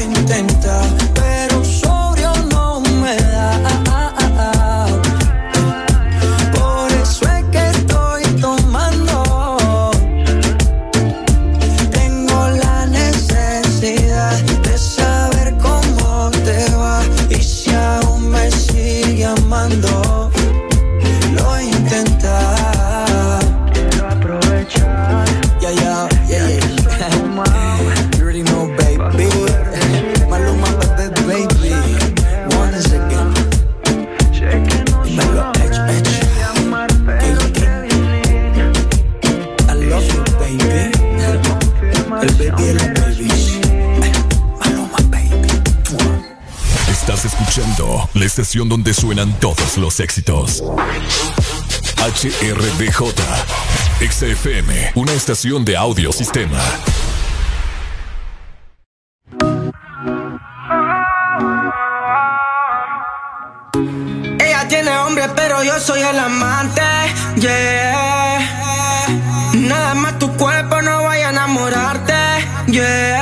intenta. Donde suenan todos los éxitos. HRDJ, XFM, una estación de audio sistema. Ella tiene hombre, pero yo soy el amante. Yeah. Nada más tu cuerpo no vaya a enamorarte. Yeah.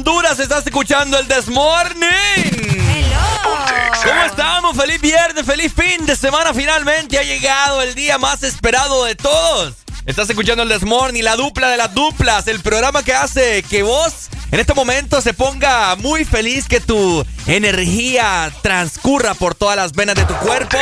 Honduras! Estás escuchando el Desmorning. ¿Cómo estamos? Feliz viernes, feliz fin de semana. Finalmente ha llegado el día más esperado de todos. Estás escuchando el Desmorning, la dupla de las duplas, el programa que hace que vos en este momento se ponga muy feliz que tu energía transcurra por todas las venas de tu cuerpo.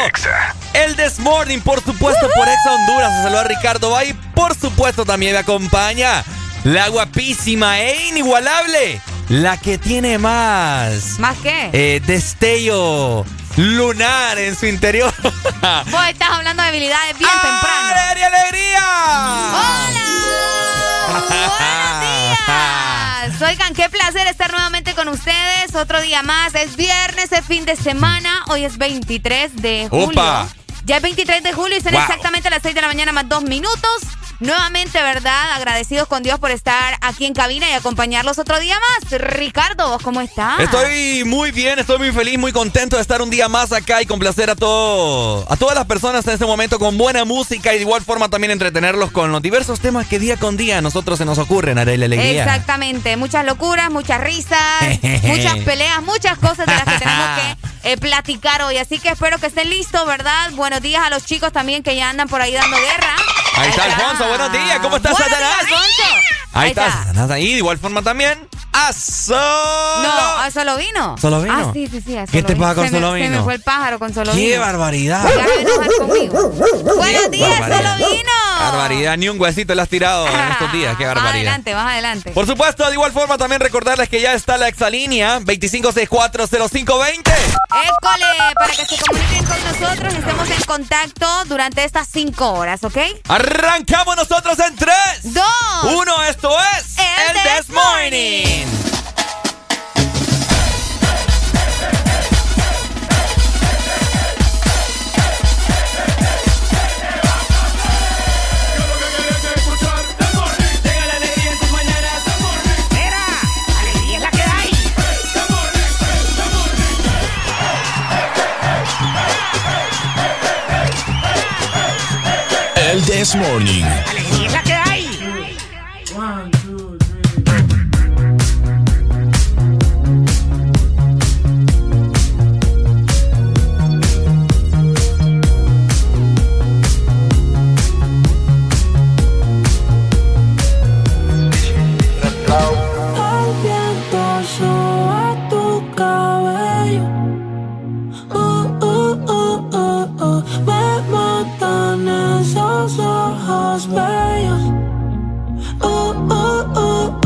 El Desmorning, por supuesto, por Exa Honduras. Se saluda a Ricardo Bay. Por supuesto, también me acompaña la guapísima e inigualable. La que tiene más. ¿Más qué? Eh, destello lunar en su interior. Vos estás hablando de habilidades bien temprano. ¡Alegría, alegría! ¡Hola! ¡Buenos días! Oigan, qué placer estar nuevamente con ustedes. Otro día más. Es viernes, es fin de semana. Hoy es 23 de julio. ¡Opa! Ya es 23 de julio y son Wow. exactamente las 6 de la mañana más dos minutos. Nuevamente, ¿verdad? Agradecidos con Dios por estar aquí en cabina y acompañarlos otro día más. Ricardo, ¿vos cómo estás? Estoy muy bien, estoy muy feliz, muy contento de estar un día más acá y complacer a todo, a todas las personas en este momento con buena música y de igual forma también entretenerlos con los diversos temas que día con día a nosotros se nos ocurren, Arely Alegría. Exactamente, muchas locuras, muchas risas, muchas peleas, muchas cosas de las que tenemos que eh, platicar hoy. Así que espero que estén listos, ¿verdad? Buenos días a los chicos también que ya andan por ahí dando guerra. Ahí está Alfonso, buenos días, ¿cómo estás, Buenos Satanás? días, Alfonso. Ahí, está. Satanás ahí, de igual forma también. ¡A solo! No, ¿a solo vino? ¿Solo vino? Ah, sí, sí, sí. a ¿Qué te pasa con Se me- solo Se vino? me fue el pájaro con solo ¡Qué vino. barbaridad! Enojar conmigo. Buenos días, Barbaridad. solo vino. Barbaridad, ni un huesito le has tirado en estos días, qué Más barbaridad. adelante, más adelante. Por supuesto, de igual forma también recordarles que ya está la exalínea 25640520. École, para que se comuniquen con nosotros estemos en contacto durante estas cinco horas, ¿ok? Arrancamos nosotros en 3, Dos. 1, esto es El This This Morning. smile. Oh, oh, oh.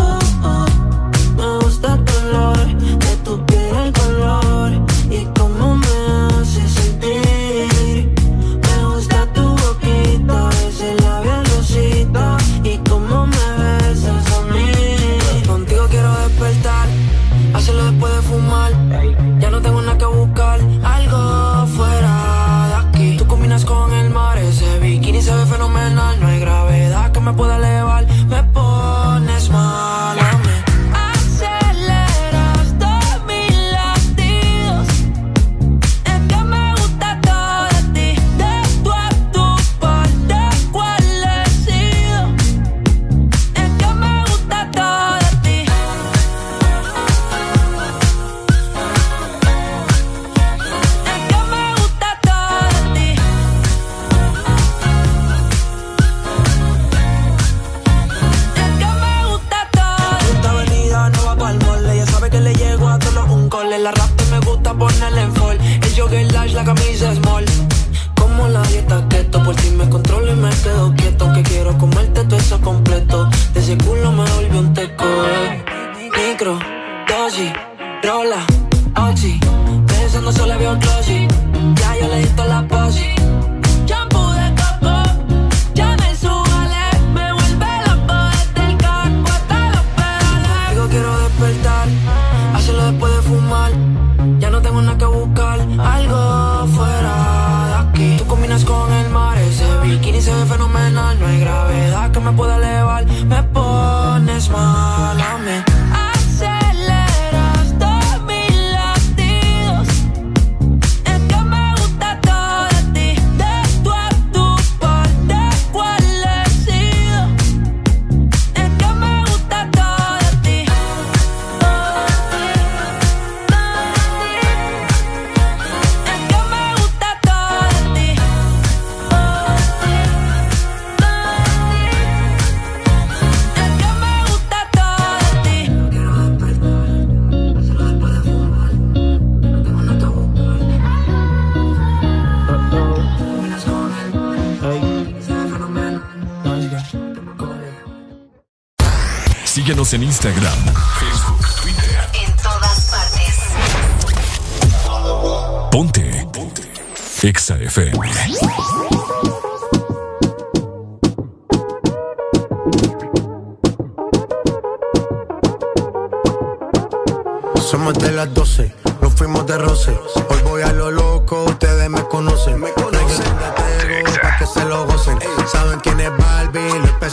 respeto. Por ti me controlo y me quedo quieto. Aunque quiero comerte todo eso completo. De ese culo me volvió un teco. Eh. Micro, doji, rola, oxi. Pensando solo veo un Ya yo le di la posi. Pones En Instagram, Facebook, Twitter. En todas partes. Ponte. Ponte. Exa FM. Somos de las 12, nos fuimos de roce. Hoy voy a lo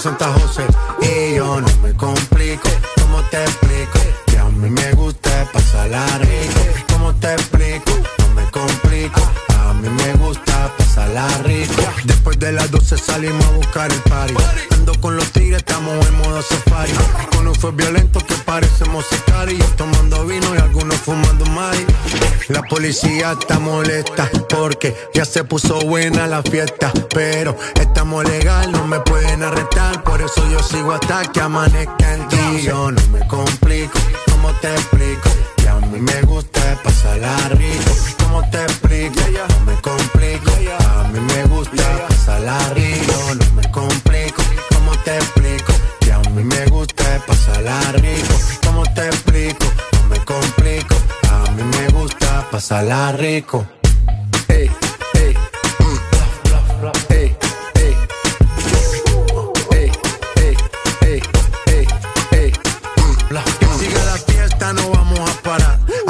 Presenta José. Y yo no me complico, ¿cómo te explico? Que a mí me gusta pasarla rico. ¿Cómo te explico? No me complico. A mí me gusta pasarla rico. Después de las 12 salimos a buscar el party. Ando con los estamos en modo safari. Con un fue violento que parecemos y Tomando vino y algunos fumando mai. La policía está molesta porque ya se puso buena la fiesta. Pero estamos legal, no me pueden arrestar. Por eso yo sigo hasta que amanezca en ti. Yo no me complico, ¿cómo te explico? Que a mí me gusta pasarla rico. ¿Cómo te explico? No me complico. A mí me gusta pasarla rico. No me complico. ¿Cómo te explico? Que a mí me gusta pasarla rico. ¿Cómo te explico? No me complico. A mí me gusta pasarla rico.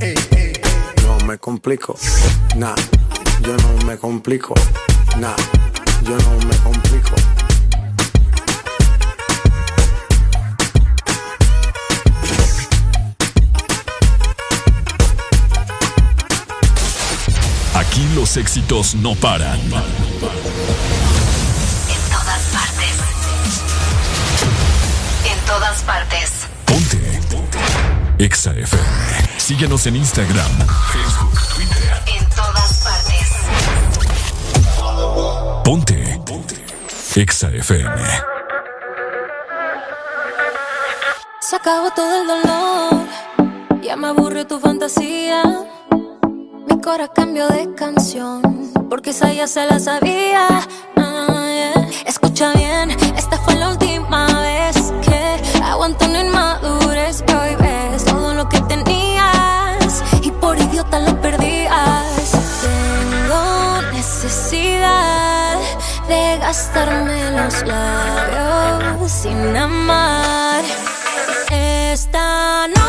Ey, ey, ey. No me complico. Nah, yo no me complico. Nah, yo no me complico. Aquí los éxitos no paran. En todas partes. En todas partes. Ponte. Ponte. Exa FM. Síguenos en Instagram, Facebook, Twitter. En todas partes. Ponte. Ponte. Exa FM. Se acabó todo el dolor. Ya me aburrió tu fantasía. Mi cora cambió de canción. Porque esa ya se la sabía. Ah, yeah. Escucha bien, esta fue la última gastarme los labios sin amar. Esta noche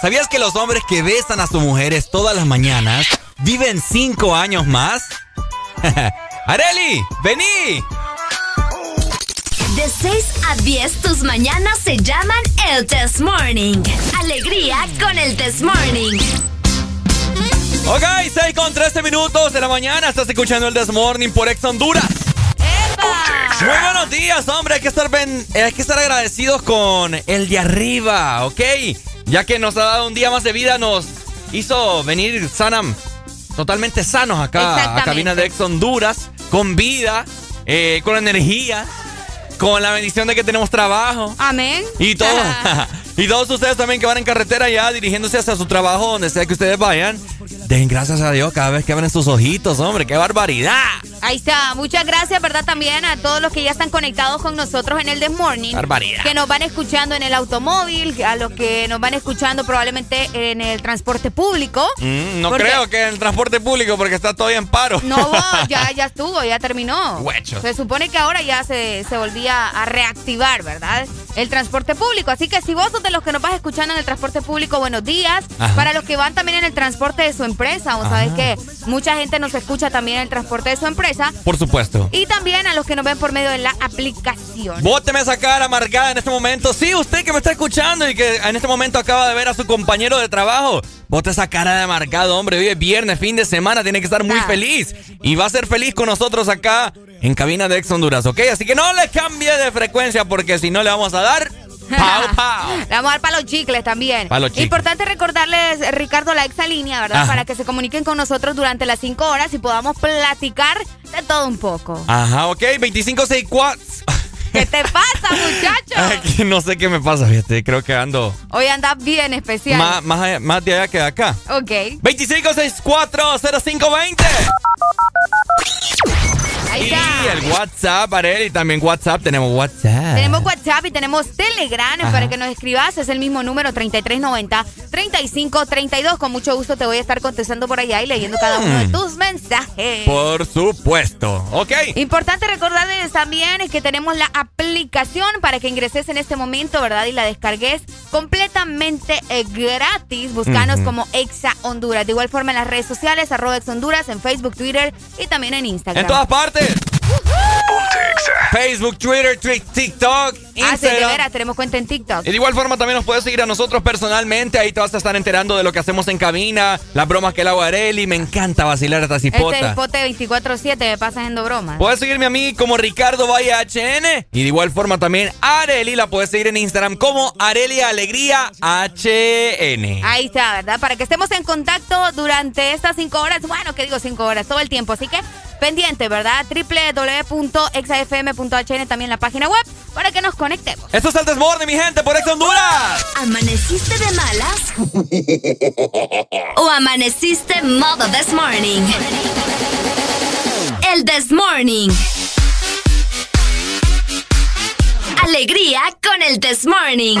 ¿Sabías que los hombres que besan a sus mujeres todas las mañanas viven cinco años más? ¡Areli! ¡Vení! De 6 a 10 tus mañanas se llaman el Test Morning. Alegría con el Test Morning. Ok, 6 con 13 minutos de la mañana. Estás escuchando el Desmorning por Ex Honduras. Muy buenos días, hombre. Hay que estar, ben- hay que estar agradecidos con el de arriba, ¿ok? Ya que nos ha dado un día más de vida, nos hizo venir sanam, totalmente sanos acá a cabina de Ex Honduras, con vida, eh, con energía, con la bendición de que tenemos trabajo. Amén. Y todos, y todos ustedes también que van en carretera ya dirigiéndose hacia su trabajo, donde sea que ustedes vayan, den gracias a Dios cada vez que abren sus ojitos, hombre, qué barbaridad. Ahí está. Muchas gracias, ¿verdad? También a todos los que ya están conectados con nosotros en el This Morning. Barbaridad. Que nos van escuchando en el automóvil, a los que nos van escuchando probablemente en el transporte público. Mm, no Porque- creo que en el transporte público porque está todavía en paro. No, ya, ya estuvo, ya terminó. Huechos. Se supone que ahora ya se, se volvía a reactivar, ¿verdad? El transporte público. Así que si vos sos de los que nos vas escuchando en el transporte público, buenos días. Ajá. Para los que van también en el transporte de su empresa, vos sabés que mucha gente nos escucha también en el transporte de su empresa. Por supuesto. Y también a los que nos ven por medio de la aplicación. Bóteme esa cara amargada en este momento. Sí, usted que me está escuchando y que en este momento acaba de ver a su compañero de trabajo. Bote esa cara de amargado, hombre. Hoy es viernes, fin de semana, tiene que estar muy Ah. feliz. Y va a ser feliz con nosotros acá en cabina de Ex Honduras, ¿ok? Así que no le cambie de frecuencia porque si no le vamos a dar pau pau. Le vamos a dar para los chicles también. Pa' los chicles. Importante recordarles, Ricardo, la exalínea, ¿verdad? Ajá. Para que se comuniquen con nosotros durante las cinco horas y podamos platicar de todo un poco. Ajá, ok. 2564. ¿Qué te pasa, muchacho? Aquí no sé qué me pasa, fíjate. Creo que ando Hoy andas bien especial. más, más, allá- más de allá que de acá. ok. 25640520. Ahí Y está. el WhatsApp, Arely, también WhatsApp. Tenemos WhatsApp. Tenemos WhatsApp y tenemos Telegram Ajá. para que nos escribas. Es el mismo número 3390-3532. Con mucho gusto te voy a estar contestando por allá y leyendo cada uno de Mm. tus mensajes. Por supuesto. Ok. Importante recordarles también que tenemos la aplicación para que ingreses en este momento, ¿verdad? Y la descargues completamente eh, gratis. Búscanos Ujú. como Exa Honduras. De igual forma en las redes sociales, arroba Exa Honduras, en Facebook, Twitter y también en Instagram. En todas partes. Facebook, Twitter, Twi- TikTok, Ah, sí, de Instagram. veras, tenemos cuenta en TikTok. Y de igual forma también nos puedes seguir a nosotros personalmente. Ahí te vas a estar enterando de lo que hacemos en cabina, las bromas que le hago a Arely. Me encanta vacilar esta cipota. Este es pote 24-7, me pasas haciendo bromas. Puedes seguirme a mí como Ricardo Valle HN. Y de igual forma también a Areli la puedes seguir en Instagram como Arelia Alegría HN. Ahí está, ¿verdad? Para que estemos en contacto durante estas cinco horas. Bueno, que digo cinco horas, todo el tiempo. Así que pendiente, ¿verdad? www.exafm.hn también la página web para que nos conectemos. Esto es el desborde, mi gente, por Ex Honduras. ¿Amaneciste de malas? ¿O amaneciste modo this morning? El this morning. Alegría con el this morning.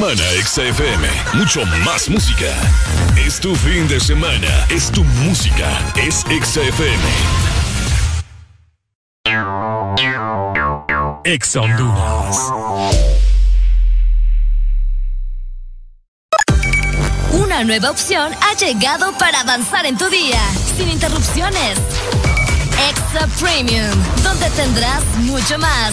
Semana, XFM. Mucho más música. Es tu fin de semana. Es tu música. Es XFM. Ex Honduras. Una nueva opción ha llegado para avanzar en tu día, sin interrupciones. Extra Premium, donde tendrás mucho más,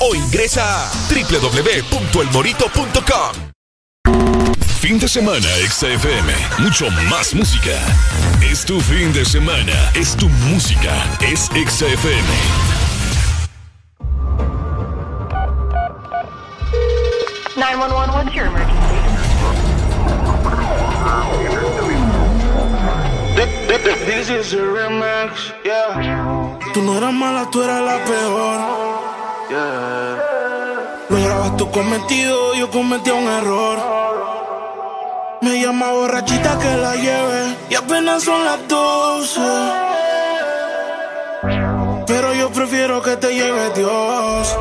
o ingresa a www.elmorito.com. Fin de semana, XFM. Mucho más música. Es tu fin de semana. Es tu música. Es XFM. what's your emergency? This is a remix, yeah. Tú no eras mala, tú eras la peor. Lo grabas tu cometido, yo cometí un error. Me llama borrachita que la lleve y apenas son las 12. Pero yo prefiero que te lleve Dios,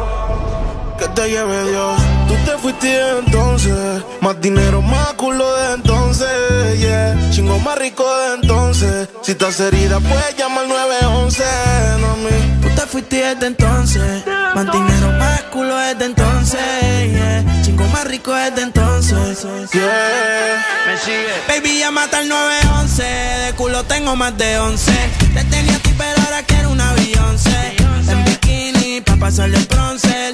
que te lleve Dios. Tú te fuiste entonces, más dinero, más culo de entonces, yeah. Chingo más rico de entonces. Si estás herida, puedes llamar 911, no me. Tú te fuiste desde entonces, más dinero, más culo desde entonces, yeah. Chingo más rico desde entonces, yeah. Me sigue. Baby, llámate al 911, de culo tengo más de 11. Te tenía a ti, pero ahora quiero un avión, En bikini, pa' pasarle el bronce.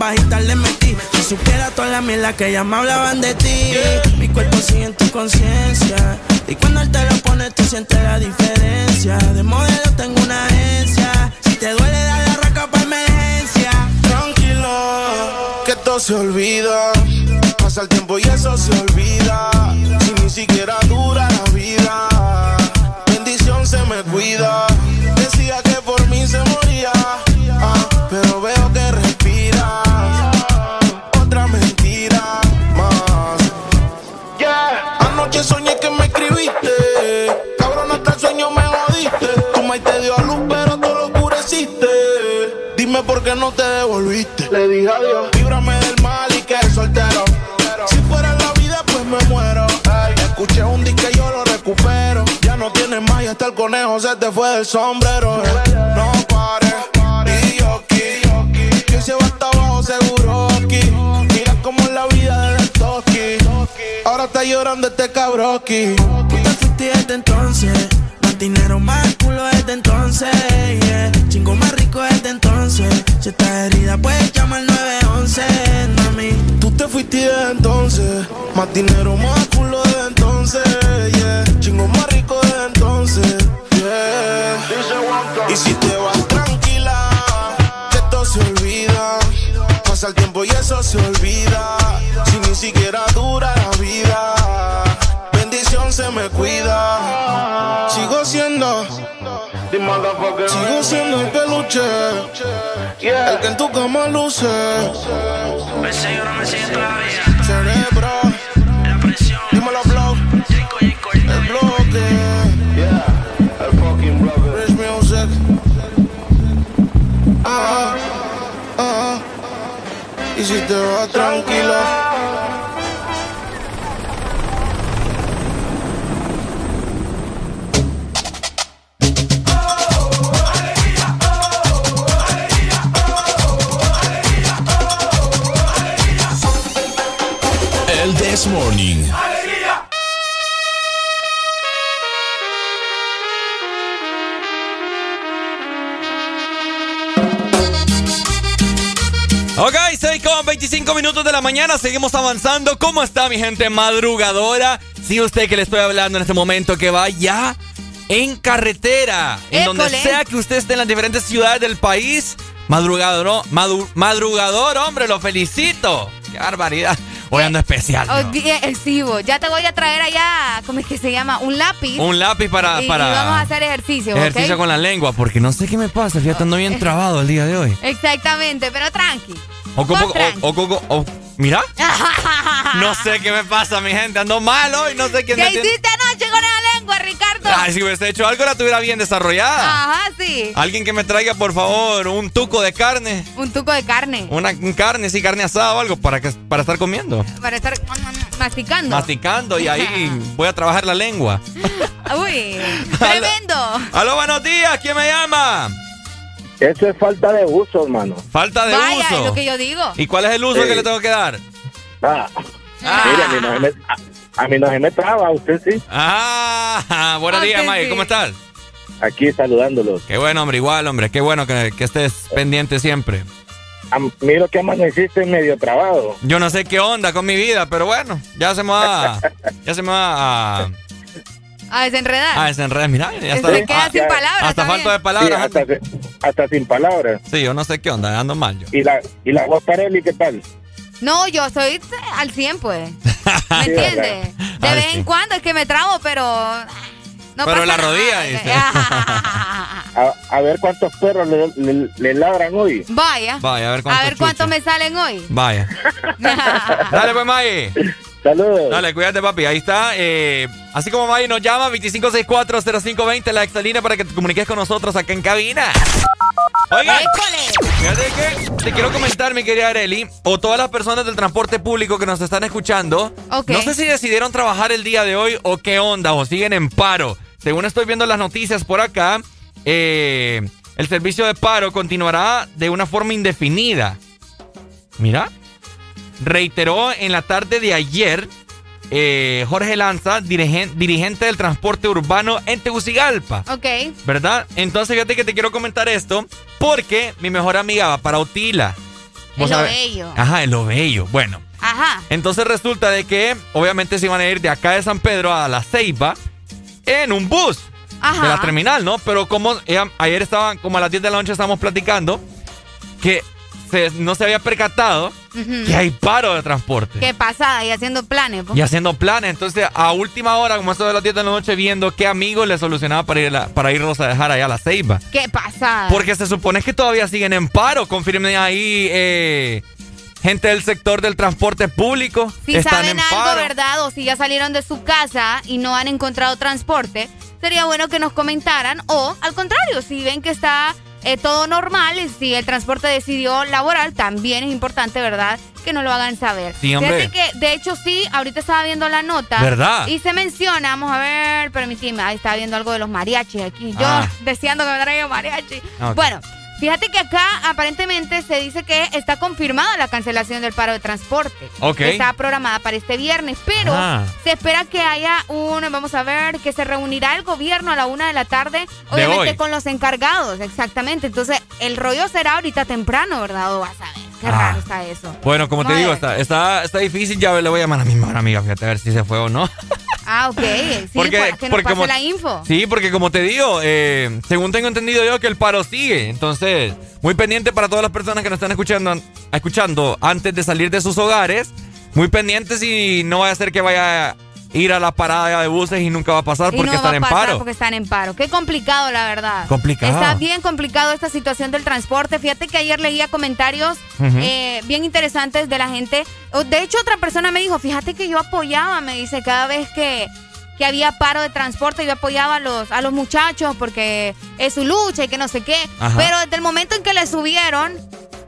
bajita le metí. Si supiera toda la mierda que ya me hablaban de ti. Mi cuerpo sigue en tu conciencia. Y cuando él te lo pone, tú sientes la diferencia. De modelo tengo una agencia. Si te duele, dale arranca para emergencia. Tranquilo, que todo se olvida. Pasa el tiempo y eso se olvida. Si ni siquiera dura la vida. Bendición se me cuida. Decía que por mí se moría. ah, pero veo que maíz te dio a luz, pero tú lo oscureciste. Dime por qué no te devolviste. Le dije adiós. Líbrame del mal y que soltero. Si fuera la vida, pues me muero. Ey, escuché un disco y yo lo recupero. Ya no tienes más y hasta el conejo se te fue del sombrero. No pares. Y yo aquí. Que se va hasta abajo seguro aquí. Mira cómo es la vida del toki. Ahora está llorando este cabroki. Tú te fuiste desde entonces. Dinero, más culo desde entonces. Yeah. Chingo más rico desde entonces. Si estás herida, puedes llamar al 911, mami. Tú te fuiste desde entonces. Más dinero, más culo desde entonces. Yeah. Chingo más rico desde entonces. Yeah. Y si te vas tranquila, que todo se olvida. Pasa el tiempo y eso se olvida. Si ni siquiera dura la vida. Bendición se me cuida. Sigo siendo. Sigo siendo el peluche. El que en tu cama luce. Cerebro. Dímelo, blow. El bloque. Rich music. Ah, ah. Y si te vas tranquilo. This Morning. Ok, 6 con 25 minutos de la mañana, seguimos avanzando. ¿Cómo está mi gente madrugadora? Sí, usted que le estoy hablando en este momento, que va ya en carretera, en donde sea que usted esté en las diferentes ciudades del país. Madrugador, madrugador, hombre, lo felicito. Qué barbaridad. Hoy ando especial. Oh, ¿no? eh, sí, bo. ya te voy a traer allá, ¿cómo es que se llama? Un lápiz. Un lápiz para... y, y para... vamos a hacer ejercicio, Ejercicio con la lengua, porque no sé qué me pasa. Fíjate, ando bien trabado el día de hoy. Exactamente, pero tranqui. O como, tranqui. o, o o- mira, no sé qué me pasa, mi gente. Ando mal hoy, no sé quién ¿Qué me hiciste anoche con la lengua, Ricardo? Ay, si hubiese hecho algo, la tuviera bien desarrollada. Ajá, sí. Alguien que me traiga, por favor, un tuco de carne. Un tuco de carne. Una un carne, sí, carne asada o algo para, que, para estar comiendo. Para estar masticando. Masticando y ahí voy a trabajar la lengua. Uy, tremendo. Aló, buenos días, ¿quién me llama? Eso es falta de uso, hermano. Falta de Vaya, uso. es lo que yo digo. ¿Y cuál es el uso Sí. que le tengo que dar? Ah, Mire, a mí no se me, a, mí no se me traba, usted sí. Ah, buenos Ah, días, Mike. ¿cómo estás? Aquí saludándolos. Qué bueno, hombre, igual, hombre, qué bueno que, que estés pendiente siempre. Am- miro que amaneciste medio trabado. Yo no sé qué onda con mi vida, pero bueno, ya se me va, ya se me va a, A desenredar. a desenredar. Mira, ya está. Se queda sin palabras. Hasta ¿está falta de palabras. Sí, hasta, sin palabras. Sí, yo no sé qué onda, ando mal yo. ¿Y la, y la voz Parelli qué tal? No, yo soy al 100, pues. ¿Me entiendes? De Ay, vez sí. en cuando es que me trabo, pero. No pero pasa la nada. rodilla, dice. A, a ver cuántos perros le, le- le ladran hoy. Vaya. Vaya, a ver cuánto A ver cuántos me salen hoy. Vaya. Dale, pues, May. Saludos. Dale, cuídate, papi. Ahí está. eh, así como May nos llama, 2564-0520, la extra para que te comuniques con nosotros acá en cabina. Oigan, fíjate que te quiero comentar, mi querida Areli, o todas las personas del transporte público que nos están escuchando. Ok. No sé si decidieron trabajar el día de hoy o qué onda, o siguen en paro. Según estoy viendo las noticias por acá, eh, el servicio de paro continuará de una forma indefinida. Mira, reiteró en la tarde de ayer eh, Jorge Lanza, dirigen- dirigente del transporte urbano en Tegucigalpa. Ok. ¿Verdad? Entonces fíjate que te quiero comentar esto porque mi mejor amiga va para Utila. En Lo Bello. Ajá, en lo bello. Bueno, Ajá. entonces resulta de que obviamente se iban a ir de acá de San Pedro a La Ceiba en un bus Ajá. de la terminal, ¿no? Pero como ayer estaban, como a las 10 de la noche estábamos platicando, que se- no se había percatado que hay paro de transporte. ¿Qué pasada? Y haciendo planes. po. Y haciendo planes. Entonces, a última hora, como eso de las 10 de la noche, viendo qué amigos le solucionaba para, ir la- para irlos a dejar allá a la Ceiba. ¿Qué pasada? Porque se supone que todavía siguen en paro. Confirmen ahí, eh, gente del sector del transporte público. Si están saben en algo, paro. ¿verdad? O si ya salieron de su casa y no han encontrado transporte, sería bueno que nos comentaran. O, al contrario, si ven que está eh, todo normal y si el transporte decidió laboral, también es importante, ¿verdad? Que nos lo hagan saber. Sí, hombre. Fíjate que, de hecho, sí, ahorita estaba viendo la nota. ¿Verdad? Y se menciona, vamos a ver, permitime, ahí estaba viendo algo de los mariachis aquí. Yo Ah. deseando que me traigan mariachi. Ah. Bueno. Fíjate que acá aparentemente se dice que está confirmada la cancelación del paro de transporte. Ok. Está programada para este viernes, pero Ah. se espera que haya un, vamos a ver, que se reunirá el gobierno a la una de la tarde, obviamente con los encargados, exactamente. Entonces, el rollo será ahorita temprano, ¿verdad? O vas a ver, qué Ah. raro está eso. Bueno, como te Vamos digo, está, está, está difícil. Ya le voy a llamar a mi mejor amiga, fíjate, a ver si se fue o no. Ah, ok. Sí, Porque- que nos porque pase como- la info. Sí, porque como te digo, eh, según tengo entendido yo que el paro sigue. Entonces, muy pendiente para todas las personas que nos están escuchando, escuchando antes de salir de sus hogares. Muy pendientes y no vaya a ser que vaya ir a la parada de buses y nunca va a pasar Y porque no están va a en pasar paro. Porque están en paro. Qué complicado, la verdad. Complicado. Está bien complicado esta situación del transporte. Fíjate que ayer leía comentarios eh, bien interesantes de la gente. De hecho, otra persona me dijo, fíjate que yo apoyaba, me dice, cada vez que, que había paro de transporte, yo apoyaba a los, a los muchachos porque es su lucha y que no sé qué. Ajá. Pero desde el momento en que le subieron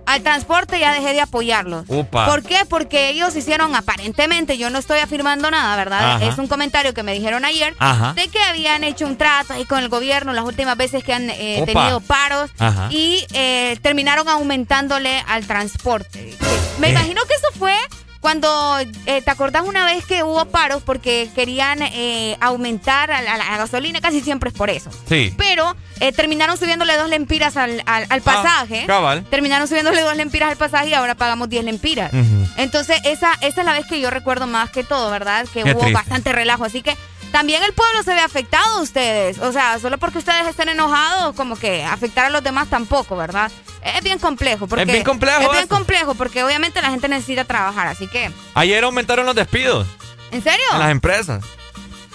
al transporte ya dejé de apoyarlos. ¿Por qué? Porque ellos hicieron aparentemente, yo no estoy afirmando nada, ¿verdad? Ajá. Es un comentario que me dijeron ayer Ajá. de que habían hecho un trato ahí con el gobierno las últimas veces que han eh, tenido paros Ajá. y eh, terminaron aumentándole al transporte. Me Eh. imagino que eso fue cuando, eh, ¿te acordás una vez que hubo paros porque querían eh, aumentar a la, a la gasolina? Casi siempre es por eso. Sí. Pero eh, terminaron subiéndole dos lempiras al, al- al pasaje. Ah, cabal. Terminaron subiéndole dos lempiras al pasaje y ahora pagamos 10 lempiras. Entonces, esa, esa es la vez que yo recuerdo más que todo, ¿verdad? Que Qué hubo triste. bastante relajo. Así que también el pueblo se ve afectado ustedes. O sea, solo porque ustedes estén enojados, como que afectar a los demás tampoco, ¿verdad? Es bien complejo. Porque, Es bien complejo Es bien complejo porque obviamente la gente necesita trabajar. Así que, Ayer aumentaron los despidos ¿en serio? en las empresas.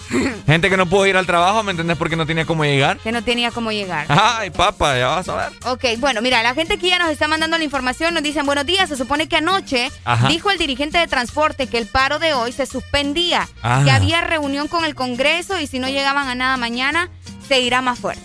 Gente que no pudo ir al trabajo, ¿me entendés? Porque no tenía cómo llegar. Que no tenía cómo llegar. Ay, papá, ya vas a ver. Ok, bueno, mira, la gente que ya nos está mandando la información nos dicen buenos días. Se supone que anoche Ajá. dijo el dirigente de transporte que el paro de hoy se suspendía, Ah. que había reunión con el Congreso y si no llegaban a nada mañana, se irá más fuerte.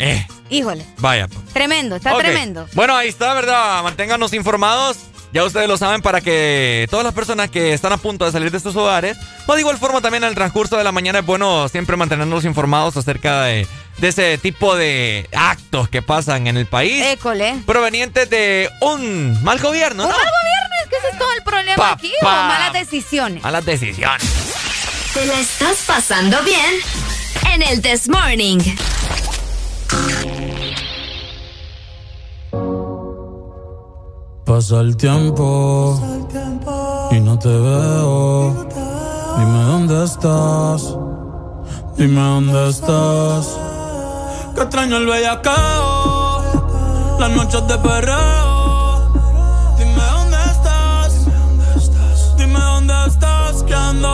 Eh, Híjole, vaya. pues. tremendo, está tremendo. Bueno, ahí está, ¿verdad? Manténganos informados. Ya ustedes lo saben para que todas las personas que están a punto de salir de sus hogares, o de igual forma también en el transcurso de la mañana es bueno siempre mantenernos informados acerca de, de ese tipo de actos que pasan en el país. École. Provenientes de un mal gobierno, Un ¿no? mal gobierno, es que ese es todo el problema Pa, aquí, o malas decisiones. Malas decisiones. ¿Te la estás pasando bien? En el This Morning. Pasa el tiempo y no te veo. Dime dónde estás. Dime dónde estás. Que extraño el bellacao. Las noches de perreo. Dime dónde estás. Dime dónde estás. Que ando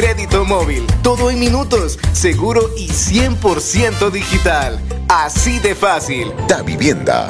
móvil. Todo en minutos, seguro y 100% digital. Así de fácil. Da Vivienda.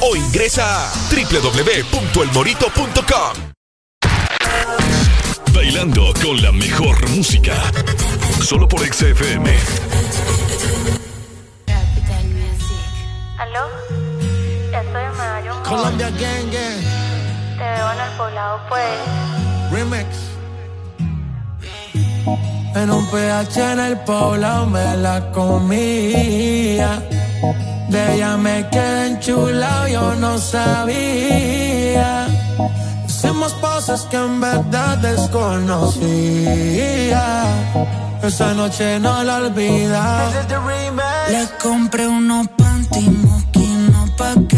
o ingresa a www.elmorito.com. Bailando con la mejor música. Solo por XFM. ¿Aló? Estoy en Medallo. Mall. Colombia Gang Gang. Te veo en el poblado, pues. Remix. En un PH en el poblado me la comía. De ella me quedé enchulado, yo no sabía. Hicimos cosas que en verdad desconocía. Esa noche no la olvida. Le compré unos panty mosquinos pa' que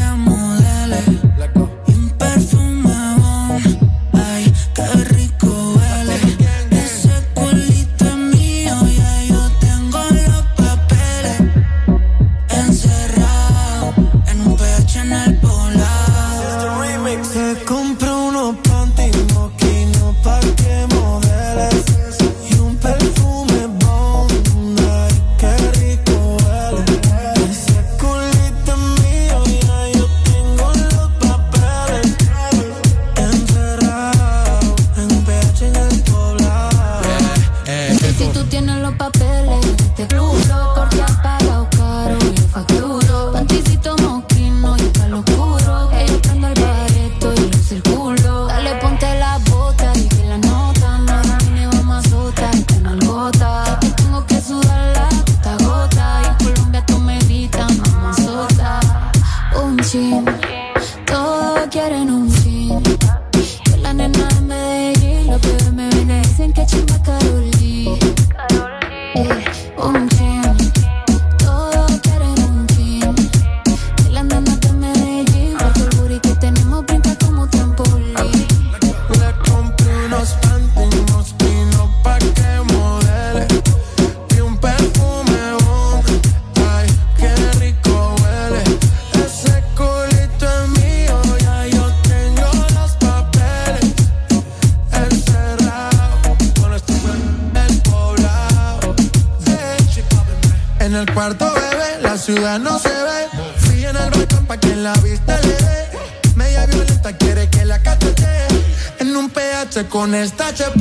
esta HP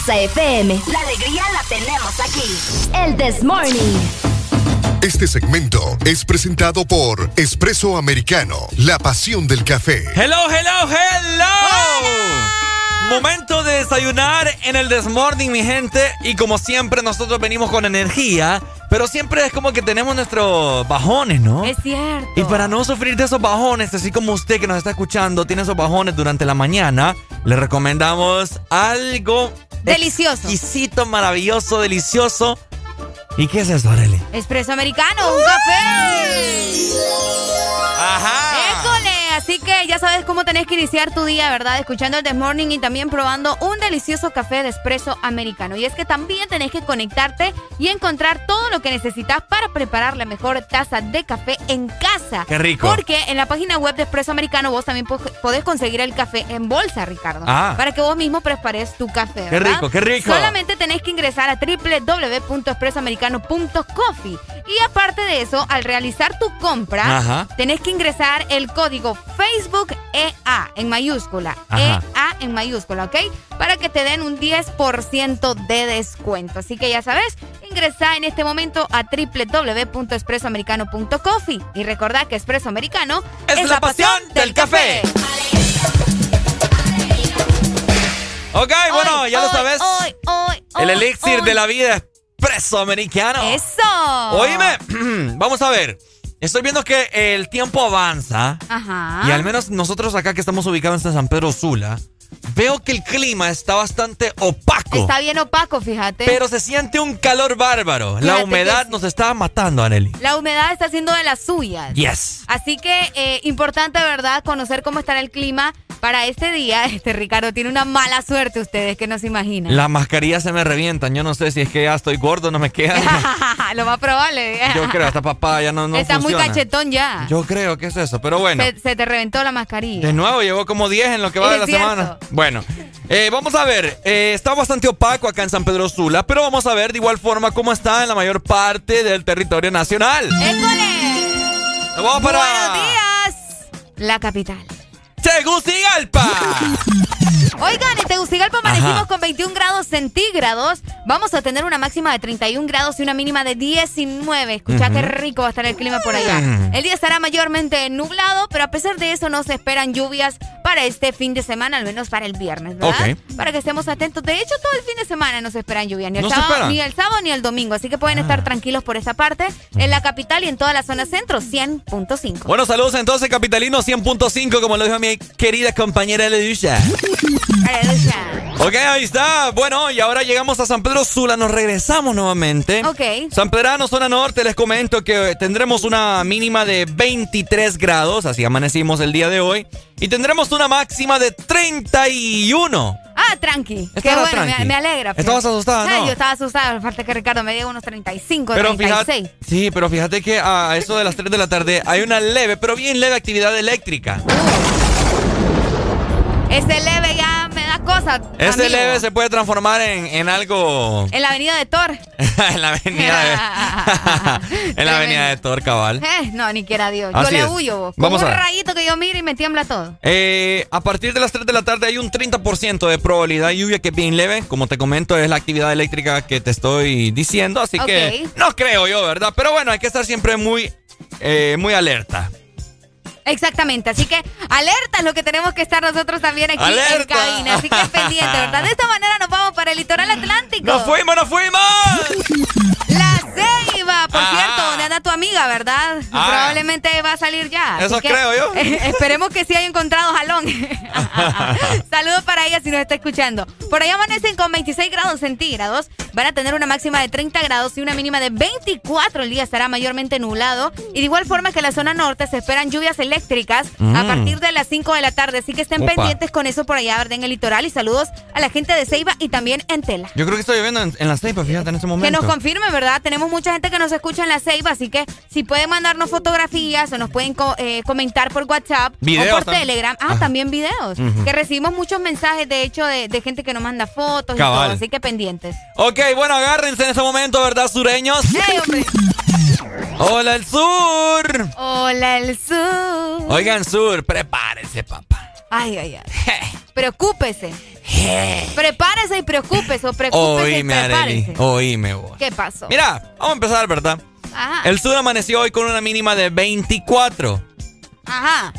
Exa FM. La alegría la tenemos aquí. El This Morning. Este segmento es presentado por Espresso Americano, la pasión del café. Hello, hello, hello. Momento de desayunar en el Desmorning, mi gente. Y como siempre, nosotros venimos con energía. Pero siempre es como que tenemos nuestros bajones, ¿no? Es cierto. Y para no sufrir de esos bajones, así como usted que nos está escuchando tiene esos bajones durante la mañana, le recomendamos algo Delicioso. exquisito, maravilloso, delicioso. ¿Y qué es eso, Arely? Espresso americano, un café. Ajá. École, así que ya sabes cómo tenés que iniciar tu día, ¿verdad? Escuchando el The Morning y también probando un delicioso café de espresso americano. Y es que también tenés que conectarte y encontrar todo lo que necesitas para preparar la mejor taza de café en casa. Qué rico. Porque en la página web de Espresso Americano vos también po- podés conseguir el café en bolsa, Ricardo. Ah. Para que vos mismo prepares tu café. Qué rico, qué rico. Solamente tenés que ingresar a www.expresoamericano.coffee. Y aparte de eso, al realizar tu compra, Ajá. tenés que ingresar el código Facebook EA en mayúscula. Ajá. EA en mayúscula, ¿ok? Para que te den un 10% de descuento. Así que ya sabes, ingresa en este momento a www.expresoamericano.coffee. Y recordá que Espresso Americano Es la pasión del café. Ok, bueno, ya lo sabes. hoy, hoy, El elixir de la vida expreso americano. ¡Eso! Oíme, vamos a ver. Estoy viendo que el tiempo avanza. Ajá. Y al menos nosotros acá que estamos ubicados en San Pedro Sula, veo que el clima está bastante opaco. Está bien opaco, fíjate. Pero se siente un calor bárbaro. La humedad nos está matando, Aneli. La humedad está haciendo de las suyas. Yes. Así que eh, importante, ¿verdad? Conocer cómo estará el clima para este día, este Ricardo tiene una mala suerte ustedes que no se imaginan. Las mascarillas se me revientan. Yo no sé si es que ya estoy gordo, no me queda. Lo más probable. Yo creo, esta papá ya no, no Está muy cachetón ya. Yo creo que es eso, pero bueno. Se, se te reventó la mascarilla. De nuevo, llevó como 10 en lo que va de la cierto. semana. Bueno, eh, vamos a ver. eh, está bastante opaco acá en San Pedro Sula, pero vamos a ver de igual forma cómo está en la mayor parte del territorio nacional. ¡École! Nos vamos para Buenos días, la capital. Tegucigalpa. Oigan, en Tegucigalpa amanecimos con 21 grados centígrados. Vamos a tener una máxima de 31 grados y una mínima de 19. Escucha qué rico va a estar el clima por allá. Mm. El día estará mayormente nublado, pero a pesar de eso no se esperan lluvias para este fin de semana, al menos para el viernes, ¿verdad? Para que estemos atentos. De hecho, todo el fin de semana no se esperan lluvias, ni el, ¿No se sábado, ni el sábado ni el domingo. Así que pueden Ah. estar tranquilos por esa parte. En la capital y en toda la zona centro, 100.5. Bueno, saludos entonces, Capitalino 100.5, como lo dijo mi querida compañera Leducha. Ok, ahí está. Bueno, y ahora llegamos a San Pedro Sula, nos regresamos nuevamente. Ok. San Pedrano, zona norte, les comento que tendremos una mínima de 23 grados, así amanecimos el día de hoy, y tendremos una máxima de 31. Ah, tranqui. Qué bueno, me, tranqui. me alegra. fíjate. Estabas asustada, ¿no? Yo estaba asustada, falta que Ricardo me diga unos 35, Pero 36. fíjate, sí, pero fíjate que a eso de las 3 de la tarde hay una leve, pero bien leve actividad eléctrica. Ese leve ya me da cosa. Ese amigo. leve se puede transformar en, en algo En la avenida de Thor. en la avenida de, en la avenida de Thor, cabal. Eh, no, ni quiera Dios. Así yo le es. huyo. vos. Con Vamos un a rayito que yo miro y me tiembla todo. Eh, a partir de las 3 de la tarde hay un 30% de probabilidad de lluvia que es bien leve. Como te comento, es la actividad eléctrica que te estoy diciendo. Así que no creo yo, ¿verdad? Pero bueno, hay que estar siempre muy, eh, muy alerta. Exactamente, así que alerta es lo que tenemos que estar nosotros también aquí en cabina. Así que pendiente, ¿verdad? De esta manera nos vamos para el litoral atlántico. ¡Nos fuimos, nos fuimos! La Ceiba, por Ah. cierto, donde anda tu amiga, ¿verdad? Ah. Probablemente va a salir ya. Eso creo yo. esperemos que sí haya encontrado jalón. Saludos para ella si nos está escuchando. Por ahí amanecen con 26 grados centígrados. Van a tener una máxima de 30 grados y una mínima de 24. El día estará mayormente nublado. Y de igual forma que en la zona norte se esperan lluvias eléctricas a Mm. partir de las 5 de la tarde. Así que estén Opa. pendientes con eso por allá, ¿verdad? En el litoral. Y saludos a la gente de Ceiba y también en Tela. Yo creo que estoy lloviendo en, en la ceiba, fíjate, en este momento. Que nos confirmen, ¿verdad? Tenemos mucha gente que nos escucha en la Ceiba, así que si pueden mandarnos fotografías o nos pueden co- eh, comentar por WhatsApp Videos o por también. Telegram. Ah, también videos. Que recibimos muchos mensajes, de hecho, de, de gente que nos manda fotos y Cabal. todo, así que pendientes. Ok, bueno, agárrense en este momento, ¿verdad, sureños? ¡Hola, el sur! Hola, el sur. Oigan, sur, prepárense, papá. Ay, ay, ay. Preocúpese. Prepárese y preocúpese o preocúpese y Oíme, Areli, prepárese. oíme vos. ¿Qué pasó? Mira, vamos a empezar, ¿verdad? Ajá. El sur amaneció hoy con una mínima de 24. Ajá.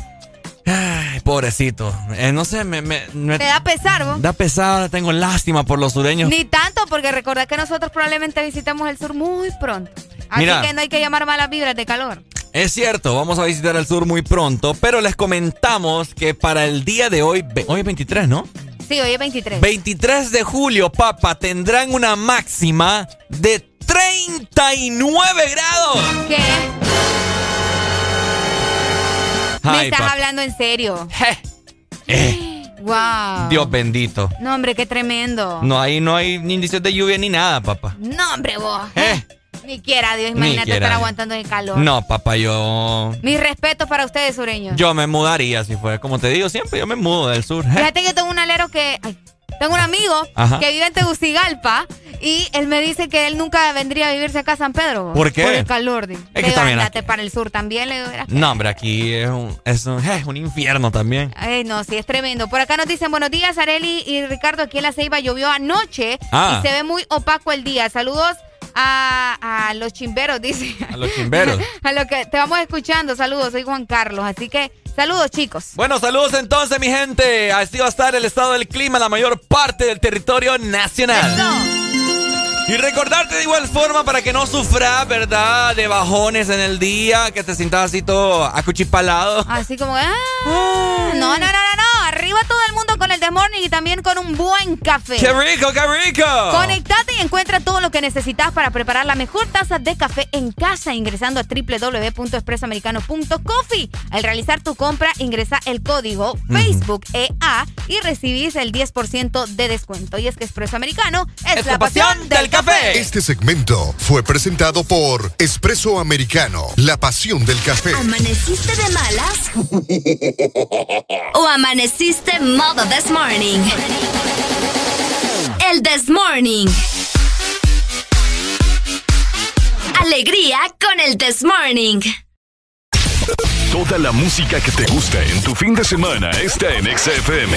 Ay, pobrecito. Eh, no sé, me, me- me- ¿Te da pesar, vos? da pesar, tengo lástima por los sureños. Ni tanto, porque recordad que nosotros probablemente visitamos el sur muy pronto. Así Mira. que no hay que llamar malas vibras de calor. Es cierto, vamos a visitar el sur muy pronto, pero les comentamos que para el día de hoy, hoy es 23, ¿no? Sí, hoy es 23. 23 de julio, papá, tendrán una máxima de 39 grados. ¿Qué? Me estás hablando en serio. Eh, Wow. Dios bendito. No, hombre, qué tremendo. No, ahí no hay ni indicios de lluvia ni nada, papá. No, hombre, vos. Eh. Ni quiera, Dios, imagínate quiera estar Dios. aguantando el calor. No, papá, yo. Mis respetos para ustedes, sureños. Yo me mudaría si fuera. Como te digo siempre, yo me mudo del sur. Fíjate que yo tengo un alero que. ay, tengo un amigo Ajá. que vive en Tegucigalpa y él me dice que él nunca vendría a vivirse acá a San Pedro. ¿Por qué? Por el calor. di. que Le digo, también "Ándate aquí- para el sur también. Le digo, "Verás que-". No, hombre, aquí es un, es un, es un infierno también. Ay, no, sí, es tremendo. Por acá nos dicen, buenos días, Areli y Ricardo, aquí en La Ceiba llovió anoche Ah. y se ve muy opaco el día. Saludos a, a los chimberos, dice. A los chimberos. a lo que te vamos escuchando, saludos, soy Juan Carlos. Así que, saludos, chicos. Bueno, saludos entonces, mi gente. Así va a estar el estado del clima en la mayor parte del territorio nacional. Y recordarte de igual forma para que no sufras, ¿verdad? De bajones en el día, que te sientas así todo acuchipalado. Así como, ah, no, no, no, no, no, arriba todo el mundo con el The Morning Morning y también con un buen café. ¡Qué rico, qué rico! Conectate y encuentra todo lo que necesitas para preparar la mejor taza de café en casa ingresando a www.expresoamericano.coffee. Al realizar tu compra, ingresa el código Facebook EA y recibís el 10% de descuento. Y es que Expreso Americano es, la, pasión, del café. Este segmento fue presentado por Espresso Americano, la pasión del café. ¿Amaneciste de malas? ¿O amaneciste modo this morning? El this morning. Alegría con el this morning. Toda la música que te gusta en tu fin de semana está en XFM.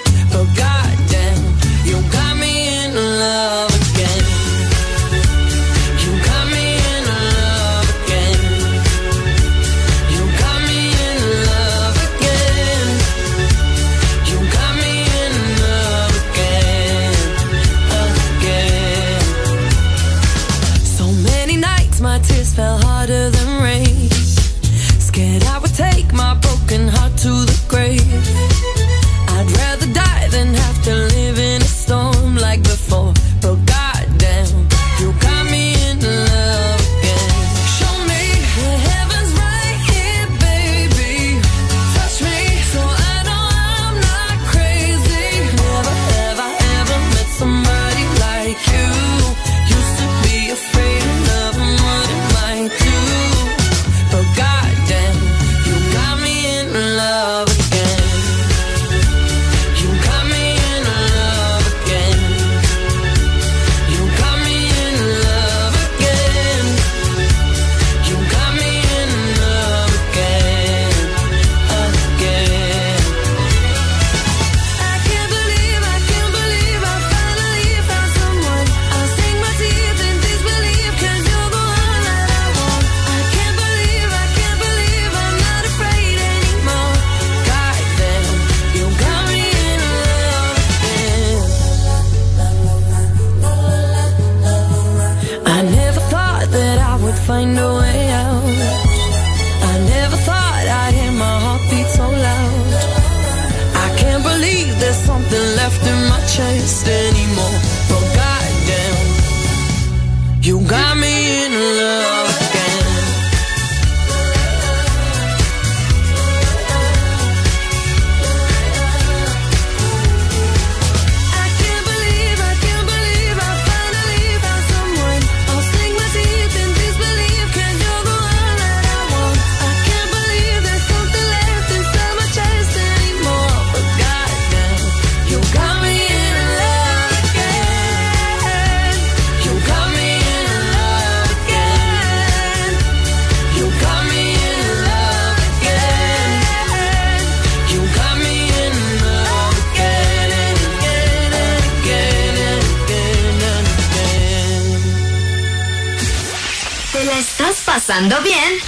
Pasando bien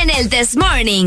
en el This Morning.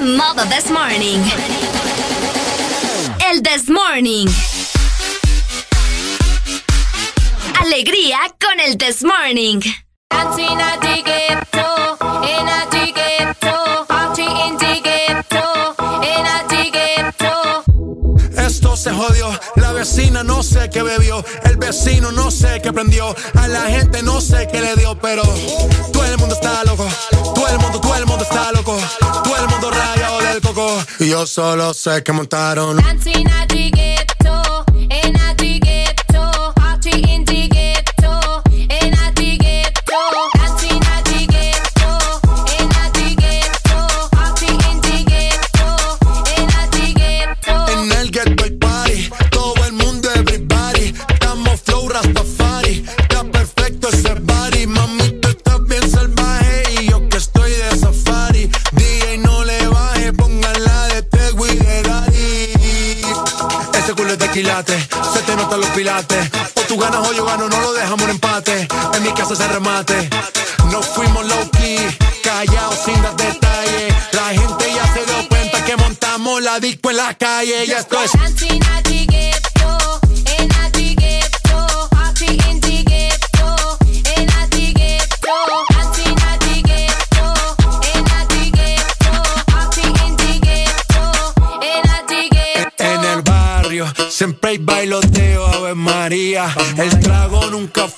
modo this morning? El this morning. Alegría con el this morning. Esto se jodió, la vecina no sé qué bebió, el vecino no sé qué prendió, a la gente no sé qué le dio, pero todo el mundo está loco, todo el mundo, todo el mundo está loco, todo el mundo rayado del coco. Y yo solo sé que montaron. Se remate.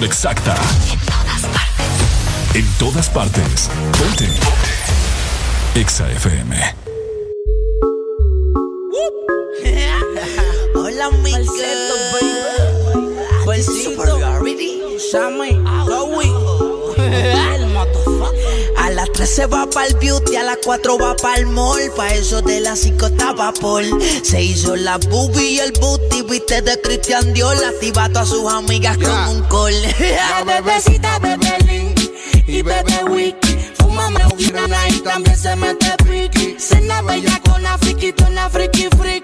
La estación exacta. En todas partes. Ponte. Exa FM. Hola, mi Falseto, baby. Falsito. Sammy. 3 se va para el beauty, a las 4 va para el mall. Pa' eso de las 5 estaba Paul. Se hizo la boobie y el booty, viste de Christian Dior. Activa a sus amigas con un call. La bebecita bebe Link y bebe Wiki. Fúmame una y también se mete piqui. Cena bella con la friquito en la friki friki.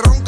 me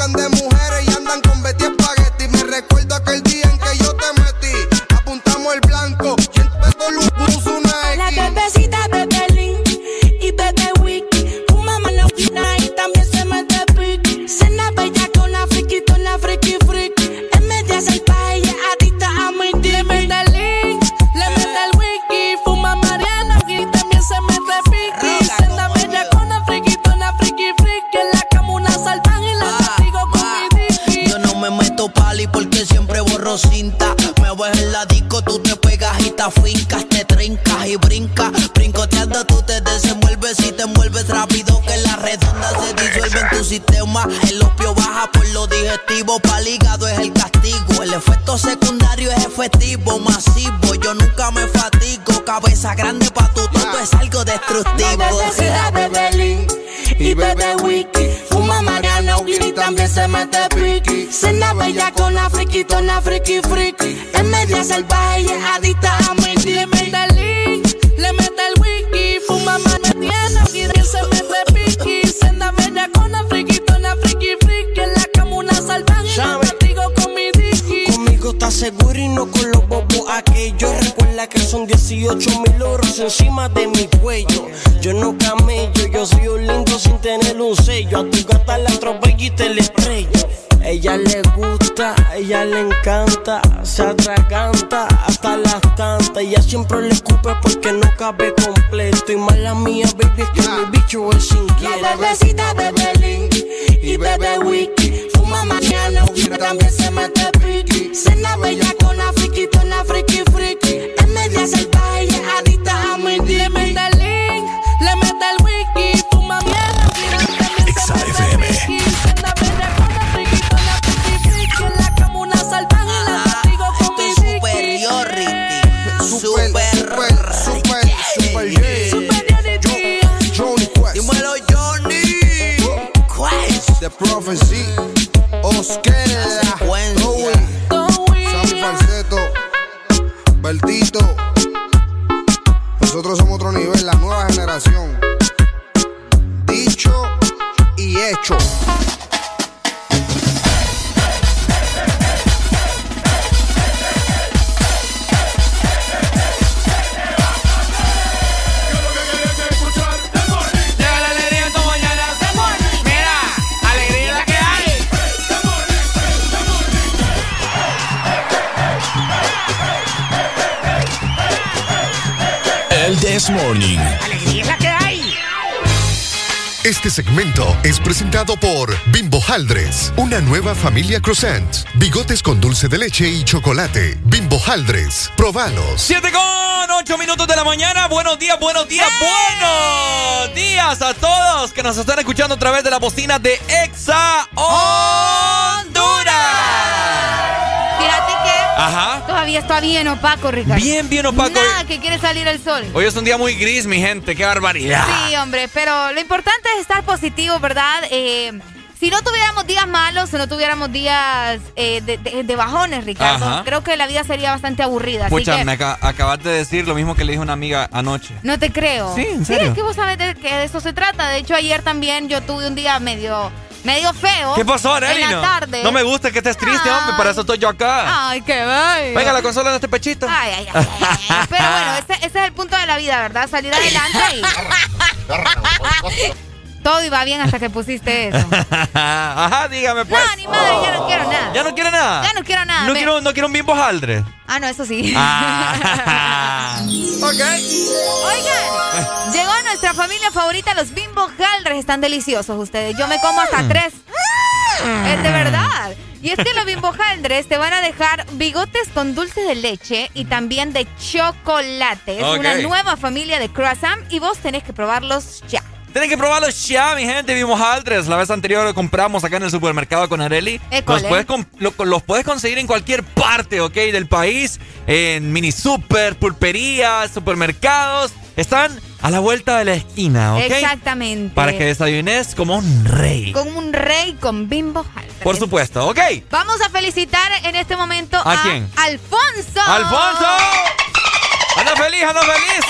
una nueva familia croissant, bigotes con dulce de leche y chocolate. Bimbo Haldres, probalos. 7 con 8 minutos de la mañana. Buenos días, buenos días, buenos días a todos que nos están escuchando a través de la bocina de Exa Honduras. Fíjate que Ajá. todavía está bien opaco, Ricardo. Bien, bien opaco. Nada que quiere salir el sol. Hoy es un día muy gris, mi gente. Qué barbaridad. Sí, hombre, pero lo importante es estar positivo, ¿verdad? Eh, si no tuviéramos días malos, si no tuviéramos días eh, de, de- de bajones, Ricardo, Ajá. creo que la vida sería bastante aburrida. Así Pucha, que me aca- acabas de decir lo mismo que le dije a una amiga anoche. no te creo. Sí, en serio. es que vos sabes de que de eso se trata. De hecho, ayer también yo tuve un día medio, medio feo. ¿Qué pasó, Arely? En la tarde. No me gusta que estés triste, hombre. Para eso estoy yo acá. Ay, qué bello. Venga, la consola en este pechito. Ay, ay, ay, ay, ay. Pero bueno, ese, ese es el punto de la vida, ¿verdad? Salir adelante y... Todo iba bien hasta que pusiste eso. Ajá, dígame pues. No, ni madre, ya no quiero nada. ¿Ya no quiere nada? Ya no quiero nada. No quiero, no quiero un bimbo jaldre. Ah, no, eso sí. Ah. ok. Oigan, llegó nuestra familia favorita, los Bimbo Galdres. Están deliciosos ustedes. Yo me como hasta tres. Es de verdad. Y es que los Bimbo Galdres te van a dejar bigotes con dulce de leche y también de chocolate. Es una nueva familia de croissant y vos tenés que probarlos ya. Tienen que probarlos ya, mi gente. Vimos Aldres. La vez anterior lo compramos acá en el supermercado con Areli. Los puedes, lo- los puedes conseguir en cualquier parte, ¿ok? Del país. En mini super, pulperías, supermercados. Están a la vuelta de la esquina, ¿ok? Exactamente. Para que desayunes como un rey. Con un rey con Bimbo Galdres. Por supuesto, ¿ok? Vamos a felicitar en este momento ¿A a, quién? Alfonso. ¡Alfonso! ¡Anda feliz, anda feliz!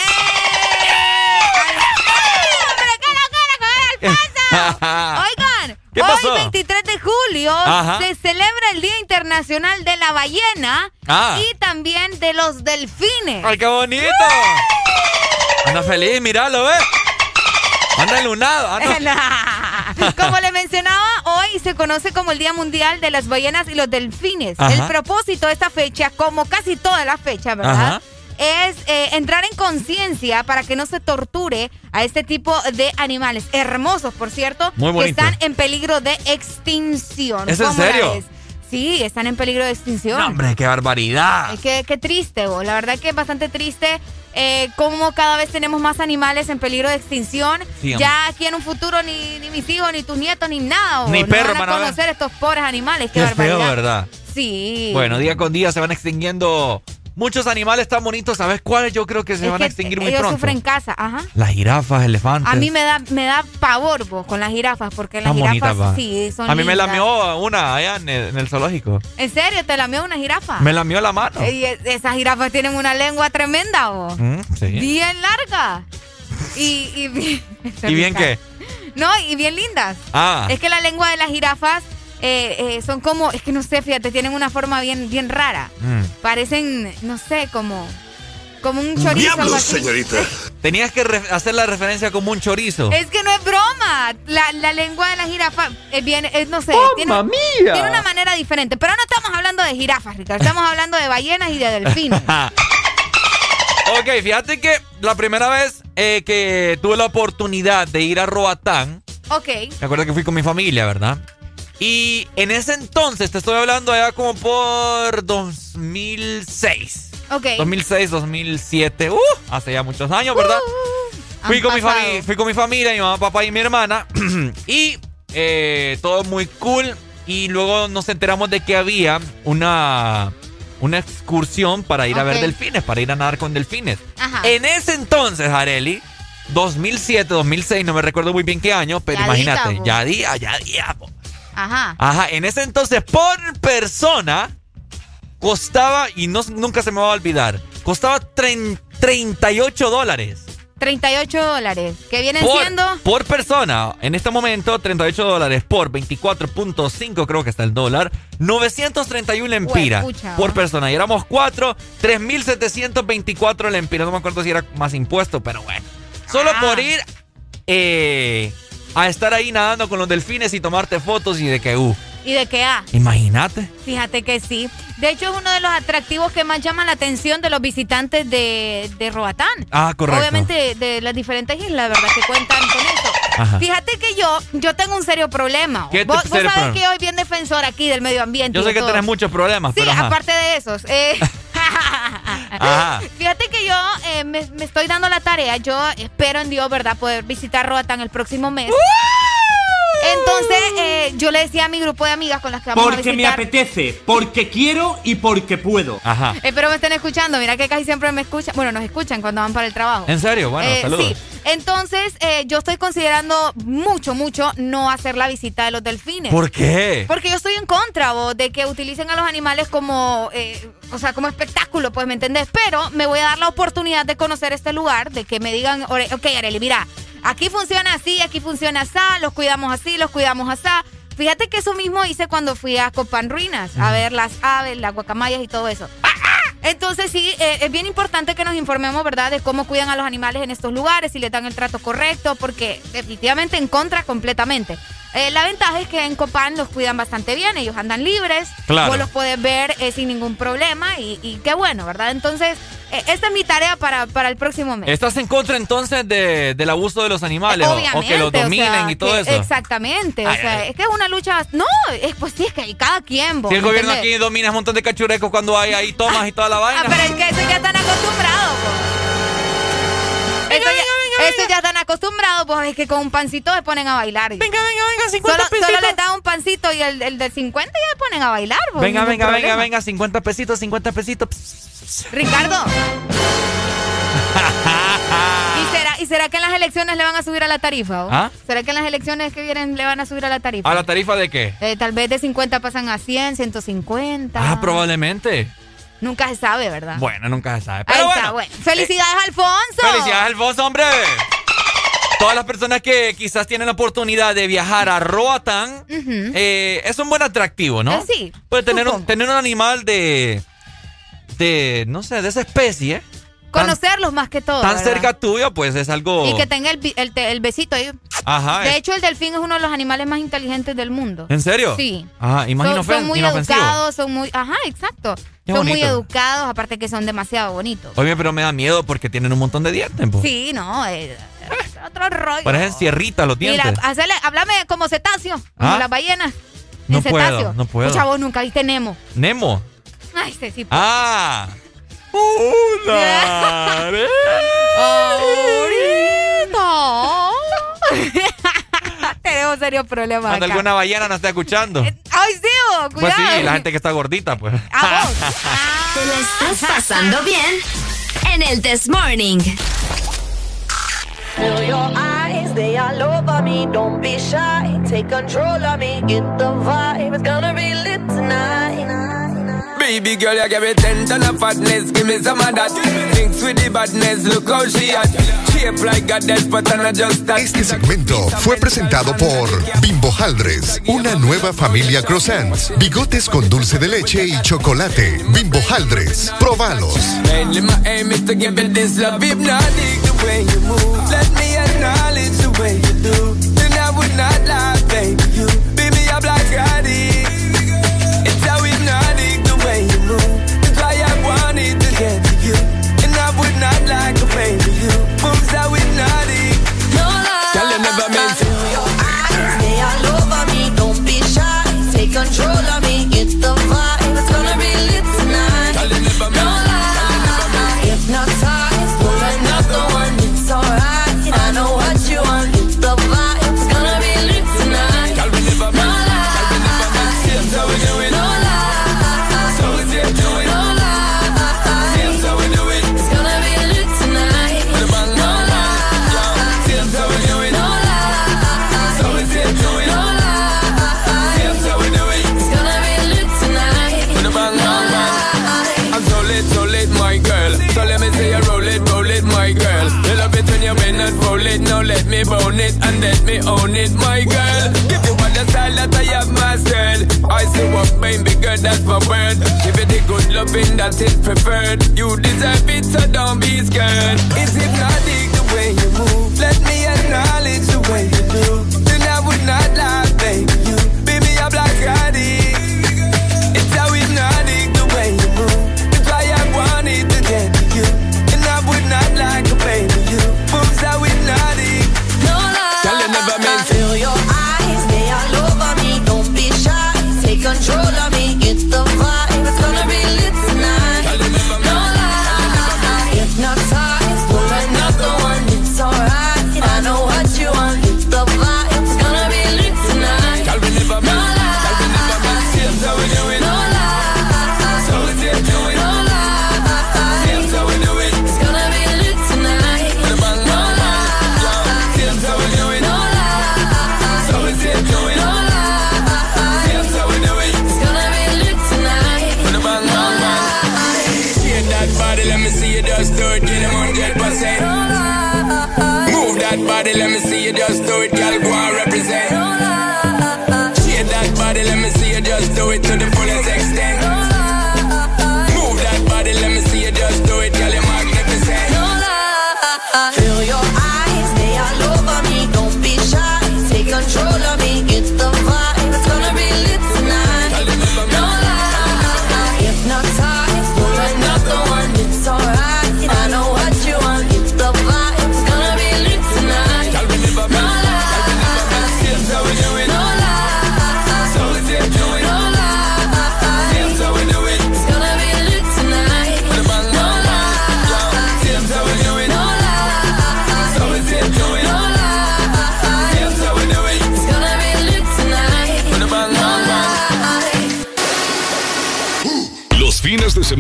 Oigan, ¿Qué pasó? hoy 23 de julio Ajá. se celebra el Día Internacional de la Ballena Ah. y también de los delfines. ¡Ay, qué bonito! Anda feliz, míralo, ¿ves? Anda ilunado. Anda... Como le mencionaba, hoy se conoce como el Día Mundial de las Ballenas y los Delfines. Ajá. El propósito de esta fecha, como casi todas las fechas, ¿verdad? Ajá. Es eh, entrar en conciencia para que no se torture a este tipo de animales hermosos, por cierto, Muy que están en peligro de extinción. ¿Es en ¿Cómo la serio? Sí, están en peligro de extinción. No, hombre, qué barbaridad. Qué, qué triste, vos. La verdad que es bastante triste eh, cómo cada vez tenemos más animales en peligro de extinción. Sí, ya aquí en un futuro ni, ni mis hijos, ni tus nietos, ni nada. Ni no perros van a conocer estos pobres animales. Qué, Qué feo, barbaridad. ¿verdad? Sí. Bueno, día con día se van extinguiendo muchos animales tan bonitos. ¿Sabes cuáles yo creo que se Es van que a extinguir muy ellos pronto? sufren casa, ajá. Las jirafas, elefantes. A mí me da, me da pavor vos, con las jirafas, porque las jirafas sí son A mí me lindas. lamió una allá en el, en el zoológico. ¿En serio? ¿Te lamió una jirafa? Me lamió la mano. Y es- esas jirafas tienen una lengua tremenda, vos. Mm, sí. Bien larga. Y, y bien... ¿Y bien qué? No, y bien lindas. Ah. Es que la lengua de las jirafas eh, eh, son como, es que no sé, fíjate, tienen una forma bien, bien rara. Mm. Parecen, no sé, como, como un chorizo. algo así. Tenías que re- hacer la referencia como un chorizo. Es que no es broma. La, la lengua de la jirafa es bien, es, no sé, tiene, mía! tiene una manera diferente. Pero no estamos hablando de jirafas, Ricardo. Estamos hablando de ballenas y de delfines. ok, fíjate que la primera vez eh, que tuve la oportunidad de ir a Roatán, ok. me acuerdo que fui con mi familia, ¿verdad? Y en ese entonces, te estoy hablando allá como por 2006. Ok. 2006, 2007, uh, hace ya muchos años, ¿verdad? fui, han con mi fui con mi familia, mi mamá, papá y mi hermana. y eh, todo muy cool. Y luego nos enteramos de que había una, una excursión para ir a ver delfines, para ir a nadar con delfines. Ajá. En ese entonces, Areli, 2007, 2006, no me recuerdo muy bien qué año, pero Ya imagínate, día, ya día, ya día. po. Ajá. Ajá, en ese entonces por persona costaba, y no, nunca se me va a olvidar, costaba trein- 38 dólares. 38 dólares. Que vienen Por, siendo. por persona, en este momento, 38 dólares por 24.5 creo que está el dólar, 931 lempiras Huepucha, por ¿no? persona. Y éramos cuatro, 3.724 lempiras. No me acuerdo si era más impuesto, pero bueno. Solo Ah. por ir eh, a estar ahí nadando con los delfines y tomarte fotos y de que, uh, ¿Y de qué A? imagínate. Fíjate que sí. De hecho, es uno de los atractivos que más llaman la atención de los visitantes de, de Roatán. Ah, correcto. Obviamente de las diferentes islas, ¿verdad? Que cuentan con eso. Ajá. Fíjate que yo, yo tengo un serio problema. ¿Qué vos, vos serio sabes problema? que yo soy bien defensor aquí del medio ambiente. Yo sé que todo. tenés muchos problemas, Sí, pero ajá. aparte de esos. eh, Ajá. Fíjate que yo eh, me, me estoy dando la tarea. Yo espero en Dios, ¿verdad? Poder visitar Roatán el próximo mes. Entonces, eh, yo le decía a mi grupo de amigas con las que vamos a Porque visitar. me apetece, porque quiero y porque puedo. Ajá. Espero me estén escuchando. Mira que casi siempre me escuchan. Bueno, nos escuchan cuando van para el trabajo. ¿En serio? Bueno, Eh, saludos. Sí. Entonces, eh, yo estoy considerando mucho, mucho no hacer la visita de los delfines. ¿Por qué? Porque yo estoy en contra, vos, de que utilicen a los animales como, eh, o sea, como espectáculo, pues, ¿me entendés? Pero me voy a dar la oportunidad de conocer este lugar, de que me digan, "Ore- ok, Areli, mira, aquí funciona así, aquí funciona así, los cuidamos así, los cuidamos así. Fíjate que eso mismo hice cuando fui a Copan Ruinas, a ver las aves, las guacamayas y todo eso. Entonces sí, eh, es bien importante que nos informemos, ¿verdad?, de cómo cuidan a los animales en estos lugares, si les dan el trato correcto, porque definitivamente en contra completamente. Eh, la ventaja es que en Copán los cuidan bastante bien, ellos andan libres, Claro. vos los puedes ver eh, sin ningún problema y, y qué bueno, ¿verdad? Entonces, eh, esta es mi tarea para, para el próximo mes. ¿Estás en contra entonces de, del abuso de los animales? o- Obviamente. o que los o sea, dominen y todo que- eso. Exactamente, Ay, o sea, ay. es que es una lucha... No, es, pues sí, es que hay cada quien, vos, Si el ¿me gobierno aquí domina un montón de cachurecos cuando hay ahí tomas y toda la vaina. Ah, pero es que eso ya están acostumbrados, pues. Eso, ya, eso ya están acostumbrados, pues es que con un pancito se ponen a bailar. Venga, venga, venga, 50 solo, pesitos. solo les da un pancito y el, el del 50 ya se ponen a bailar, pues. venga, venga, venga, venga, 50 pesitos, 50 pesitos. Ricardo. ¿Y será, ¿Y será que en las elecciones le van a subir a la tarifa? o? ¿Ah? ¿Será que en las elecciones que vienen le van a subir a la tarifa? ¿A la tarifa de qué? Eh, tal vez de 50 pasan a 100, 150. Ah, probablemente. Nunca se sabe, ¿verdad? Bueno, nunca se sabe. Ahí Pero está, bueno. bueno. ¡Felicidades, Alfonso! Felicidades, Alfonso, hombre. Todas las personas que quizás tienen la oportunidad de viajar a Roatán, eh, es un buen atractivo, ¿no? Eh, sí, Pues tener un, tener un animal de, de, no sé, de esa especie, Conocerlos más que todo. tan ¿verdad? cerca tuyo, pues es algo... Y que tenga el, el, el besito ahí. Ajá. De es- hecho, el delfín es uno de los animales más inteligentes del mundo. ¿En serio? Sí. Ajá, imagino son, son muy educados, son muy... Ajá, exacto. Qué son muy bonito. educados, aparte que son demasiado bonitos. Oye, pero me da miedo porque tienen un montón de dientes, po. Sí, no, eh, otro rollo. Parecen sierritas los Mira, dientes. hacerle, háblame como cetáceo, como ¿Ah? las ballenas. No puedo, cetáceo. no puedo. Pucha, vos nunca viste Nemo. Nemo. Ay, sí, sí. Ah. ¡Una! ¡Ahorita! Tenemos serios problemas. Cuando acá. alguna ballena nos está escuchando. Eh, ¡Ay, sí! Cuidado. Pues sí, la gente que está gordita, pues. ¿A vos? Ah. Te la estás pasando bien en el This Morning. Feel your eyes, they all over me. Don't be shy, take control of me. Get the vibe, it's gonna be lit tonight. Baby girl, give me some Este segmento fue presentado por Bimbo Haldres, una nueva familia croissants, bigotes con dulce de leche y chocolate. Bimbo Haldres, probalos. Let me acknowledge the way you do, then I would not baby. it, my girl. Give you all the style that I have mastered. I see what made me good, that's my word. Give you the good loving that is preferred. You deserve it, so don't be scared. Is it not the way you move? Let me acknowledge the way you do. Then I would not lie, baby.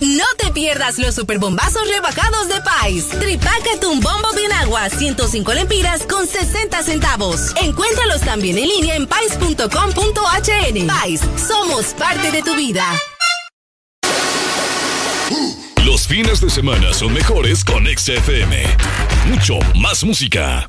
No te pierdas los superbombazos rebajados de Pais. Tripácate un bombo de agua, 105 lempiras con 60 centavos. Encuéntralos también en línea en pais.com.hn. Pais, somos parte de tu vida. Los fines de semana son mejores con XFM. Mucho más música.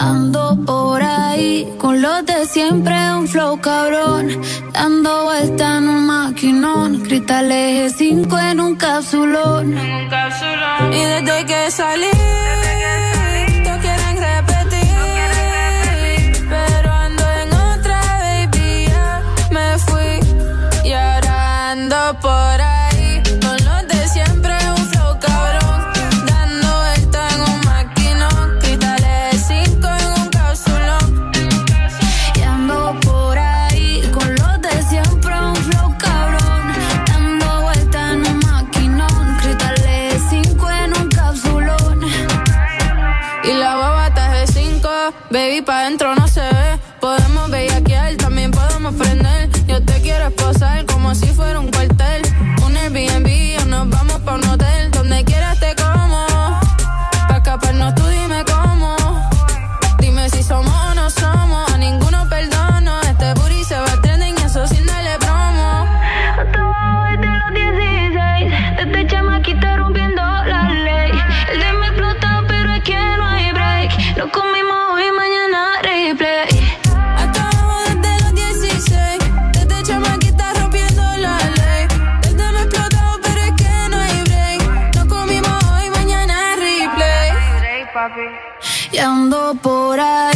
Ando por ahí con los de siempre, un flow cabrón. Dando vuelta en un maquinón, cristales 5 en un capsulón. Y desde que salí. Desde que salí por ahí.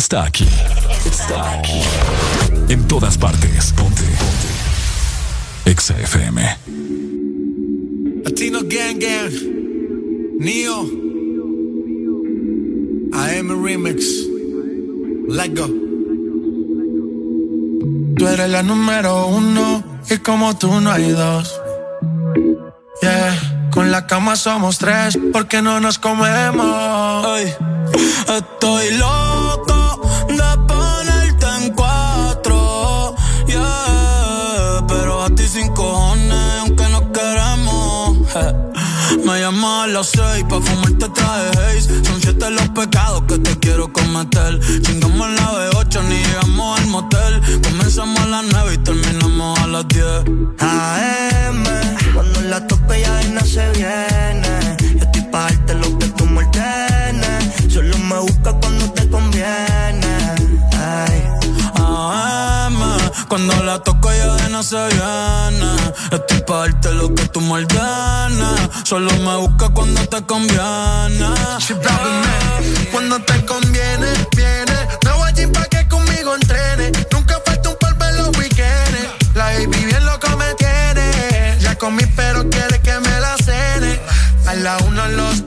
está aquí. Está aquí. En todas partes. Ponte. Ponte. Exa Latino Gang Gang. Neo. I am remix. Let go. Tú eres la número uno. Y como tú no hay dos. Yeah. Con la cama somos tres. Porque no nos comemos. Ay, estoy loco las seis, pa' fumarte traje haze. Son siete los pecados que te quiero cometer. Chingamos en la B8, ni llegamos al motel. Comenzamos a las nueve y terminamos a las diez. AM, cuando la tope ya no se viene. Yo estoy pa' darte lo que tú me ordenes. Solo me busca cuando te conviene. Cuando la toco ya de no se viene. Estoy pa' darte lo que tú me. Solo me busca cuando te conviene. Cuando te conviene, viene. No allí pa' que conmigo entrene. Nunca falta un par en los weekends. La baby bien loco me tiene. Ya comí, pero quiere que me la cene. A la uno, a los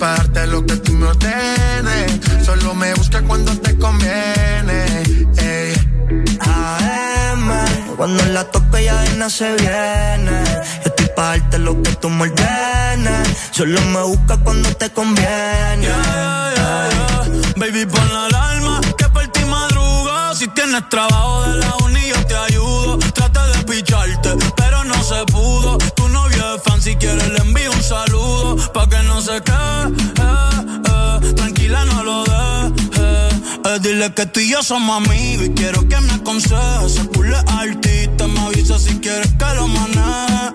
Para darte lo que tú me ordenes. Solo me busca cuando te conviene. Ey. AM, cuando la tope ya de nada se viene. Yo estoy pa' darte lo que tú me ordenes. Solo me busca cuando te conviene. Baby, pon la alarma que por ti madruga. Si tienes trabajo de la uni, yo te ayudo. Trata de picharte, si quieres le envío un saludo. Pa' que no se quede, eh, eh. tranquila, no lo dejes. Eh, dile que tú y yo somos amigos y quiero que me aconsejes. Se pule artista, me avisa si quieres que lo maneje.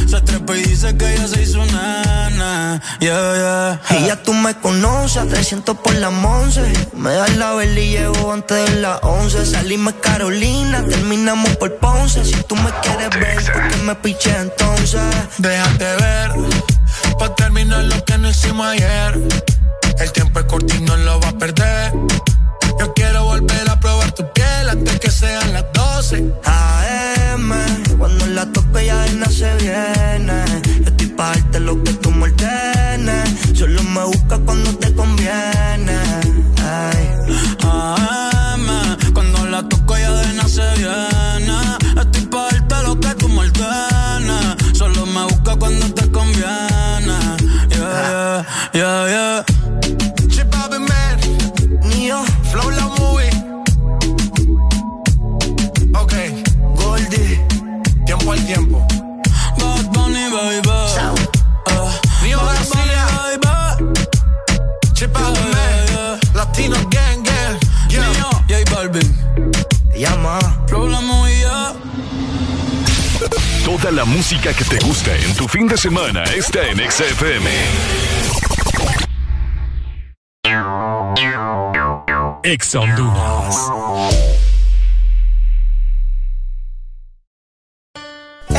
Se trepa y dice que ella se hizo nana. Yeah, yeah. Y ya tú me conoces, a 300 por la 11. Me das la vela y llego antes de las 11. Salimos Carolina, terminamos por Ponce. Si tú me quieres ver, ¿por qué me piché entonces? Déjate ver, pa' terminar lo que no hicimos ayer. El tiempo es corto y no lo va a perder. Yo quiero volver a probar tu piel antes que sean las 12. Cuando la tope ya de nada se viene. Yo estoy pa' darte lo que tú me ordenes. Solo me busca cuando te conviene. Ay. AM, cuando la toco ya de nada se viene. Estoy pa' darte lo que tú me ordenes. Solo me busca cuando te conviene. Yeah, yeah, yeah, yeah. Chip Neo, Flow La al tiempo. Bad Bunny, baby. Uh, García, Man, Latino Gang Gang. Yeah. Neo, J Balvin. llama. Flow La Movie, yeah. Toda la música que te gusta en tu fin de semana está en XFM. Ex Honduras.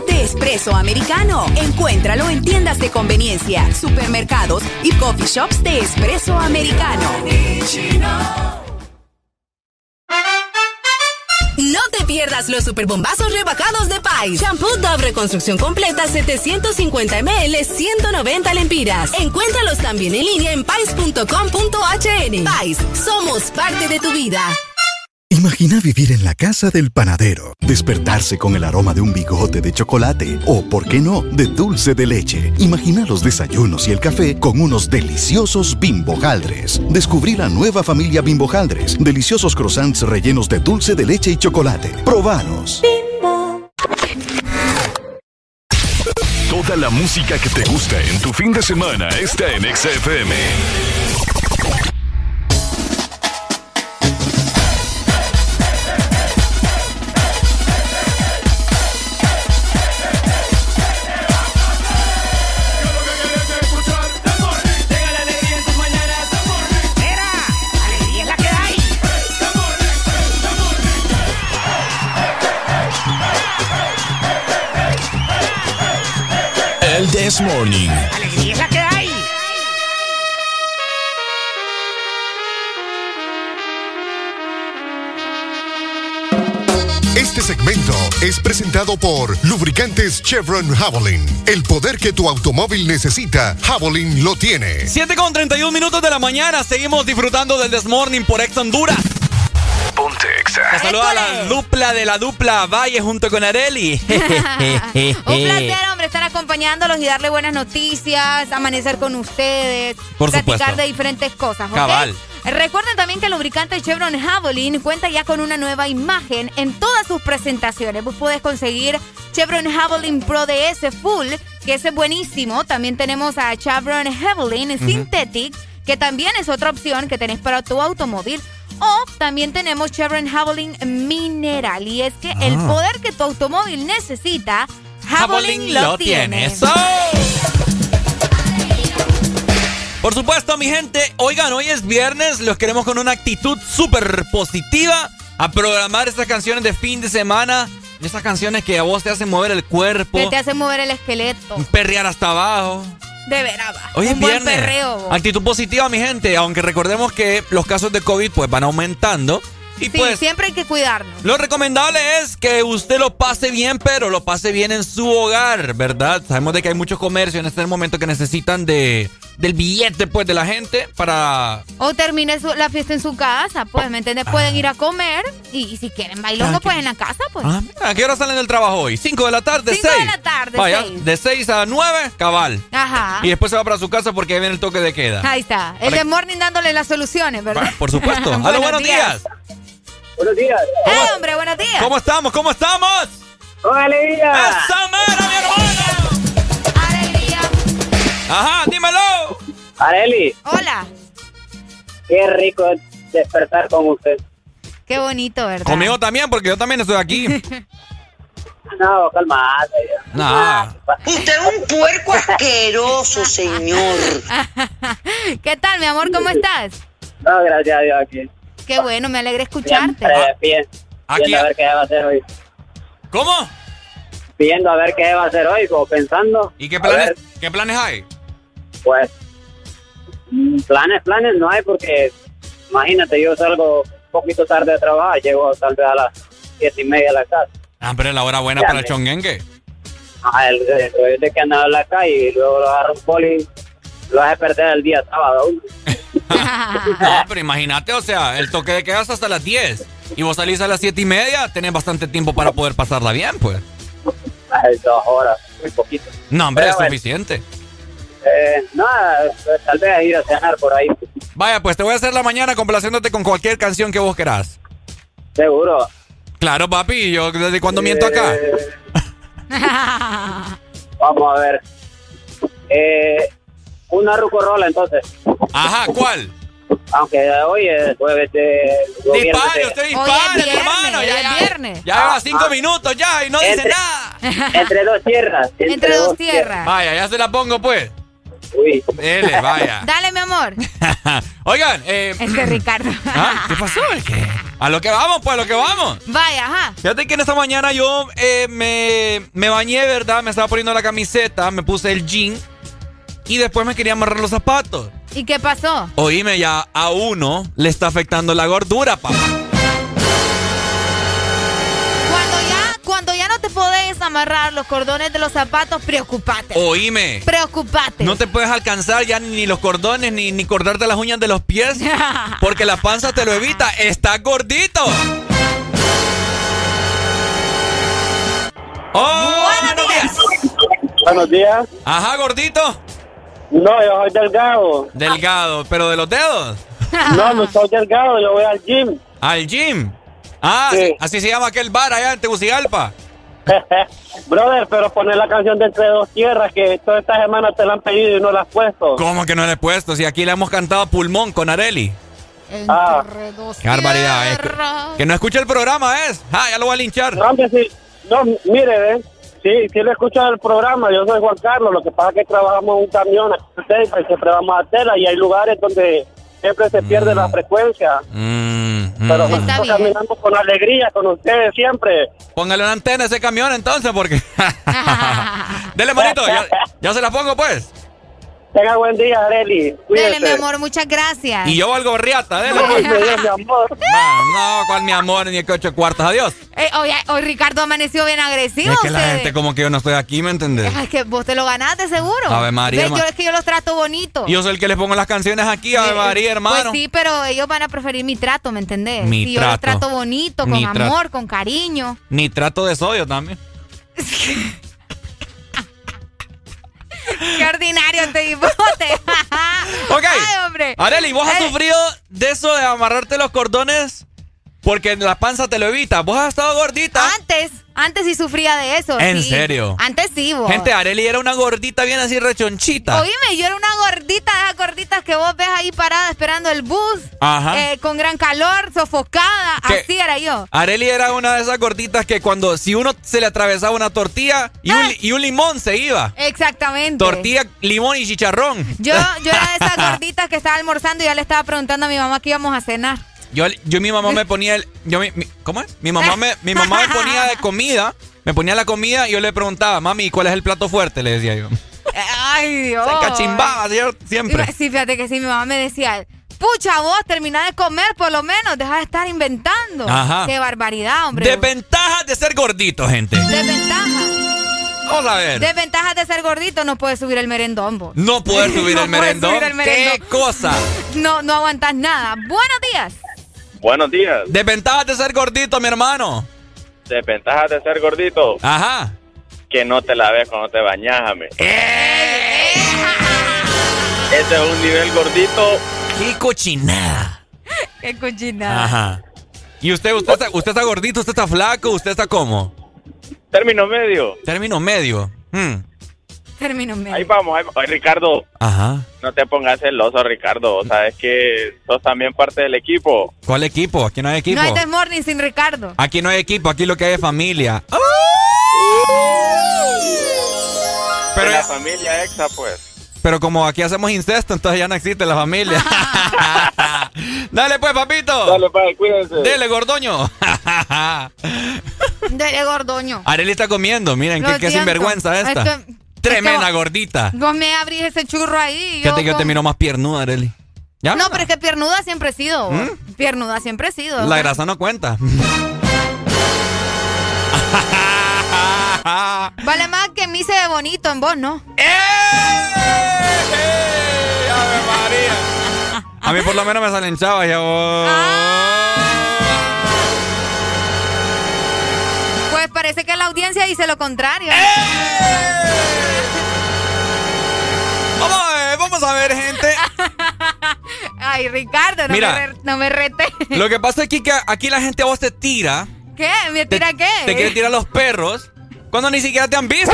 De espresso americano. Encuéntralo en tiendas de conveniencia, supermercados y coffee shops de espresso americano. No te pierdas los superbombazos rebajados de Pais. Shampoo Dove Reconstrucción Completa 750 ml 190 lempiras. Encuéntralos también en línea en pais.com.hn. Pais, somos parte de tu vida. Imagina vivir en la casa del panadero, despertarse con el aroma de un bigote de chocolate o, por qué no, de dulce de leche. Imagina los desayunos y el café con unos deliciosos bimbojaldres. Descubrí la nueva familia bimbojaldres, deliciosos croissants rellenos de dulce de leche y chocolate. Probanos. Toda la música que te gusta en tu fin de semana está en XFM. Morning. Alegría es la que hay. Este segmento es presentado por Lubricantes Chevron Javelin. El poder que tu automóvil necesita, Javelin lo tiene. 7 con 31 minutos de la mañana. Seguimos disfrutando del This Morning por Ex Honduras. Ponte Te saluda a la dupla de la dupla Valle junto con Areli. Un placer, hombre, estar acompañándolos y darle buenas noticias, amanecer con ustedes, Por platicar supuesto. de diferentes cosas, ¿ok? Cabal. Recuerden también que el lubricante Chevron Javelin cuenta ya con una nueva imagen en todas sus presentaciones. Vos puedes conseguir Chevron Javelin Pro DS Full, que ese es buenísimo. También tenemos a Chevron Javelin Synthetic, que también es otra opción que tenés para tu automóvil. O también tenemos Chevron Javelin Mineral. Y es que el Ah. poder que tu automóvil necesita, Javelin lo tiene. ¡Eso! Por supuesto, mi gente, oigan, hoy es viernes, los queremos con una actitud súper positiva a programar estas canciones de fin de semana, esas canciones que a vos te hacen mover el cuerpo, Que te hace mover el esqueleto. perrear hasta abajo. De veras. va. Hoy es Un buen viernes. perreo. bo. Actitud positiva, mi gente, aunque recordemos que los casos de COVID pues van aumentando y Sí, pues siempre hay que cuidarnos. lo recomendable es que usted lo pase bien, pero lo pase bien en su hogar, ¿verdad? Sabemos de que hay muchos comercios en este momento que necesitan de del billete pues de la gente para O termine su- la fiesta en su casa, pues, ¿me entiendes? Pueden ir a comer y, y si quieren bailongo, Ah, pues en la casa, pues. Ah, ¿A qué hora salen del trabajo hoy? ¿5 de la tarde? Cinco de ¿Seis? la tarde, Vaya, seis. de 6 a 9, cabal. Ajá. Y después se va para su casa porque ahí viene el toque de queda. Ahí está. El Para- de Morning dándole las soluciones, ¿verdad? Por supuesto. Aló, buenos días. Buenos días. ¡Eh, hombre, buenos días! ¿Cómo estamos? ¿Cómo estamos? ¡Con alegría! ¡Esa mera, mi hermano! Ajá, dímelo. Areli, Hola. qué rico es despertar con usted. Qué bonito, ¿verdad? Conmigo también, porque yo también estoy aquí. No, calmate. Nada. Usted es un puerco asqueroso, señor. ¿Qué tal, mi amor? ¿Cómo estás? No, gracias a Dios aquí. Qué bueno, me alegra escucharte. Siempre pie. Aquí- Viendo a ver qué va a hacer hoy. ¿Cómo? Viendo a ver qué va a hacer hoy, como pensando. ¿Y qué planes, qué planes hay? Pues, mm, planes, planes no hay porque, imagínate, yo salgo un poquito tarde de trabajar, llego tal vez a las siete y media a la casa. Ah, pero es la hora buena Ya para el chonguengue. Ah, el, el, de que andaba en la calle y luego lo agarra un poli, lo hace perder el día sábado. No, pero imagínate, o sea, el toque de quedas hasta las 10 y vos salís a las 7 y media, tenés bastante tiempo para poder pasarla bien, pues. Ay, dos horas, muy poquito. No, hombre, Pero es bueno. suficiente. Eh, nada, pues, tal vez ir a cenar por ahí. Vaya, pues te voy a hacer la mañana complaciéndote con cualquier canción que vos querás. Seguro. Claro, papi, yo desde cuando miento acá. Vamos a ver. Eh, una rucorola entonces. Ajá, ¿cuál? Aunque hoy es jueves de Dispare, usted dispare, hermano. Ya, ya, viernes. ya lleva Ah, cinco ah. minutos ya y no dice nada. Entre dos tierras. Entre dos tierras. Vaya, ya se la pongo, pues. Uy. Dele, vaya. Dale, mi amor. Oigan, eh, Este Ricardo. ¿ah? ¿qué pasó? ¿Qué? A lo que vamos, pues, a lo que vamos. Vaya, ajá. Fíjate que en esta mañana yo eh, me, me bañé, ¿verdad? Me estaba poniendo la camiseta, me puse el jean y después me quería amarrar los zapatos. ¿Y qué pasó? Oíme, ya a uno le está afectando la gordura, papá. Cuando ya no te podés amarrar los cordones de los zapatos, preocupate. Oíme. Preocupate. No te puedes alcanzar ya ni los cordones ni, ni cortarte las uñas de los pies porque la panza te lo evita. Estás gordito. ¡Oh! Buenos días. Buenos días. Ajá, gordito. No, yo soy delgado. Delgado, pero de los dedos. No, no soy delgado, yo voy al gym. ¿Al gym? Ah, Sí. así se llama aquel bar allá en Tegucigalpa. Brother, pero poner la canción de Entre Dos Tierras que toda esta semana te la han pedido y no la has puesto. ¿Cómo que no le he puesto? Si aquí le hemos cantado a pulmón con Areli. Ah. Qué barbaridad. es que, que no escucha el programa, ¿es? Ah, ya lo voy a linchar. No, hombre, sí. No, mire, ¿eh? Sí, sí le escucho el programa. Yo soy Juan Carlos. Lo que pasa es que trabajamos en un camión y siempre vamos a tela y hay lugares donde siempre se pierde la frecuencia. Mm, mm. Pero nosotros caminamos con alegría con ustedes siempre. Póngale una antena a ese camión entonces, porque. Dele, manito, ya, ya se la pongo, pues. Tenga buen día, Areli. Dele, mi amor, muchas gracias. Y yo valgo riata, dele. Pues. Dios, mi amor. No, no, cuál mi amor, ni que ocho cuartos, adiós. Eh, hoy, hoy Ricardo amaneció bien agresivo. Es que la gente como que yo no estoy aquí, ¿me entendés? Es que vos te lo ganaste seguro. Ave María, yo, es que yo los trato bonito. Yo soy el que les pongo las canciones aquí, a María, hermano. Pues sí, pero ellos van a preferir mi trato, ¿me entendés? Mi si yo los trato. trato bonito, con Mi trato. amor, con cariño. Ni trato de sodio también. Qué ordinario este hipote. Ok. Ay, hombre. Areli, ¿vos has Eh, sufrido de eso de amarrarte los cordones? Porque la panza te lo evita. ¿Vos has estado gordita? Antes, antes sí sufría de eso. ¿En sí. serio? Antes sí, vos. Gente, Areli era una gordita bien así rechonchita. Oíme, yo era una gordita, de esas gorditas que vos ves ahí parada esperando el bus. Ajá. eh, con gran calor, sofocada. ¿Qué? Así era yo. Areli era una de esas gorditas que cuando si uno se le atravesaba una tortilla y Ah. un, li- y un limón se iba. Exactamente. Tortilla, limón y chicharrón. Yo, yo era de esas gorditas que estaba almorzando y ya le estaba preguntando a mi mamá que íbamos a cenar. Yo, yo mi mamá me ponía el. Yo, mi- mi- ¿Cómo es? Mi mamá, me, mi mamá me ponía de comida. Me ponía la comida y yo le preguntaba, mami, ¿cuál es el plato fuerte? Le decía yo. Ay, Dios. Se cachimbaba siempre. Sí, fíjate que sí, mi mamá me decía, pucha vos, termina de comer por lo menos, deja de estar inventando. Ajá. Qué barbaridad, hombre. Desventajas de ser gordito, gente. Desventaja. Vamos a ver. Desventajas de ser gordito, no puedes subir el merendón, vos. No poder subir No el puedes merendón. subir el merendón. ¿Qué cosa? No, no aguantas nada. Buenos días. Buenos días. Desventajas de ser gordito, mi hermano. Desventajas de ser gordito. Ajá. Que no te la ves cuando te bañas, ame. Ese es un nivel gordito. ¡Qué cochinada! Qué cochinada. Ajá. ¿Y usted, usted está, usted está gordito, usted está flaco, usted está cómo? Término medio. Término medio. Hmm. Término medio. Ahí vamos, ahí, Ricardo. Ajá. No te pongas celoso, Ricardo. O sea, es que sos también parte del equipo. ¿Cuál equipo? Aquí no hay equipo. No hay desmorning sin Ricardo. Aquí no hay equipo, aquí lo que hay es familia. Pero la familia exa, pues. Pero como aquí hacemos incesto, entonces ya no existe la familia. Dale pues, papito. Dale, pues, cuídense. Dele, gordoño. Dele gordoño. Areli está comiendo, miren, qué, sinvergüenza Es esta. que- Tremenda gordita. Vos me abrís ese churro ahí. Fíjate que yo te miro más piernuda, Areli. ¿Ya? No, pero es que piernuda siempre he sido. vos. Piernuda siempre he sido. La grasa no cuenta. Vale más que mí se ve bonito en vos, ¿no? A mí por lo menos me salen chavas ya vos. Pues parece que la audiencia dice lo contrario. Vamos a ver, vamos a ver, gente. Ay, Ricardo, no, Mira. me, re- no me rete. Lo que pasa es que aquí- la gente a vos te tira, ¿Qué? ¿Me tira qué? te quiere tirar los perros, cuando ni siquiera te han visto.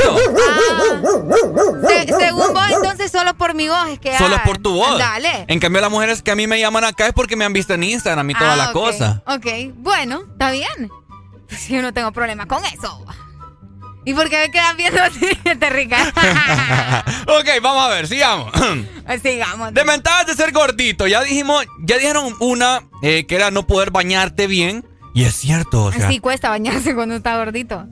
Se- según vos, entonces solo por mi voz es que. Solo ah, por tu voz. Dale. En cambio, las mujeres que a mí me llaman acá es porque me han visto en Instagram y toda Ah, la ok, cosa. Ok, bueno, está bien. Pues yo no tengo problema con eso. ¿Y por qué me quedan viendo así, te Ricardo? ok, vamos a ver, sigamos. Sigamos. Desventajas de ser gordito. Ya dijimos, ya dijeron una eh, que era no poder bañarte bien. Y es cierto, o sea. Así cuesta bañarse cuando está gordito.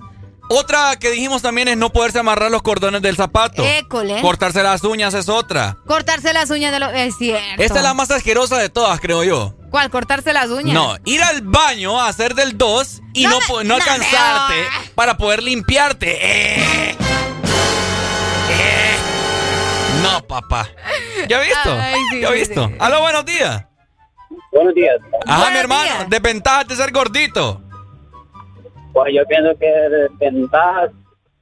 Otra que dijimos también es no poderse amarrar los cordones del zapato. École. Cortarse las uñas es otra. Cortarse las uñas de los... Es cierto. Esta es la más asquerosa de todas, creo yo. ¿Cuál? ¿Cortarse las uñas? No, ir al baño a hacer del 2 y No no, no alcanzarte para poder limpiarte. Eh. Eh. No, papá. ¿Ya has visto? Ay, sí, ¿Ya sí, visto? sí. Aló, buenos días. Buenos días. Ajá, Buenos mi hermano. días. Desventajas de ser gordito. Pues yo pienso que desventajas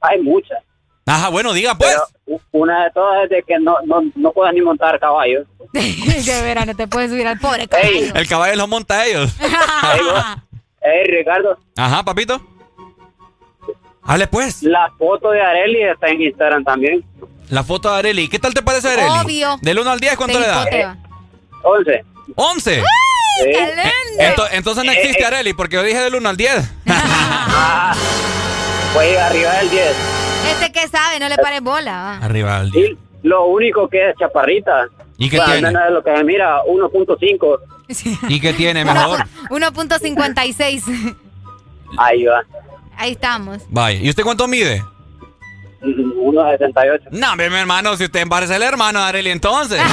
Hay muchas. Ajá, bueno, diga pues. Pero una de todas es de que no, no, no puedas ni montar caballos. de veras, no te puedes subir al pobre caballo. El caballo los monta a ellos. Ey, vos- ey, Ricardo, Ajá, papito. Hable pues. la foto de Areli está en Instagram también. La foto de Areli. ¿Qué tal te parece Areli? Obvio. Del 1 al 10, ¿cuánto le da? hipoteo. 11. 11. Sí. Ento- entonces no Eh, existe eh. Areli, porque yo dije del 1 al 10. Pues arriba del 10. Este que sabe, no le pares bola. va. Arriba del 10. Lo único que es chaparrita. ¿Y qué Bueno, tiene? no es lo que se mira, 1.5. ¿Y qué tiene mejor? 1.56. Ahí va. Ahí estamos. Vaya. ¿Y usted cuánto mide? 1.68. No, hombre, mi hermano, si usted parece el hermano de Areli entonces.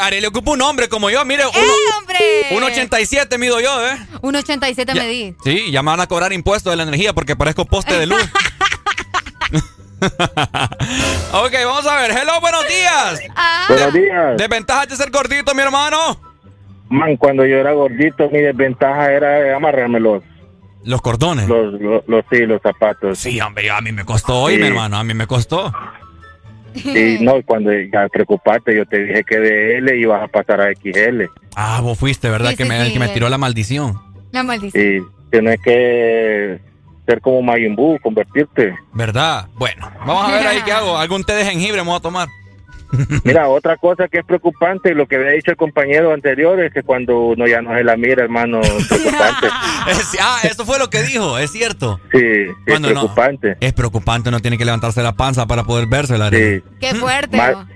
Areli, ocupa un hombre como yo, mire. ¡Eh, hombre! 1.87 mido yo, ¿eh? 1.87 me di. Sí, ya me van a cobrar impuestos de la energía porque parezco poste de luz. ok, vamos a ver. Hello, buenos días. Buenos días. Desventajas de ser gordito, mi hermano. Man, cuando yo era gordito, mi desventaja era amarrarme los... Los cordones. Los, los, los- sí, los zapatos. Sí, hombre, a mí me costó hoy, Sí. mi hermano. A mí me costó. Y no, y cuando ya preocupaste, yo te dije que de L ibas a pasar a XL. Ah, vos fuiste, ¿verdad? Sí, que, sí, me, sí, que me tiró la maldición. La maldición. Y tienes que ser como Majin Buu, convertirte. ¿Verdad? Bueno, vamos a ver ahí qué hago. Algún té de jengibre me voy a tomar. Mira, otra cosa que es preocupante, lo que había dicho el compañero anterior, es que cuando uno ya no se la mira, hermano, es preocupante. Es- ah, eso fue lo que dijo, es cierto. Sí, sí, es Cuando no- preocupante. Es preocupante, uno tiene que levantarse la panza para poder vérsela. Sí. Qué fuerte. Ma-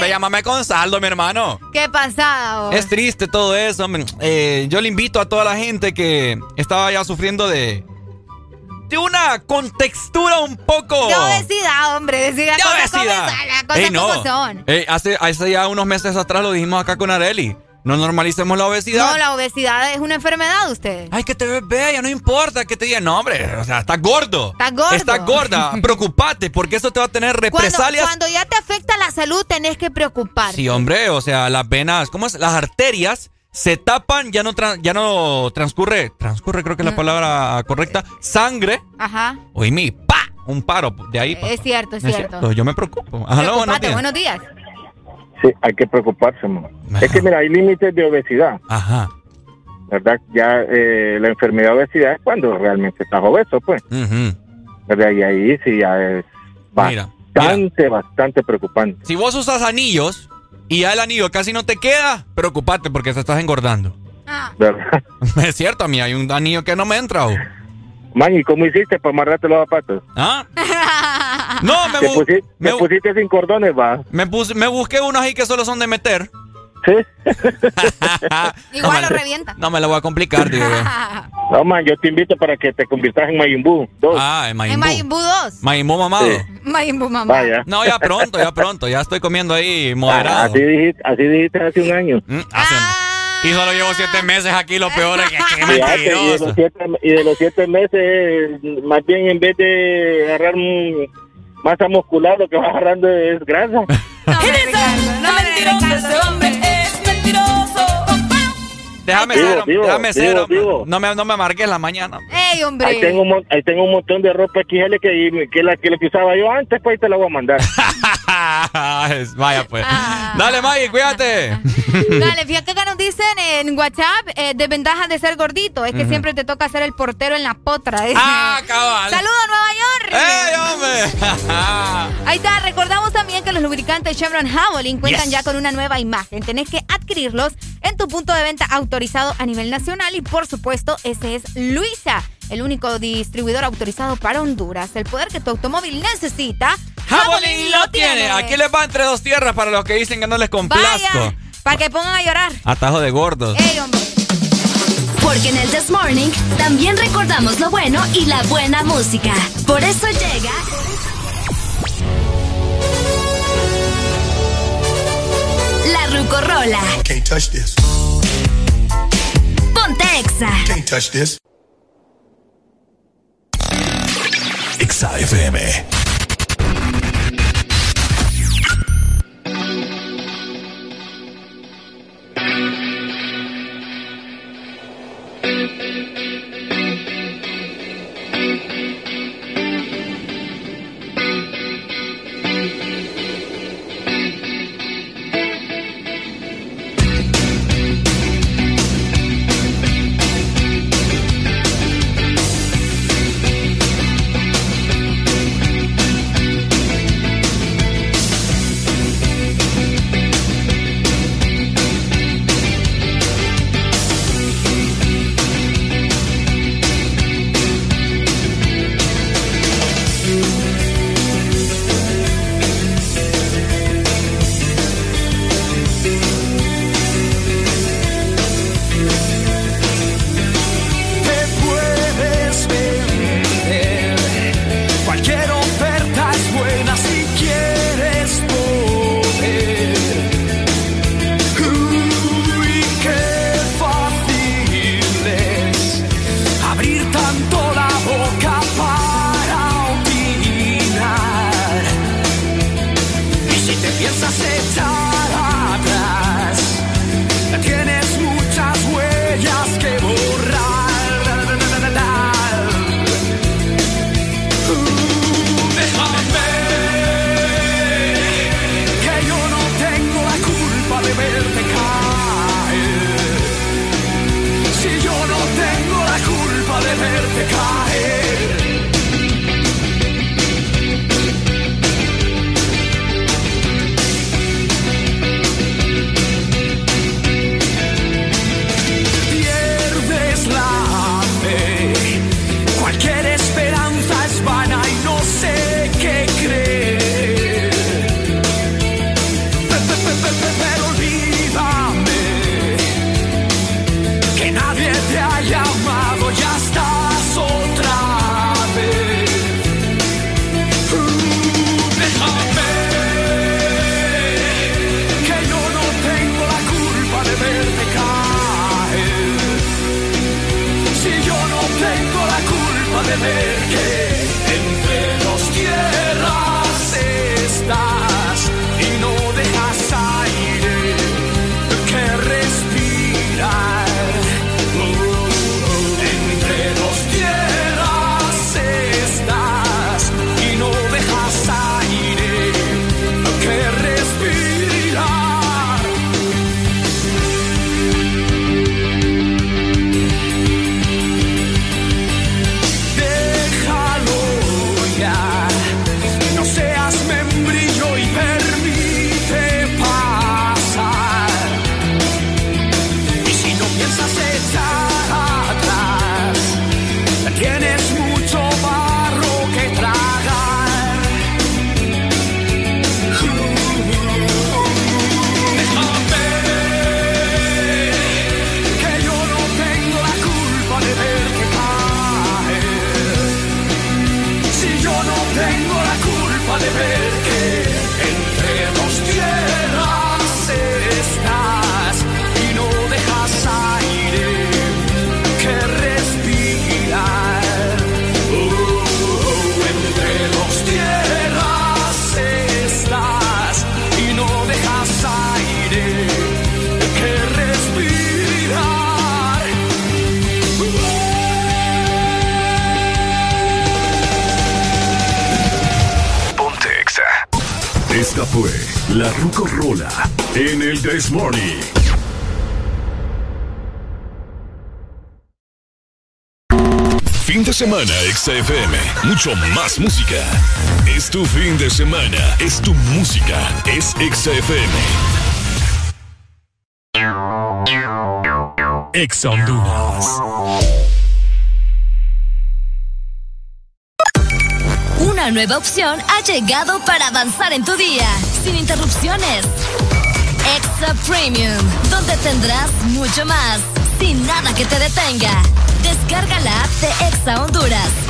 me llámame con saldo, mi hermano. Qué pasada. vos. Es triste todo eso. hombre. Eh, yo le invito a toda la gente que estaba ya sufriendo de, de una contextura un poco... De obesidad, hombre. Decir las De cosas como obesidad. son, las cosas Ey, no. como son. Ey, hace, hace ya unos meses atrás lo dijimos acá con Areli. No normalicemos la obesidad. No, la obesidad es una enfermedad de ustedes. Ay, que te ves bella, no importa que te digan, no, hombre, o sea, estás gordo. Estás gordo. Estás gorda. Preocupate, porque eso te va a tener Cuando, represalias. cuando ya te afecta la salud, tenés que preocuparte. Sí, hombre, o sea, las venas, ¿cómo es? Las arterias se tapan, ya no, tran- ya no transcurre, transcurre creo que es la palabra correcta, sangre. Ajá. Oye, mi, pa, un paro de ahí. pa. Es cierto, es Es cierto. Yo me preocupo. Ajá, no, buenos días. buenos días. Sí, hay que preocuparse, man. Es que mira, hay límites de obesidad. Ajá. ¿Verdad? Ya eh, la enfermedad de obesidad es cuando realmente estás obeso, pues. ¿Verdad? Y ahí sí ya es Mira, bastante, bastante preocupante. Si vos usas anillos y ya el anillo casi no te queda, preocupate porque te estás engordando. ¿Verdad? Es cierto, a mí hay un anillo que no me entra. o- Man, ¿y cómo hiciste para amarrarte los zapatos? ¿Ah? No, me, ¿Te, bu- pusi- me pusiste sin cordones, va? me, puse- me busqué unos ahí que solo son de meter. Sí. no Igual me, lo revienta. no me la voy a complicar, digo yo. No, man, yo te invito para que te conviertas en Buu. Dos. Ah, en En Mayimbu. Mayimbu 2. Mayimbu mamado. Sí. Mayimbu mamá. Vaya. No, ya pronto, ya pronto. Ya estoy comiendo ahí Ah, moderado. así, dijiste, así dijiste hace un año. Mm, hace un- Y solo llevo siete meses aquí, lo peor es que, que Fíjate, y, de mentiroso. los siete, y de los siete meses, más bien en vez de agarrar mm, masa muscular, lo que va agarrando es grasa. No mentiroso, ese hombre es mentiroso. Déjame Vivo, ser, vivo, déjame ser. vivo. No me, no me amargues la mañana. ¡Ey, hombre! Ahí tengo, un, ahí tengo un montón de ropa XL que, que, la, que la que usaba yo antes, pues ahí te la voy a mandar. Vaya pues. Ah. Dale, Maggie, cuídate. Dale, fíjate que nos dicen en WhatsApp, eh, desventajas de ser gordito, es que siempre te toca ser el portero en la potra. dice. Ah, cabal. ¡Saludos, Nueva York! ¡Ey, hombre! Ahí está, recordamos también que los lubricantes Chevron Javelin cuentan Yes. ya con una nueva imagen. Tenés que adquirirlos en tu punto de venta autorizado a nivel nacional y por supuesto ese es Luisa, el único distribuidor autorizado para Honduras. El poder que tu automóvil necesita, Jabolín lo tiene. Aquí les va entre dos tierras para los que dicen que no les complazco. Para que pongan a llorar. Atajo de gordos. Ey, hombre. Porque en el This Morning también recordamos lo bueno y la buena música. Por eso llega. La Rucorola. Can't touch this. Ponte Exa. Can't touch this. Exa. XFM. Mucho más música. Es tu fin de semana. Es tu música. Es XFM. Ex Honduras. Una nueva opción ha llegado para avanzar en tu día, sin interrupciones. Exa Premium, donde tendrás mucho más, sin nada que te detenga. Descarga la app de Exa Honduras.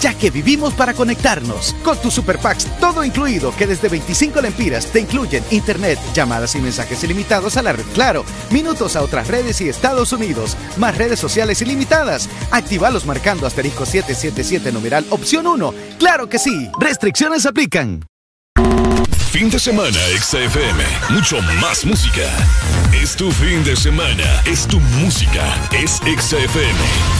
ya que vivimos para conectarnos. Con tu Super Packs, todo incluido, que desde 25 lempiras te incluyen internet, llamadas y mensajes ilimitados a la red Claro, minutos a otras redes y Estados Unidos, más redes sociales ilimitadas. Actívalos marcando asterisco 777 numeral opción 1. ¡Claro que sí! Restricciones aplican. Fin de semana, XFM. Mucho más música. Es tu fin de semana. Es tu música. Es XFM.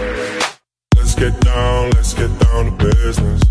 down to business.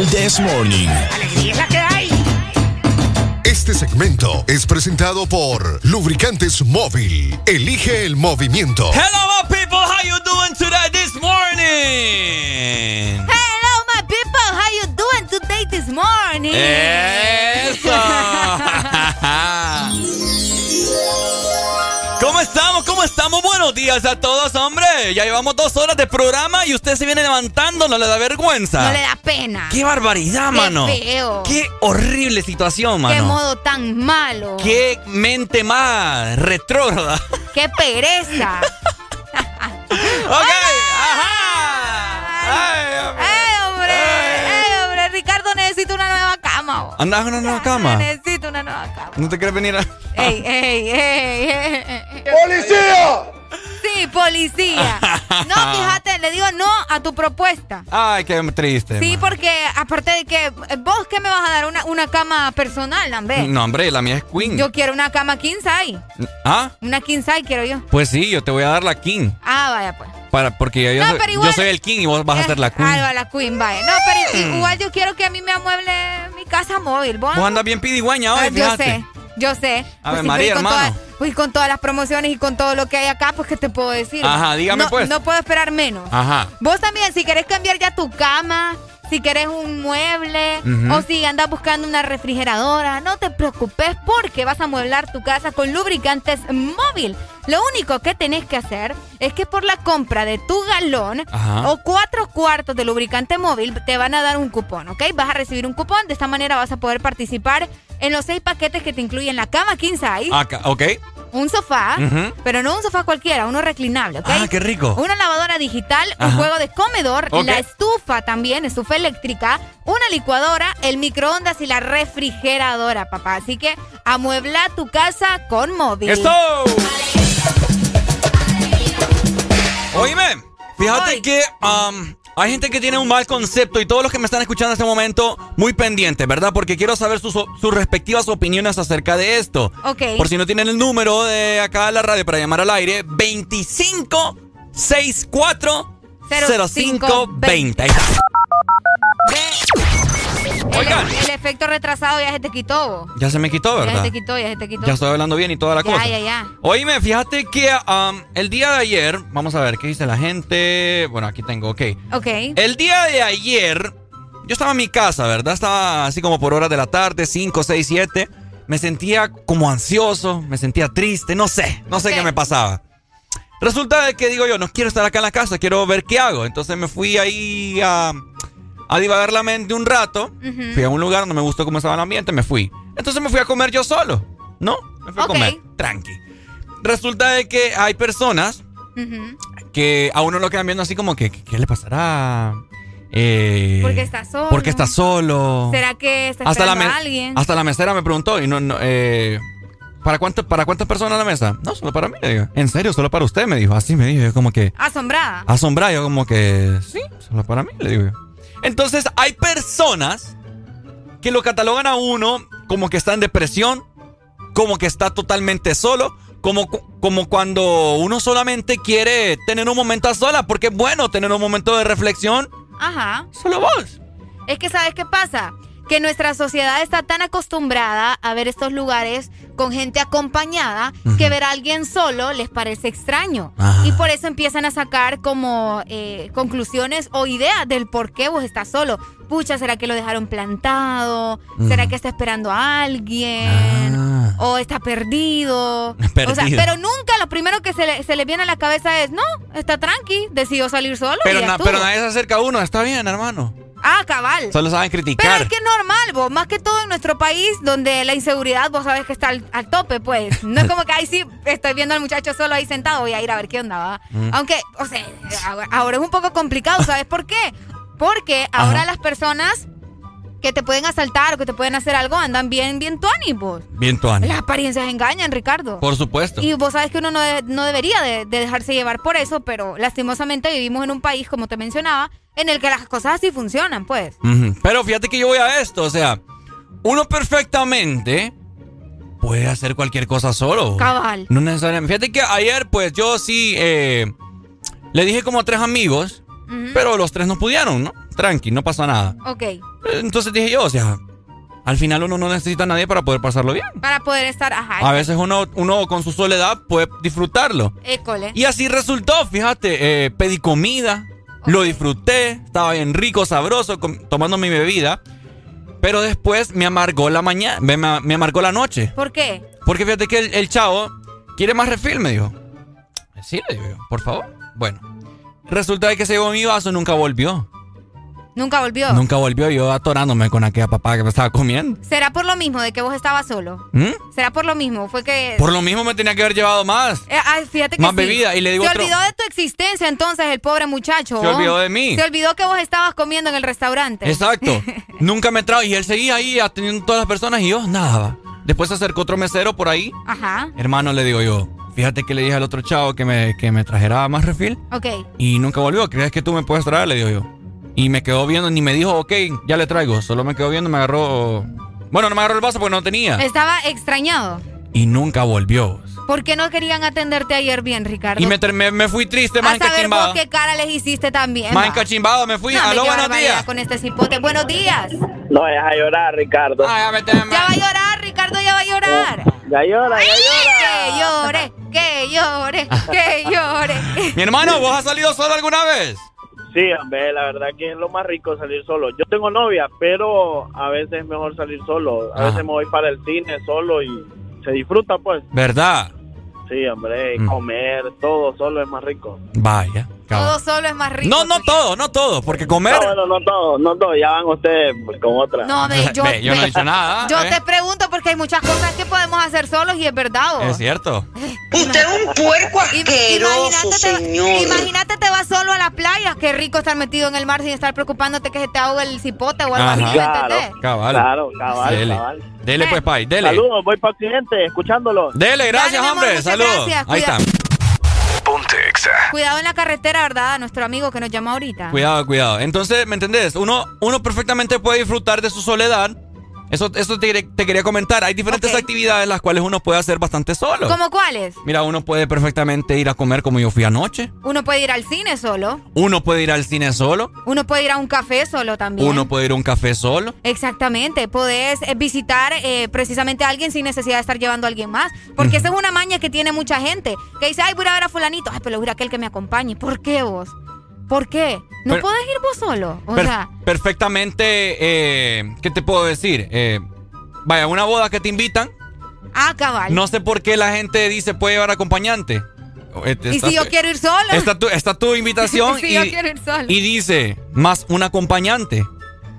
El This Morning. Alegría es la que hay. Este segmento es presentado por Lubricantes Móvil. Elige el movimiento. Hello, my people. How you doing today this morning? Hello, my people. How you doing today this morning? Eso. ¿Cómo estamos? Buenos días a todos, hombre. Ya llevamos dos horas de programa y usted se viene levantando, no le da vergüenza. No le da pena. ¡Qué barbaridad, Qué mano! feo. ¡Qué horrible situación, mano! Qué modo tan malo. ¡Qué mente más retrógrada! Qué pereza. ¡Ok! ¡Ajá! ¡Ey, cama. ¿Andas en una nueva cama? Necesito una nueva cama. ¿No te quieres venir a...? ¡Ey, ey, ey, ey! ¡Policía! Sí, policía. No, fíjate, le digo no a tu propuesta. Ay, qué triste. Sí, man. porque aparte de que eh, vos qué me vas a dar una, una cama personal, Lambe. No, hombre, la mía es Queen. Yo quiero una cama king size. ¿Ah? Una king size quiero yo. Pues sí, yo te voy a dar la King. Ah, vaya pues. Para, porque yo, No, soy, igual- yo soy el King y vos vas a ser la Queen. Ah, la queen, vaya. No, pero igual yo quiero que a mí me amueble mi casa móvil. ¿Vos? Vos andas bien pidigüeña hoy, Ah, yo fíjate. sé, yo sé. Ave Pues sí, María, pues, con hermano. pues con todas las promociones y con todo lo que hay acá, pues, ¿qué te puedo decir? Ajá, dígame, No- pues. No puedo esperar menos. Ajá. Vos también, si querés cambiar ya tu cama, si querés un mueble, o si andas buscando una refrigeradora, no te preocupes porque vas a mueblar tu casa con lubricantes móvil. Lo único que tenés que hacer es que por la compra de tu galón Ajá. o cuatro cuartos de lubricante móvil te van a dar un cupón, ¿ok? Vas a recibir un cupón, de esta manera vas a poder participar en los seis paquetes que te incluyen la cama king size, Acá, ¿Ok? un sofá, pero no un sofá cualquiera, uno reclinable, ¿ok? Ah, qué rico. Una lavadora digital, un juego de comedor, la estufa también, estufa eléctrica, una licuadora, el microondas y la refrigeradora, papá. Así que amuebla tu casa con móvil. ¡Eso! Oíme, fíjate que um, hay gente que tiene un mal concepto y todos los que me están escuchando en este momento muy pendientes, ¿verdad? Porque quiero saber sus, sus respectivas opiniones acerca de esto. Ok. Por si no tienen el número de acá de la radio para llamar al aire, 2564 0520. Ahí está. El, el efecto retrasado ya se te quitó. Ya se me quitó, Ya ¿verdad? se te quitó, ya se te quitó. Ya estoy hablando bien y toda la Ya, cosa. ya, ya. Oíme, fíjate que um, el día de ayer, vamos a ver qué dice la gente. Bueno, aquí tengo, ok. Ok. El día de ayer, yo estaba en mi casa, ¿verdad? Estaba así como por horas de la tarde, 5, 6, 7. Me sentía como ansioso, me sentía triste, no sé, no sé qué me pasaba. Resulta de que digo yo, no quiero estar acá en la casa, quiero ver qué hago. Entonces me fui ahí a, a divagar la mente un rato. Fui a un lugar, no me gustó cómo estaba el ambiente, me fui. Entonces me fui a comer yo solo, ¿no? Me fui a comer, tranqui. Resulta de que hay personas que a uno lo quedan viendo así como que, ¿qué le pasará? Eh, Porque está solo. Porque está solo. ¿Será que está hasta la, a alguien? hasta la mesera me preguntó y no, no, eh, ¿para, cuánto, ¿para cuántas personas la mesa? No, solo para mí, le digo. ¿En serio? Solo para usted, me dijo. Así me dijo, yo como que Asombrada. asombrado, yo como que sí, solo para mí, le digo yo. Entonces hay personas que lo catalogan a uno como que está en depresión, como que está totalmente solo, como, como cuando uno solamente quiere tener un momento a sola, porque es bueno tener un momento de reflexión. Ajá. Solo vos. Es que, ¿sabes qué pasa? Que nuestra sociedad está tan acostumbrada a ver estos lugares con gente acompañada que ver a alguien solo les parece extraño. Ah. Y por eso empiezan a sacar como eh, conclusiones o ideas del por qué vos estás solo. Pucha, ¿será que lo dejaron plantado? ¿Será que está esperando a alguien? ¿O está perdido? O sea, pero nunca lo primero que se le, se le viene a la cabeza es, no, está tranqui, decidió salir solo. y Pero, na- estuvo". pero nadie se acerca a uno, está bien, hermano. Ah, cabal. Solo saben Pero criticar. es que es normal, vos, más que todo en nuestro país, donde la inseguridad, vos sabes que está al, al tope, pues. No es como que, ay, sí, estoy viendo al muchacho solo ahí sentado, voy a ir a ver qué onda, va. Mm. Aunque, o sea, ahora- ahora es un poco complicado, ¿sabes por qué? Porque ahora las personas que te pueden asaltar o que te pueden hacer algo andan bien, bien tuanis, vos. Bien, Tuani. Las apariencias engañan, Ricardo. Por supuesto. Y vos sabes que uno no, de- no debería de, de dejarse llevar por eso, pero lastimosamente vivimos en un país, como te mencionaba, en el que las cosas así funcionan, pues. Pero fíjate que yo voy a esto, o sea, uno perfectamente puede hacer cualquier cosa solo. Cabal. No necesariamente. Fíjate que ayer, pues yo sí eh, le dije como a tres amigos, pero los tres no pudieron, ¿no? Tranqui, no pasa nada. Ok. Entonces dije yo, o sea, al final uno no necesita a nadie para poder pasarlo bien. Para poder estar, ajá. A veces uno, uno con su soledad puede disfrutarlo. École. Y así resultó, fíjate, eh, pedí comida, lo disfruté, estaba bien rico, sabroso, tomando mi bebida, pero después me amargó la mañana, me, me- amargó la noche. ¿Por qué? Porque fíjate que el, el chavo quiere más refil, me dijo. Sí, le digo yo, por favor. Bueno, resulta de que se llevó mi vaso y nunca volvió. Nunca volvió. Nunca volvió yo atorándome con aquella papá que me estaba comiendo. ¿Será por lo mismo de que vos estabas solo? ¿Mm? ¿Será por lo mismo? Fue que... Por lo mismo me tenía que haber llevado más. Eh, fíjate que Más sí. bebida, y le digo Se otro- olvidó de tu existencia entonces el pobre muchacho. Se ¿oh? olvidó de mí. Se olvidó que vos estabas comiendo en el restaurante. Exacto. Nunca me trajo. Y él seguía ahí atendiendo a todas las personas y yo nada. Después se acercó otro mesero por ahí. Ajá. Hermano, le digo yo, fíjate que le dije al otro chavo que me, que me trajera más refil Ok. y nunca volvió. ¿Crees que tú me puedes traer? Le digo yo. Y me quedó viendo, ni me dijo, ok, ya le traigo. Solo me quedó viendo, me agarró... Bueno, no me agarró el vaso porque no tenía. Estaba extrañado. Y nunca volvió. ¿Por qué no querían atenderte ayer bien, Ricardo? Y me, me, me fui triste, más a saber vos encachimbado. qué cara les hiciste también. Más encachimbado me fui. No, Aló, buenos días. con este cipote. Buenos días. No deja llorar, Ricardo. Ya va a llorar, Ricardo, ya va a llorar. Ya llora, ya Que llore, que llore, que llore. Mi hermano, ¿vos has salido solo alguna vez? Sí, hombre, la verdad que es lo más rico salir solo. Yo tengo novia, pero a veces es mejor salir solo. A veces me voy para el cine solo y se disfruta, pues. ¿Verdad? Sí, hombre, Mm. comer, todo solo es más rico. Vaya. Todo solo es más rico. No, no todo, no todo, porque comer... No, bueno, no todo, no todo. Ya van ustedes con otra. No, ve, yo, Ve, yo no he ve, dicho nada. Yo ¿eh? te pregunto porque hay muchas cosas que podemos hacer solos y es verdad. ¿o? Es cierto. Usted es un puerco asqueroso, imagínate, te- señor. imagínate te vas solo a la playa. Qué rico estar metido en el mar sin estar preocupándote que se te ahogue el cipote o algo Ajá. así. ¿me Claro? Cabal. claro, cabal, Dele. cabal. Dele pues, Pai, dele. Saludos, voy para Occidente, escuchándolo. Dele, gracias, Dale, mi amor, hombre. Saludos. gracias, Ahí está. Exa. Cuidado en la carretera, ¿verdad? Nuestro amigo que nos llama ahorita. Cuidado, cuidado. Entonces, ¿me entendés? Uno, uno perfectamente puede disfrutar de su soledad. Eso, eso te, quería- te quería comentar. Hay diferentes actividades las cuales uno puede hacer bastante solo. ¿Cómo cuáles? Mira, uno puede perfectamente ir a comer como yo fui anoche. Uno puede ir al cine solo. Uno puede ir al cine solo. Uno puede ir a un café solo también. Uno puede ir a un café solo. Exactamente, podés eh, visitar eh, precisamente a alguien sin necesidad de estar llevando a alguien más. Porque esa es una maña que tiene mucha gente. Que dice, ay, voy a ver a fulanito. Ay, pero voy a aquel que me acompañe. ¿Por qué vos? ¿Por qué? ¿No Per- podés ir vos solo? O Per- sea, perfectamente, eh, ¿qué te puedo decir? Eh, vaya, una boda que te invitan. ah, cabal. No sé por qué la gente dice puede llevar acompañante. Este, ¿Y si yo quiero ir solo? Está tu, está tu invitación si y, yo quiero ir solo. y dice más un acompañante.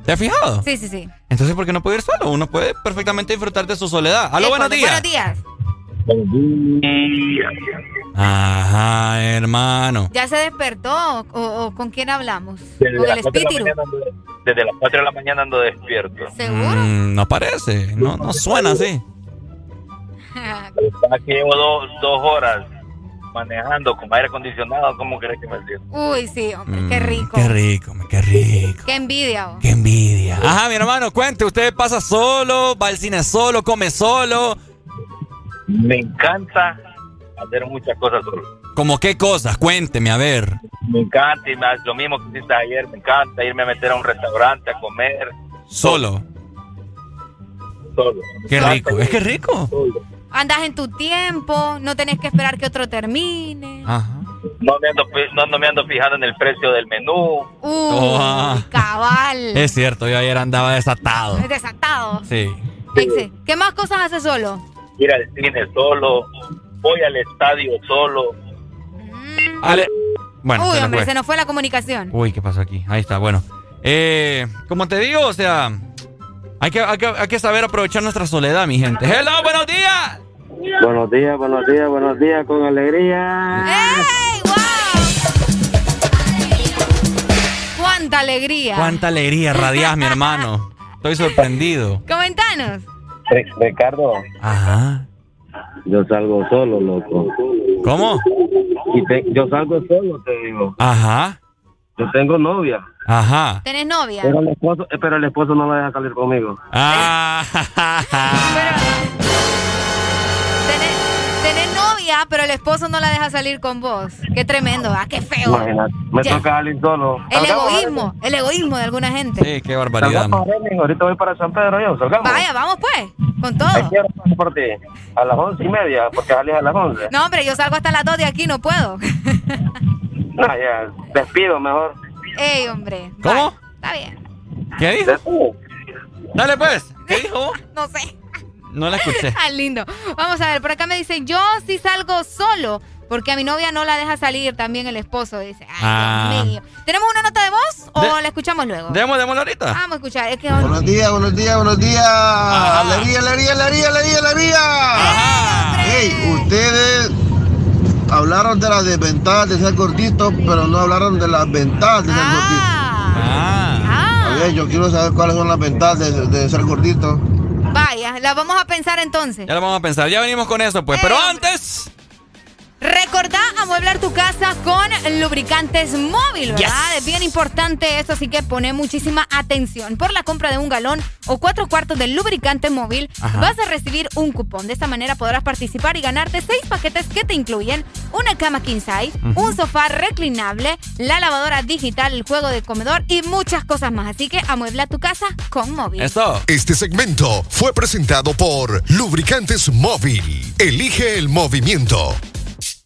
¿Te has fijado? Sí, sí, sí. Entonces, ¿por qué no puede ir solo? Uno puede perfectamente disfrutar de su soledad. Aló, buenos días. Buenos días. Ajá, hermano. ¿Ya se despertó? ¿O, o con quién hablamos? Desde ¿Con el las, 4 de la mañana ando, desde las 4 de la mañana ando despierto. ¿Seguro? Mm, no parece, no, no suena así. Aquí llevo dos, dos horas manejando con aire acondicionado. ¿Cómo crees que me siento? Uy, sí, hombre, qué Mm, rico. Qué rico, qué rico. Qué envidia. oh. Qué envidia. Ajá, mi hermano, cuente. ¿Usted pasa solo, va al cine solo, come solo? Me encanta hacer muchas cosas solo. ¿Como qué cosas? Cuénteme, a ver. Me encanta, y más lo mismo que hiciste ayer, me encanta irme a meter a un restaurante a comer Solo. solo. Qué rico. Es que rico. Andas en tu tiempo, no tenés que esperar que otro termine. Ajá. No me, ando, no, no me ando fijando en el precio del menú. Uy, Oh, ah. cabal. Es cierto, yo ayer andaba desatado. Es desatado. Sí. Exe, ¿Qué más cosas haces solo? Ir al cine solo. Voy al estadio solo. Ale- Bueno, Uy, se nos hombre, fue. se nos fue la comunicación. Uy, ¿qué pasó aquí? Ahí está, bueno. Eh, como te digo, o sea, hay que, hay, que, hay que saber aprovechar nuestra soledad, mi gente. ¡Hello, buenos días! Buenos días, buenos días, buenos días, con alegría. ¡Ey, wow! cuánta alegría. Cuánta alegría radias, mi hermano. Estoy sorprendido. Comentanos. Ricardo, Ajá. yo salgo solo, loco. ¿Cómo? Y te- yo salgo solo, te digo. Ajá. Yo tengo novia, Ajá. ¿Tenés novia? pero el esposo, eh, pero el esposo no la deja salir conmigo. Ah. Tenés, novia, pero el esposo no la deja salir con vos. Qué tremendo, ah, qué feo. Imagínate, me Ya. toca salir solo. El Salgamos, egoísmo, el egoísmo de alguna gente. Sí, qué barbaridad. Salgamos, ahorita voy para San Pedro yo, salgamos. Vaya, vamos pues, con todo. Ahí quiero pasar por ti. A las once y media, porque salís a las once. No, hombre, yo salgo hasta las 2 de aquí, no puedo. No, ya, despido mejor. Ey, hombre. ¿Cómo? Está bien. ¿Qué dijo? Dale pues. ¿Qué dijo? No sé. No la escuché. Ah, lindo. Vamos a ver, por acá me dice, yo sí salgo solo, porque a mi novia no la deja salir también el esposo, dice. Ay, Ah. Dios mío. ¿Tenemos una nota de voz o De- la escuchamos luego? Demos, démoslo ahorita. Vamos a escuchar. Es que Buenos días, buenos días, buenos días. Alegría, alegría, alegría, alegría, alegría. Hey, ustedes hablaron de las desventajas de ser gordito, pero no hablaron de las ventajas de ser gordito. Ah. A ver, yo quiero saber cuáles son las ventajas de, de ser gordito. Vaya, la vamos a pensar entonces. Ya lo vamos a pensar. Ya venimos con eso, pues. Pero antes. Recordá amueblar tu casa con lubricantes móvil, ¿verdad? Es bien importante esto, así que pone muchísima atención. Por la compra de un galón o cuatro cuartos de lubricante móvil, Ajá. vas a recibir un cupón. De esta manera podrás participar y ganarte seis paquetes que te incluyen una cama king size, un sofá reclinable, la lavadora digital, el juego de comedor y muchas cosas más. Así que amuebla tu casa con móvil. Este segmento fue presentado por Lubricantes Móvil. Elige el movimiento.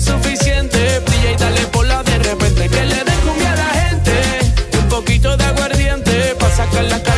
suficiente, brilla y dale por la de repente, que le den cumbia a la gente, un poquito de aguardiente, para sacar la mente,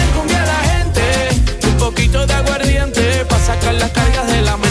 poquito de aguardiente. Pa' sacar las cargas de la mente.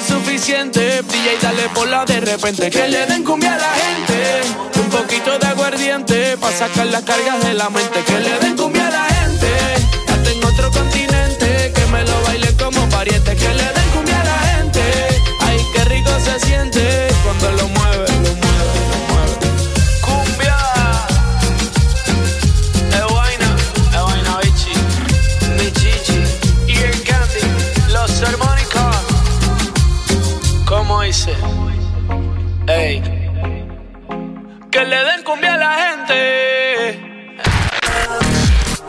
Suficiente. Brilla y dale por la de repente. Que le den cumbia a la gente, un poquito de aguardiente, pa' sacar las cargas de la mente. Que le den que le den cumbia a la gente.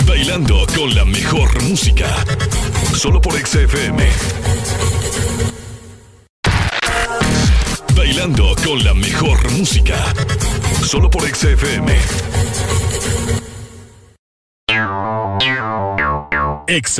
Bailando con la mejor música, solo por XFM. Bailando con la mejor música, solo por XFM. Ex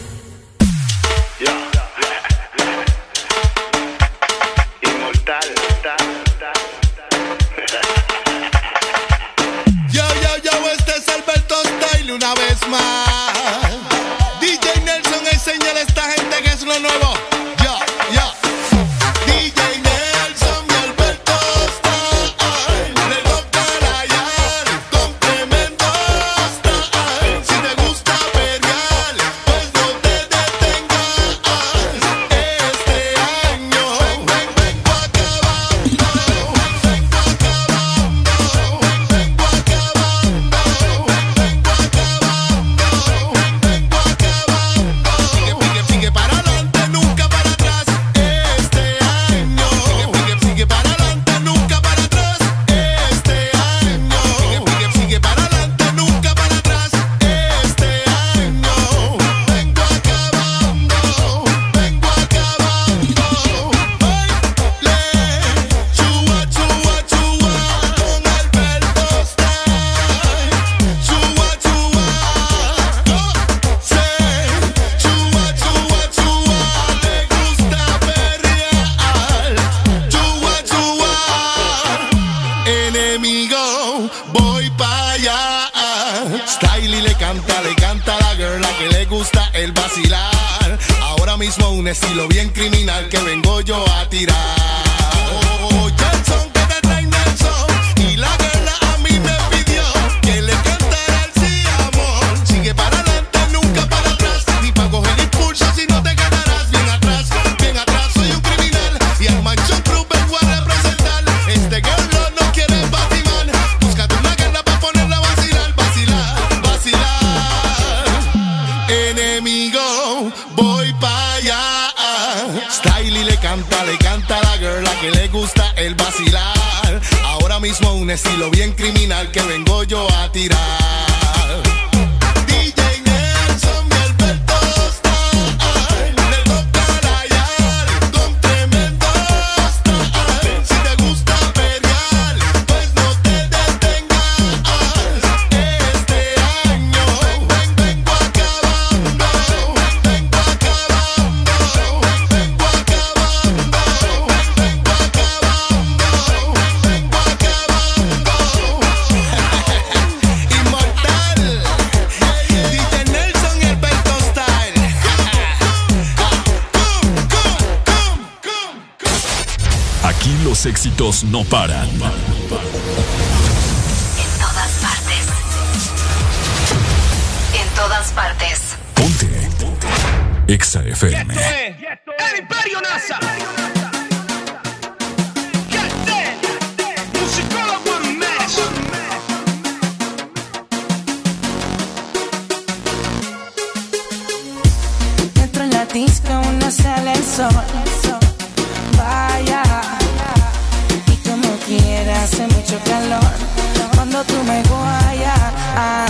Los éxitos no paran. En todas partes. En todas partes. Exa FM. El Imperio NASA. Dentro en la disco no sale el sol. Tú me guayas, a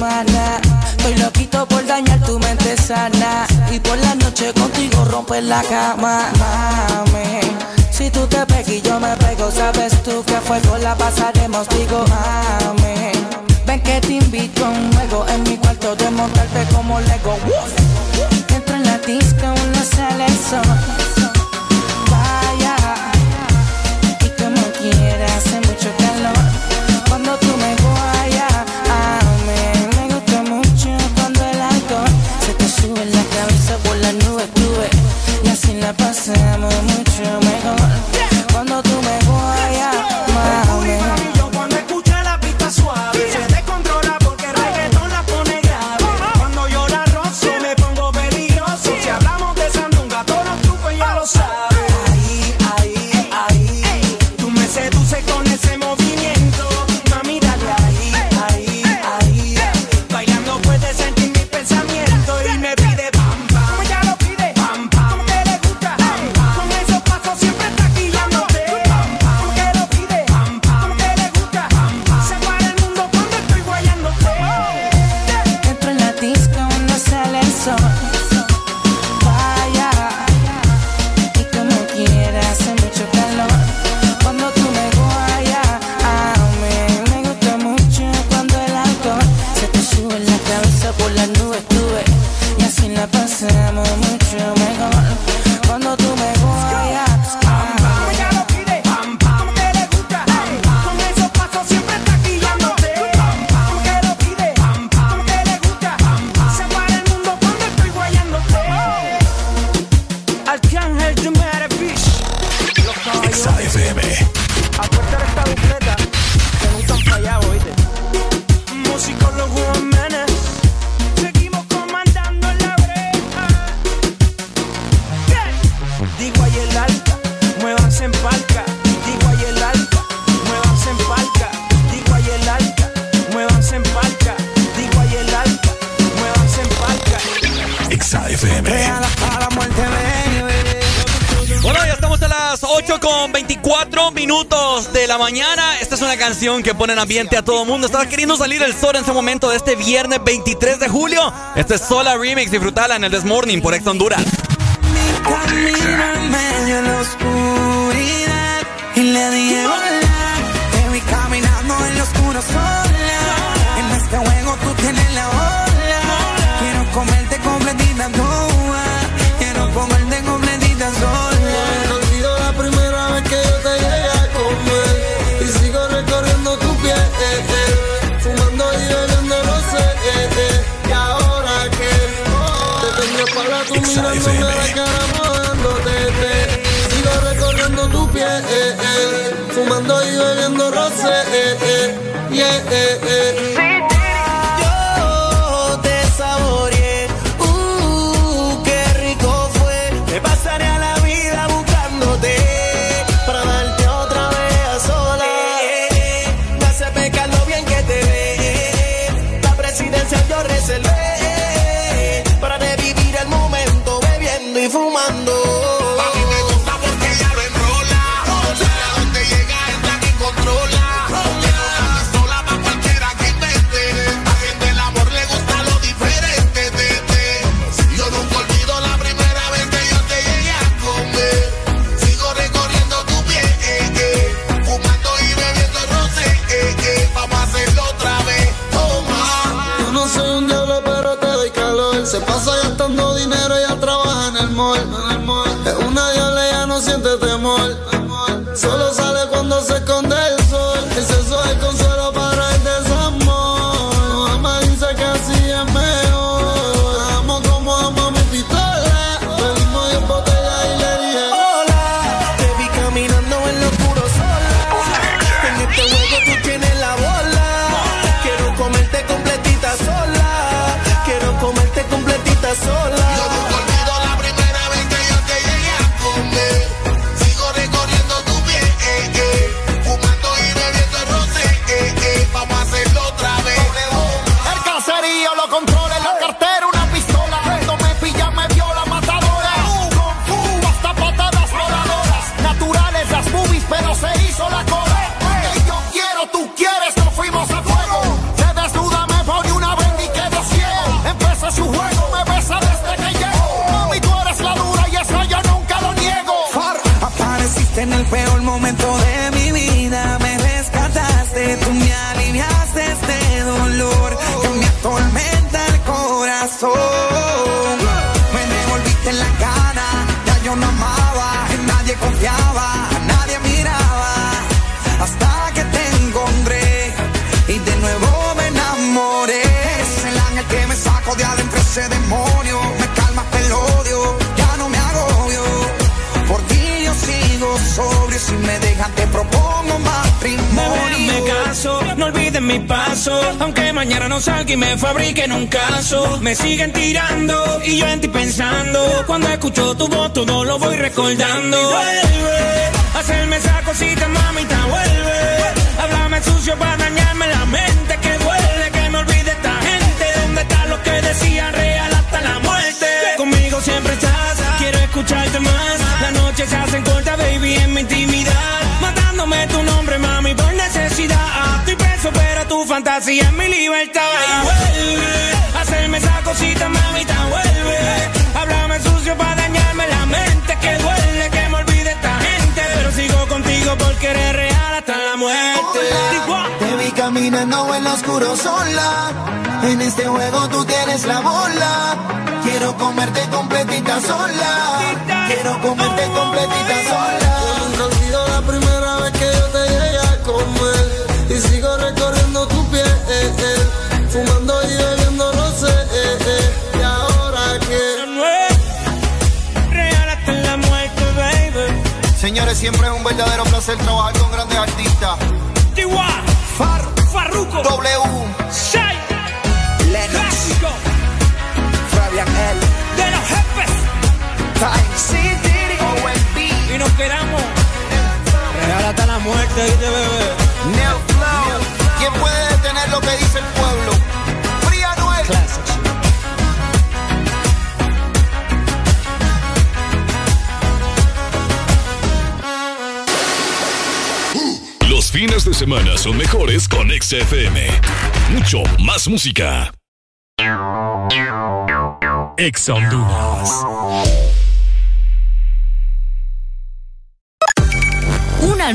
semana. Estoy loquito por dañar tu mente sana. Y por la noche contigo romper la cama. Mami, si tú te pegas y yo me pego, sabes tú que fuego la pasaremos. Digo, mami, ven que te invito a un juego en mi cuarto de montarte como Lego. Entro en la disco, no sale el sol. hacemos ponen ambiente a todo mundo. Estaba queriendo salir el sol en ese momento de este viernes 23 de julio. Este es Sola Remix. Disfrutala en el Desmorning por Ex Honduras. Mi paso. Aunque mañana no salga y me fabriquen un caso. Me siguen tirando y yo en ti pensando. Cuando escucho tu voz, todo lo voy recordando. Vuelve, hacerme esa cosita, mamita, vuelve. Háblame sucio para dañarme la mente. Que duele que me olvide esta gente. ¿Dónde está lo que decían real hasta la muerte? Conmigo siempre estás, quiero escucharte más. La noche se hacen corta, baby, en mi intimidad. Matándome tu nombre, mami, por necesidad. Pero tu fantasía es mi libertad. Y vuelve, hacerme esa cosita, mamita, vuelve. Háblame sucio para dañarme la mente. Que duele que me olvide esta gente. Pero sigo contigo porque eres real hasta la muerte. Te vi caminando en lo oscuro sola. En este juego tú tienes la bola. Quiero comerte completita sola. Quiero comerte completita sola. Y sigo recorriendo tu piel, fumando y bebiendo no sé, y ahora que hasta la muerte, baby. Señores, siempre es un verdadero placer trabajar con grandes artistas. Chihuahua, Far, Farruko, W, Shai, Lennox, Clásico, Fabian L. de los jefes. Time City, OMB, Y nos quedamos hasta la muerte, ¿viste, bebé? ¿Quién puede detener lo que dice el pueblo? Fría Noel. Los fines de semana son mejores con XFM. Mucho más música. Ex Honduras.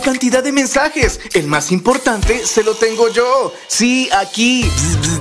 ¡Qué cantidad de mensajes! El más importante se lo tengo yo. Sí, aquí.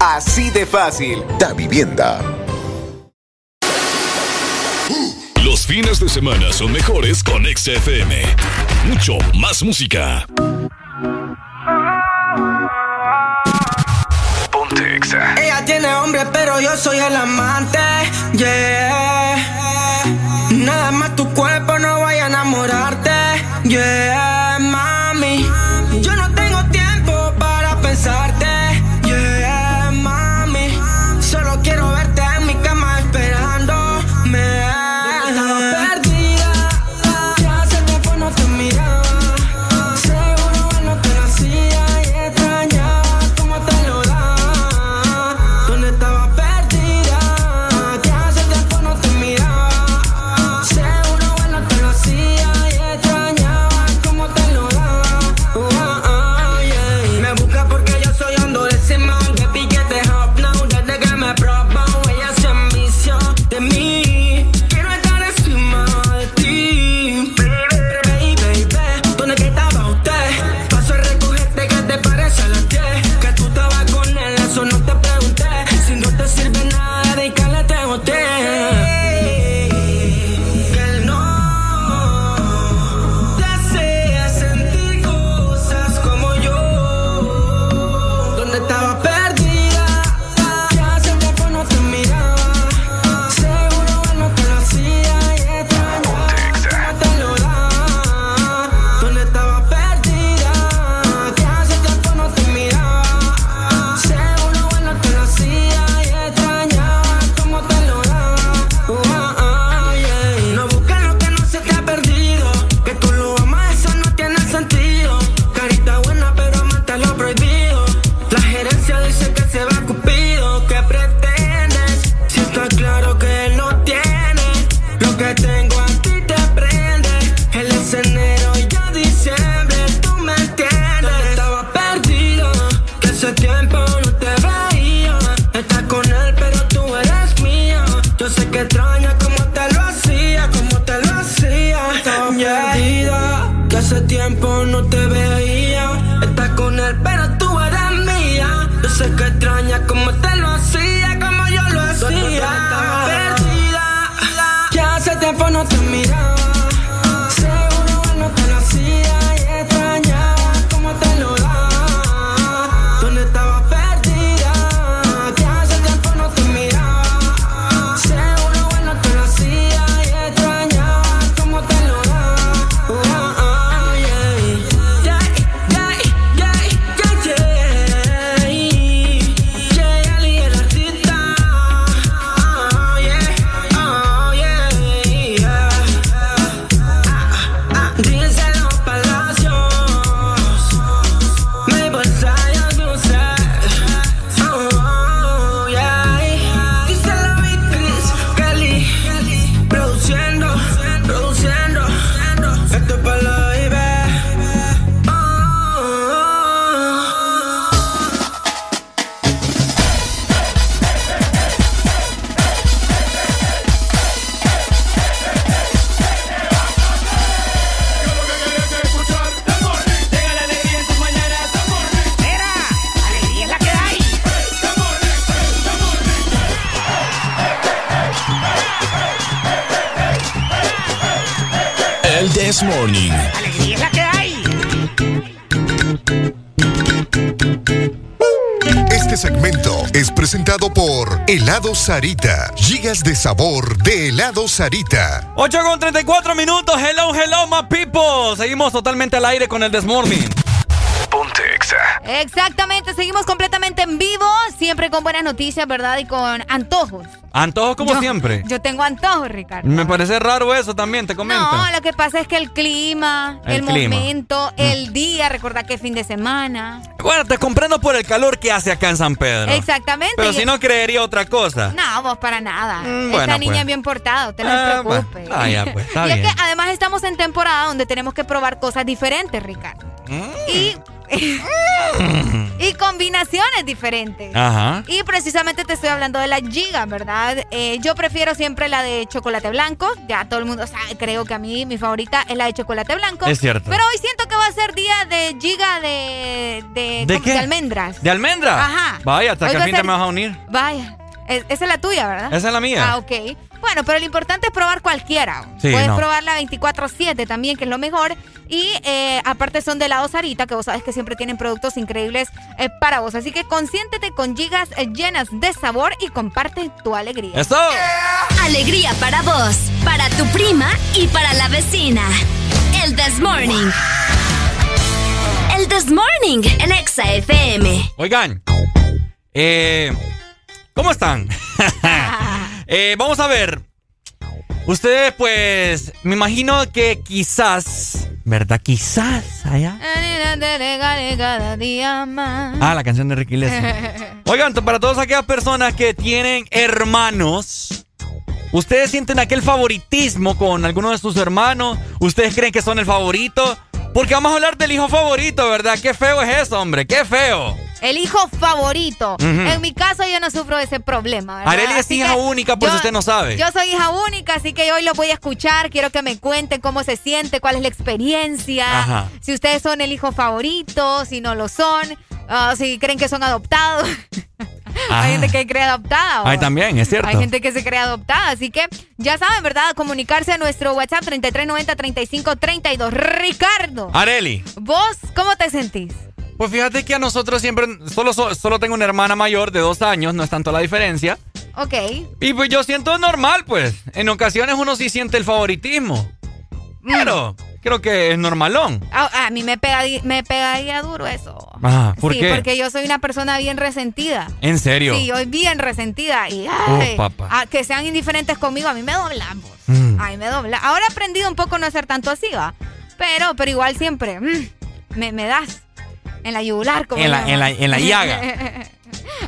Así de fácil. Da Vivienda. Los fines de semana son mejores con XFM. Mucho más música. Ponte Exa. Ella tiene hombre, pero yo soy el amante. Yeah. Nada más tu cuerpo no vaya a enamorarte. Yeah, Helado Sarita. Gigas de sabor de Helado Sarita. 8 con 34 minutos. Hello, hello, my people. Seguimos totalmente al aire con el Desmorning. Ponte Exa. Exactamente, seguimos completamente en vivo, siempre con buenas noticias, ¿verdad? Y con antojos. Antojos como Yo- siempre. Yo tengo antojos, Ricardo. Me parece raro eso también, te comento. No, lo que pasa es que el clima, el, El clima. Mm. momento, el día, recordad que es fin de semana. Bueno, te comprendo por el calor que hace acá en San Pedro. Exactamente. Pero si no, creería otra cosa. No, vos para nada. Mm, Esta bueno, niña pues. es bien portada, usted no Ah, se preocupe. bueno. Ah, ya, pues, está y es bien. que además estamos en temporada donde tenemos que probar cosas diferentes, Ricardo. Mm. Y, y combinaciones diferentes. Ajá. Y precisamente te estoy hablando de la giga, ¿verdad? Eh, yo prefiero siempre la de chocolate blanco. Ya todo el mundo sabe, creo que a mí mi favorita es la de chocolate blanco. Es cierto. Pero hoy siento que va a ser día de giga de... ¿De, ¿De ¿cómo? qué? De almendras. ¿De almendra? Ajá. Vaya, hasta Hoy que a fin te me vas a unir. Vaya. Es- esa es la tuya, ¿verdad? Esa es la mía. Ah, ok. Bueno, pero lo importante es probar cualquiera. Sí, Puedes no. probar la 24-7 también, que es lo mejor. Y eh, aparte son de helado Sarita, que vos sabes que siempre tienen productos increíbles eh, para vos. Así que consiéntete con gigas eh, llenas de sabor y comparte tu alegría. ¡Eso! Alegría para vos, para tu prima y para la vecina. El This Morning. El This Morning en Exa FM. Oigan, eh, ¿cómo están? Eh, vamos a ver. Ustedes, pues, me imagino que quizás, ¿verdad? Quizás allá. Cada día más. Ah, la canción de Ricky Iglesias. Oigan, para todas aquellas personas que tienen hermanos, ¿ustedes sienten aquel favoritismo con alguno de sus hermanos? ¿Ustedes creen que son el favorito? Porque vamos a hablar del hijo favorito, ¿verdad? Qué feo es eso, hombre, qué feo. El hijo favorito. En mi caso yo no sufro ese problema. ¿verdad? Areli es hija única, por si usted no sabe. Yo soy hija única, así que hoy lo voy a escuchar. Quiero que me cuenten cómo se siente, cuál es la experiencia. Ajá. Si ustedes son el hijo favorito, si no lo son, ah, si creen que son adoptados. Ah. Hay gente que cree adoptada. Ay, ¿o? también, es cierto. Hay gente que se cree adoptada, así que ya saben, ¿verdad? Comunicarse a nuestro WhatsApp 3390-3532. Ricardo, Areli. ¿vos cómo te sentís? Pues fíjate que a nosotros siempre, solo, so- solo tengo una hermana mayor de dos años, no es tanto la diferencia. Ok. Y pues yo siento normal, pues. En ocasiones uno sí siente el favoritismo. Pero creo que es normalón. A, a mí me, pega, me pegaría duro eso. Ah, ¿por sí, qué? porque yo soy una persona bien resentida. ¿En serio? Sí, yo soy bien resentida. Y ay, Oh, a- que sean indiferentes conmigo, a mí me doblan. vos. Mm. A mí me dobla. Ahora he aprendido un poco no ser tanto así, va. Pero, pero igual siempre mm, me, me das en la yugular. Como En la- en la- en la llaga.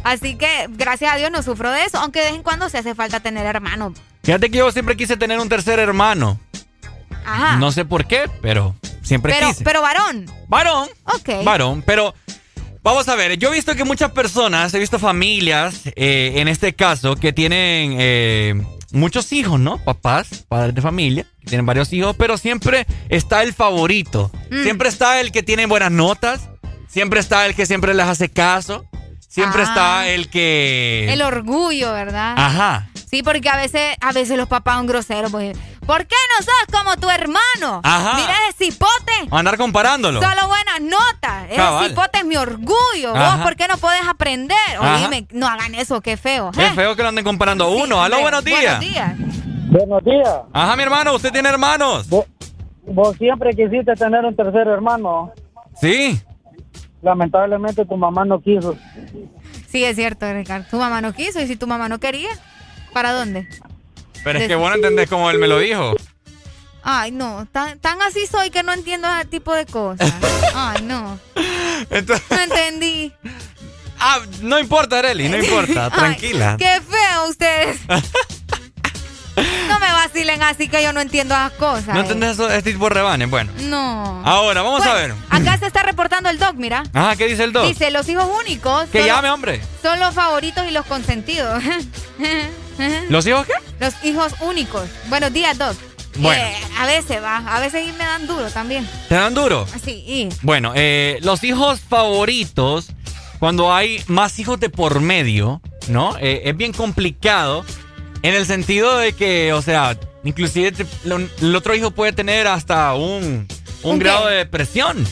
Así que, gracias a Dios, no sufro de eso. Aunque de vez en cuando se hace falta tener hermanos. Fíjate que yo siempre quise tener un tercer hermano. Ajá. No sé por qué, pero siempre pero, quise. pero varón. Varón. Ok. Varón, pero vamos a ver, yo he visto que muchas personas, he visto familias, eh, en este caso, que tienen eh, muchos hijos, ¿no? Papás, padres de familia, que tienen varios hijos, pero siempre está el favorito. Mm. Siempre está el que tiene buenas notas. Siempre está el que siempre les hace caso. Siempre Ah. está el que... El orgullo, ¿verdad? Ajá. Sí, porque a veces, a veces los papás son groseros. Pues, ¿Por qué no sos como tu hermano? Ajá. Mira ese cipote. Andar comparándolo. Solo buenas notas. Ese Cabal. cipote es mi orgullo. Ajá. ¿Vos por qué no podés aprender? Oíme, no hagan eso, qué feo. Es feo que lo anden comparando a uno. Aló, buenos días. Buenos días. Buenos días. Ajá, mi hermano, usted tiene hermanos. Vos siempre quisiste tener un tercer hermano. Sí. Lamentablemente tu mamá no quiso. Sí, es cierto, Ricardo. Tu mamá no quiso y si tu mamá no quería, ¿para dónde? Pero es que vos no entendés como él me lo dijo. Ay, no, tan, tan así soy que no entiendo ese tipo de cosas. Ay, no. No entendí. Ah, no importa, Areli, no importa. Ay, Tranquila. qué feo ustedes. no me vacilen así que yo no entiendo esas cosas. ¿No eh. entendés eso, este tipo de rebanes? Bueno. No. Ahora, vamos a ver. Acá se está reportando el doc, mira. Ajá, ¿qué dice el dos? Dice, los hijos únicos Que llame, hombre. son los favoritos y los consentidos. ¿Los hijos qué? Los hijos únicos. Buenos días, Doc. Bueno. Eh, a veces va, a veces me dan duro también. ¿Te dan duro? Así, y. Bueno, eh, los hijos favoritos, cuando hay más hijos de por medio, ¿no? Eh, es bien complicado en el sentido de que, o sea, inclusive te- lo- el otro hijo puede tener hasta un, un ¿Un grado qué? de depresión.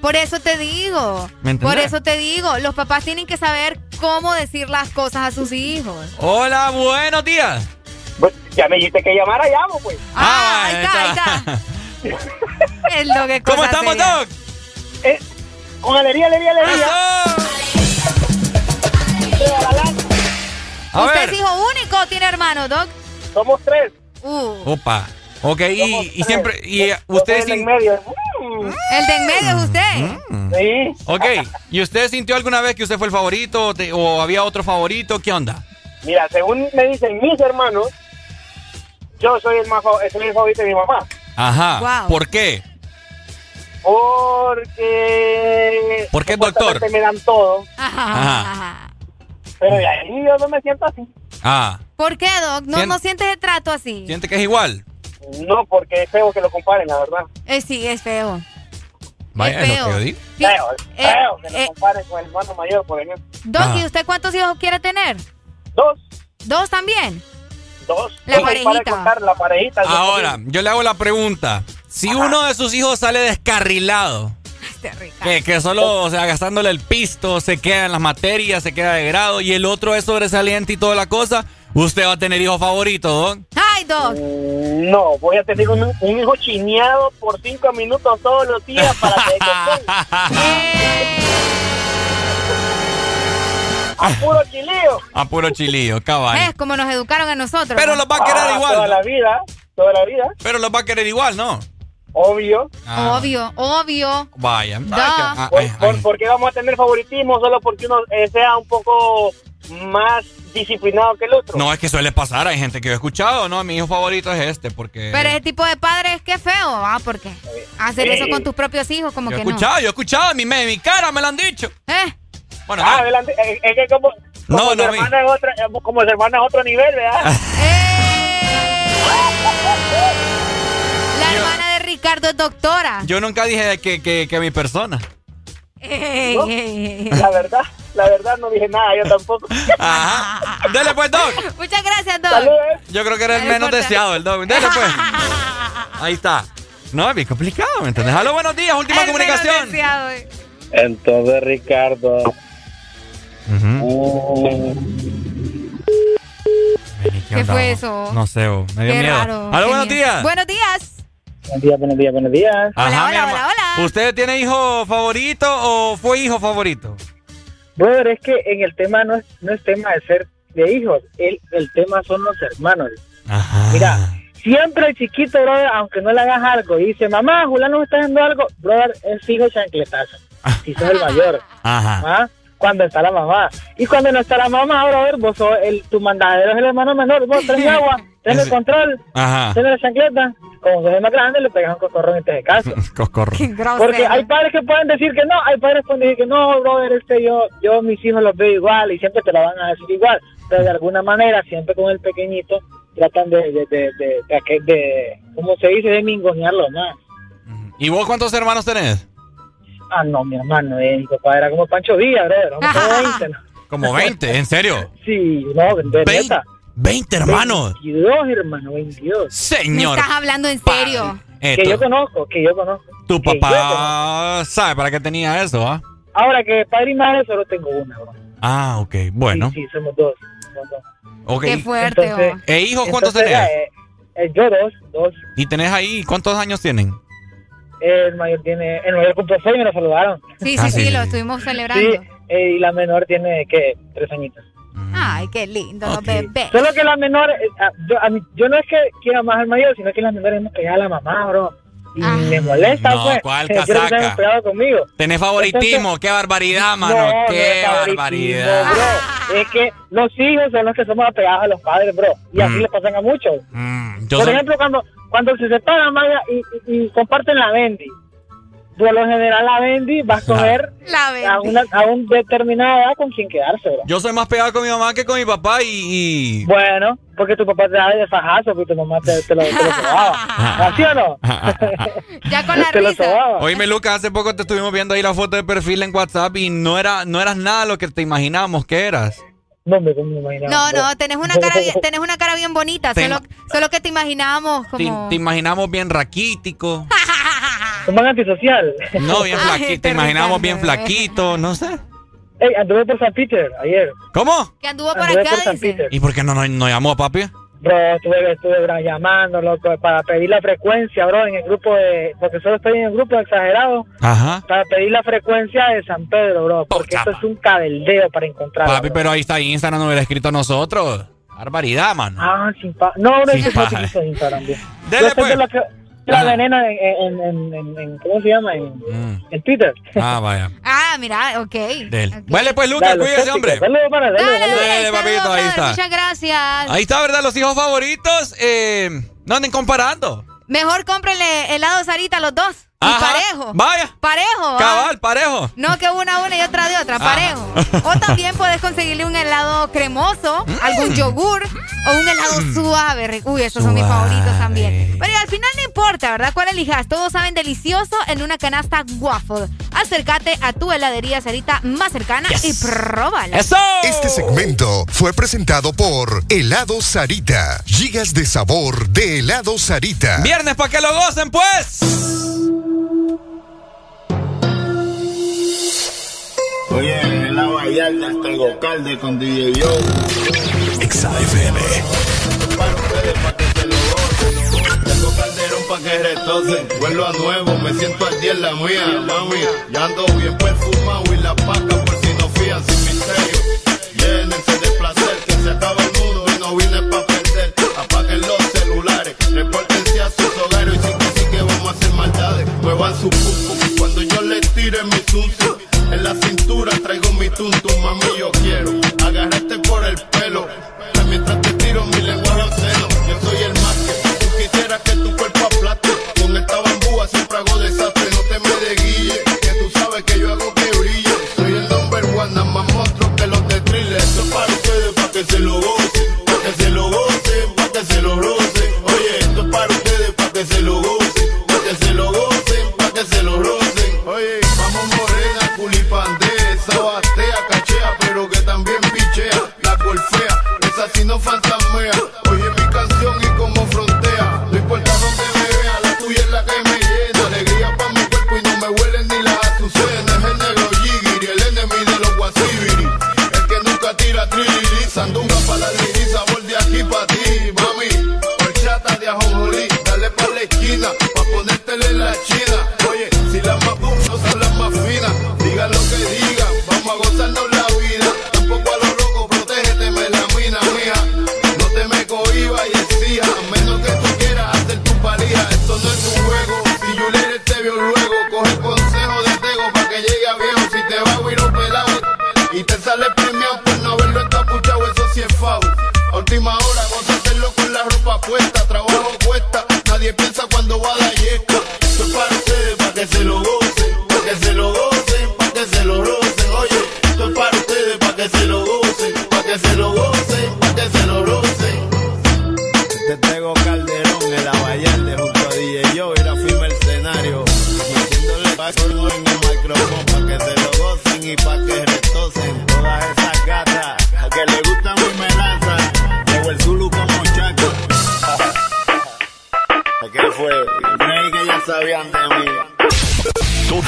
Por eso te digo. Por eso te digo. Los papás tienen que saber cómo decir las cosas a sus hijos. Hola, buenos días. Ya me dijiste que llamara, llamo, pues. Ah, ahí está, ahí está. Es lo que ¿Cómo estamos, seria. Doc? Eh, con alegría, alegría, alegría. A ¿Usted ver. es hijo único o tiene hermano, Doc? Somos tres. Uh, Opa. Ok, y, y siempre. Y eh, ustedes. en sin- medio. el de en medio es usted. Sí. Ok, ¿y usted sintió alguna vez que usted fue el favorito o te- o había otro favorito? ¿Qué onda? Mira, según me dicen mis hermanos, yo soy el más soy el favorito de mi mamá. Ajá. Wow. ¿Por qué? Porque. ¿Por qué, doctor? me dan todo. Ajá. Pero de ahí yo no me siento así. Ah, ¿Por qué, Doc? ¿No, Sien- no sientes el trato así? ¿siente que es igual? No, porque es feo que lo comparen, la verdad. Eh, sí, es feo. Vaya, Es es lo que feo. yo digo. Feo, es Eh, feo que lo eh. comparen con el hermano mayor, por ejemplo. Doc, Ah. ¿y usted cuántos hijos quiere tener? Dos. ¿Dos también? Dos. La parejita. contar, la parejita. Ahora, yo le hago la pregunta. Si uno de sus hijos sale descarrilado, Este Ricardo. que, que solo, o sea, gastándole el pisto, se queda en las materias, se queda de grado, y el otro es sobresaliente y toda la cosa, usted va a tener hijo favorito, Don. ¡Ay, Doc! Mm, No, voy a tener un, un hijo chineado por cinco minutos todos los días para que se A puro chileo. A puro chilillo, cabal. Es como nos educaron a nosotros. Pero ¿no? los va a querer Ah, igual. Toda ¿no? la vida, toda la vida. Pero los va a querer igual, ¿no? Obvio. Ah, Obvio, obvio. Vaya. Da. Ah, ¿Por, ay, por- ay. por qué vamos a tener favoritismo solo porque uno eh, sea un poco más disciplinado que el otro? No, es que suele pasar, hay gente que yo he escuchado, ¿no? Mi hijo favorito es este, porque... Pero ese tipo de padres, qué feo, ¿ah? Porque hacer Sí. eso con tus propios hijos, como Yo he que no. escuchado, yo he escuchado, mi, mi cara me lo han dicho. ¿Eh? Bueno, Ah, no. adelante. Es, es que como, como No, no, hermana es otra, eh, como su hermana es otro nivel, ¿verdad? La hermana Ricardo es doctora. Yo nunca dije que, que, que mi persona. ¿No? ey, ey. La verdad, la verdad no dije nada, yo tampoco. Ajá. Dele pues, Doc. Muchas gracias, Doc. Saludos. Yo creo que era el No menos importa. deseado, el Doc. Dele pues. Ahí está. No, es bien complicado, ¿me entiendes? Aló, buenos días, última El menos comunicación. deseado, eh. Entonces, Ricardo. ¿Qué fue eso? No sé, oh, me dio Qué miedo. raro. Aló, buenos miedo. días. Buenos días. Buenos días, buenos días, buenos días. Ajá, Hola, mi hola, hola, hola. ¿Usted tiene hijo favorito o fue hijo favorito? Brother, es que en el tema no es, no es tema de ser de hijos, el, el tema son los hermanos. Ajá. Mira, siempre el chiquito, brother, aunque no le hagas algo, y dice, mamá, Julián me está haciendo algo, brother, es hijo chancletazo. Si sos el mayor, Ajá. ¿ah? Cuando está la mamá. Y cuando no está la mamá, brother, vos sos el, tu mandadero es el hermano menor, vos tenés agua, tenés el control, Ajá. la chancleta. Como sos el más grande, le pegas un cocorrón y te de caso. Coscorro. Porque hay padres que pueden decir que no, hay padres que pueden decir que no, brother, este yo, yo mis hijos los veo igual y siempre te lo van a decir igual, pero de alguna manera siempre con el pequeñito tratan de, de, de, de, de, que- de- ¿cómo se dice? De mingonearlo más. ¿Y vos cuántos hermanos tenés? Ah, no, mi hermano, eh, mi papá era como Pancho Villa, brother, como como 20, ¿no? Como 20, ¿en serio? Sí, no, de Vein- neta. 20 hermanos. 22, hermano, 22. Me Señor, estás hablando en serio. eh, Que yo conozco, que yo conozco. tu papá sabe para qué tenía eso, ¿ah? Ahora que padre y madre solo tengo una, bro. Ah, ok, bueno. Sí, sí, somos dos. somos dos. Ok. Qué fuerte, Entonces- oh. ¿E hijos cuántos Entonces, tenés? eh, eh, yo dos, dos. ¿Y tenés ahí cuántos años tienen? El mayor tiene, el mayor cumple seis, me lo saludaron. Sí, Ah, sí, sí, sí, sí, lo sí. estuvimos Sí, celebrando. eh, y la menor tiene, ¿qué? Tres añitos. Ay, qué lindo, los bebés. Solo que la menor, eh, ah, yo, a mí- yo no es que quiera más al mayor, sino que la menor es más pegada a la mamá, bro. Y Ah. me molesta, No, pues. ¿cuál que casaca? pegados conmigo. Tenés favoritismo, qué barbaridad, mano, No, no qué barbaridad. bro. Es que los hijos son los que somos apegados a los padres, bro. Y así Mm. les pasan a muchos. Mm, Por soy- ejemplo, cuando, cuando se separan Maya, y, y, y comparten la Bendy. Por lo general, la Bendy va a escoger La a una, a un determinada edad con quien quedarse. Yo soy más pegado con mi mamá que con mi papá y... y- Bueno, porque tu papá te da de fajazo, porque tu mamá te, te lo, te lo sobaba. ¿Así o no? Ya con la te lo risa. sobaba. Oíme, Lucas, hace poco te estuvimos viendo ahí la foto de perfil en WhatsApp y no era no eras nada lo que te imaginábamos que eras. No, me, me imaginaba. No, no, tenés una cara bien, tenés una cara bien bonita, Te solo, solo que te imaginábamos Te, como... te imaginamos bien raquítico. Un man antisocial. No, bien flaquito. Te Ricardo, bien flaquito, no sé. Ey, anduve por San Peter ayer. ¿Cómo? Que anduvo por Anduve acá, por San dice. Peter. ¿Y por qué no nos no, llamó a papi? Bro, estuve, estuve bro, llamando, loco, para pedir la frecuencia, bro, en el grupo de... Porque solo estoy en el grupo exagerado. Ajá. Para pedir la frecuencia de San Pedro, bro. Porque esto es un cabeldeo para encontrarla. Papi, pero ahí está Instagram, no hubiera escrito a nosotros. Barbaridad, mano. Ah, sin pa... No, no, Sin es que no utilizo Instagram, bien. Dele, pues. de la, que- la venena en, en, en, en, en- ¿Cómo se llama? En, Mm. en Twitter. Ah, vaya. Ah, mira, ok. Del. Vale, pues, Lucas, Dale, cuídese, hombre. Dale, para, dale, Dale, dale. Dale, saludos, papito, ahí está. Muchas gracias. Ahí está, ¿verdad? Los hijos favoritos. Eh, no anden comparando. Mejor cómprenle helado Sarita a los dos. Y Ajá. parejo. Vaya. Parejo. ¿ah? Cabal, parejo. No que una una y otra de otra, Ajá. parejo. O también puedes conseguirle un helado cremoso, Mm. algún yogur o un helado suave. Re- Uy, esos son mis Suave. favoritos también. Pero y al final no importa, ¿verdad? ¿Cuál elijas? Todos saben delicioso en una canasta waffle. Acércate a tu heladería Sarita más cercana y pruébala. ¡Eso! Este segmento fue presentado por Helado Sarita. Gigas de sabor de Helado Sarita. Viernes para que lo gocen, pues. Oye, en la Vallarta tengo calde con DJ Yo. XAFM. Para ustedes, pa' que se lo gocen. Tengo calderón pa' que retocen. Vuelvo a nuevo, me siento al día en la mía, mami. Ya ando bien perfumado y la paca por si no fían sin misterio. Llénense de placer, que se acaba el mundo y no vine pa' perder. Apaguen los celulares, repórtense a sus hogares y sí cuando yo les tire mi tuntum. En la cintura traigo mi tuntum, mami, yo quiero agarrarte por el pelo. Mientras te tiro mi lenguaje obsceno, yo soy el más que tú quisieras que tu cuerpo aplaste. Con esta bambúa siempre hago desastre, no te me desguille, que tú sabes que yo hago que brille. Soy el number one, nada más monstruo que los de thriller. Esto es para ustedes, para que se lo gocen, sí no fantasmea. Oye mi canción y como frontea, no importa dónde me vea, la tuya es la que me llena, alegría para mi cuerpo y no me huelen ni las azucenas. Es el negro Jigiri, el enemigo de los guasibiri, el que nunca tira trilili, sandunga para la liri, sabor de aquí para ti, mami. De ajonjolí, dale pa' la esquina, pa' ponértele la china. La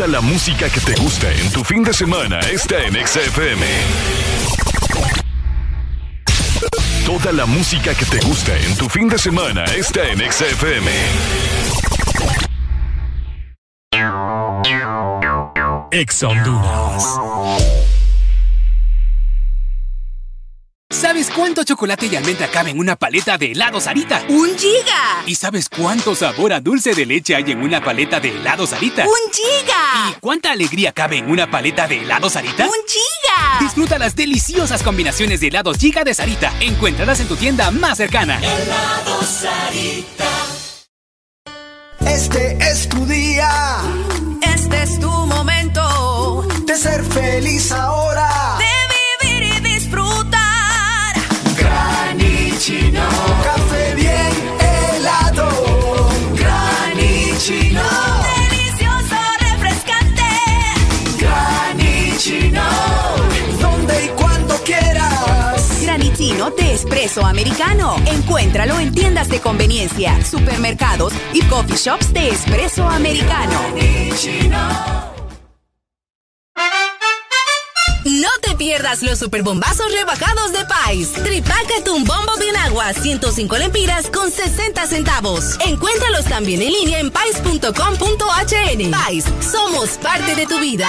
Toda la música que te gusta en tu fin de semana está en XFM. Toda la música que te gusta en tu fin de semana está en XFM. Ex Honduras. ¿Sabes cuánto chocolate y almendra cabe en una paleta de helado Sarita? ¡Un giga! ¿Y sabes cuánto sabor a dulce de leche hay en una paleta de helado Sarita? ¡Un giga! ¿Y cuánta alegría cabe en una paleta de helado Sarita? ¡Un giga! Disfruta las deliciosas combinaciones de helados Giga de Sarita. Encuéntralas en tu tienda más cercana. Helado Sarita. Este es tu día Este es tu momento de ser feliz ahora. Granitino de espresso americano. Encuéntralo en tiendas de conveniencia, supermercados y coffee shops de espresso americano. No te pierdas los superbombazos rebajados de Pais. Tripácate un bombo bien agua, 105 lempiras con 60 centavos. Encuéntralos también en línea en pais.com.hn. Pais, somos parte de tu vida.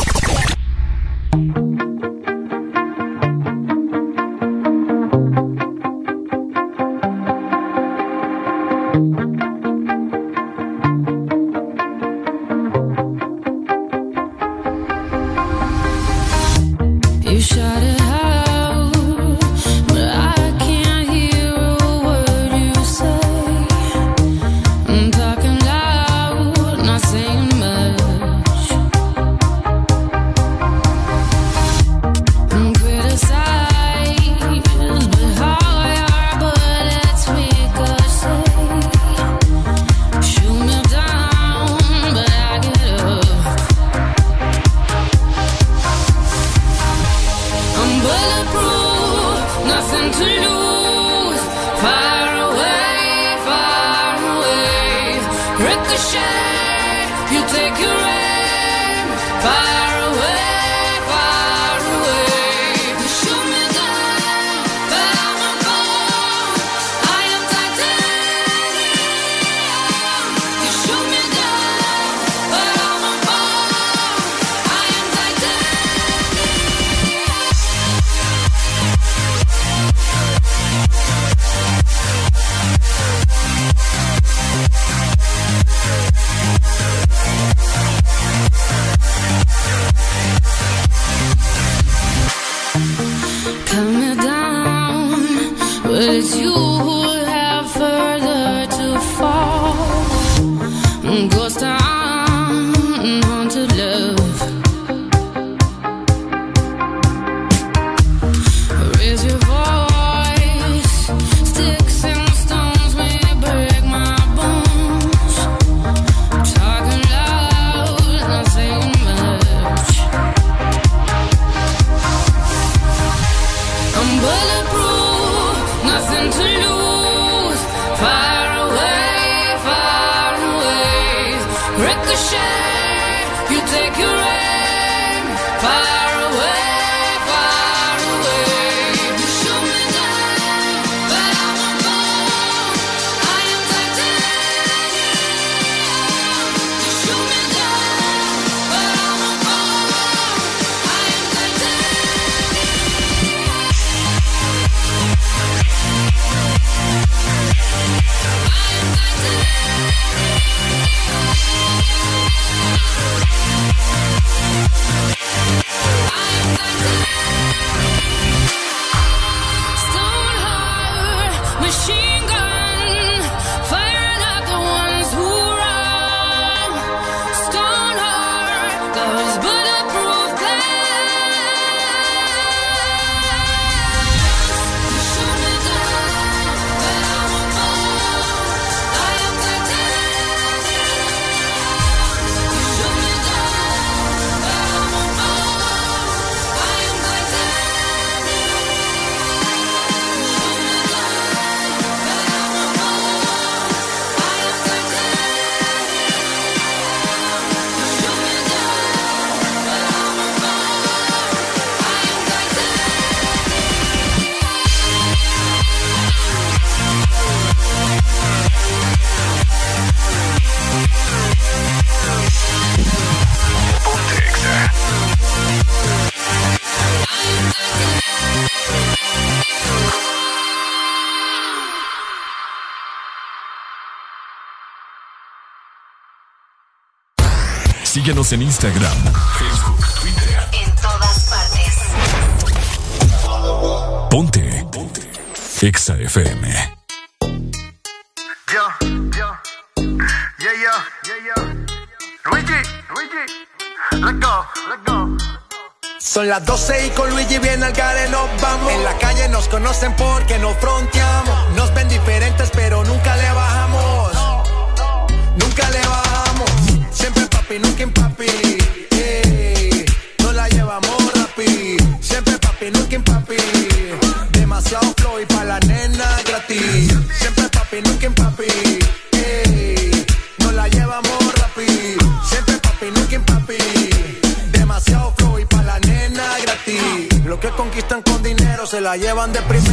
En Instagram, Facebook, Twitter. En todas partes. Ponte. Ponte. Exa FM. Yo, yo. Yeah, yeah. Luigi, Luigi. Let's go, let's go. Son las 12 y con Luigi bien al gare nos vamos. En la calle nos conocen porque nos fronteamos. Nos ven diferentes pero nunca le bajamos. Nunca le bajamos llevan deprisa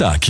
tak,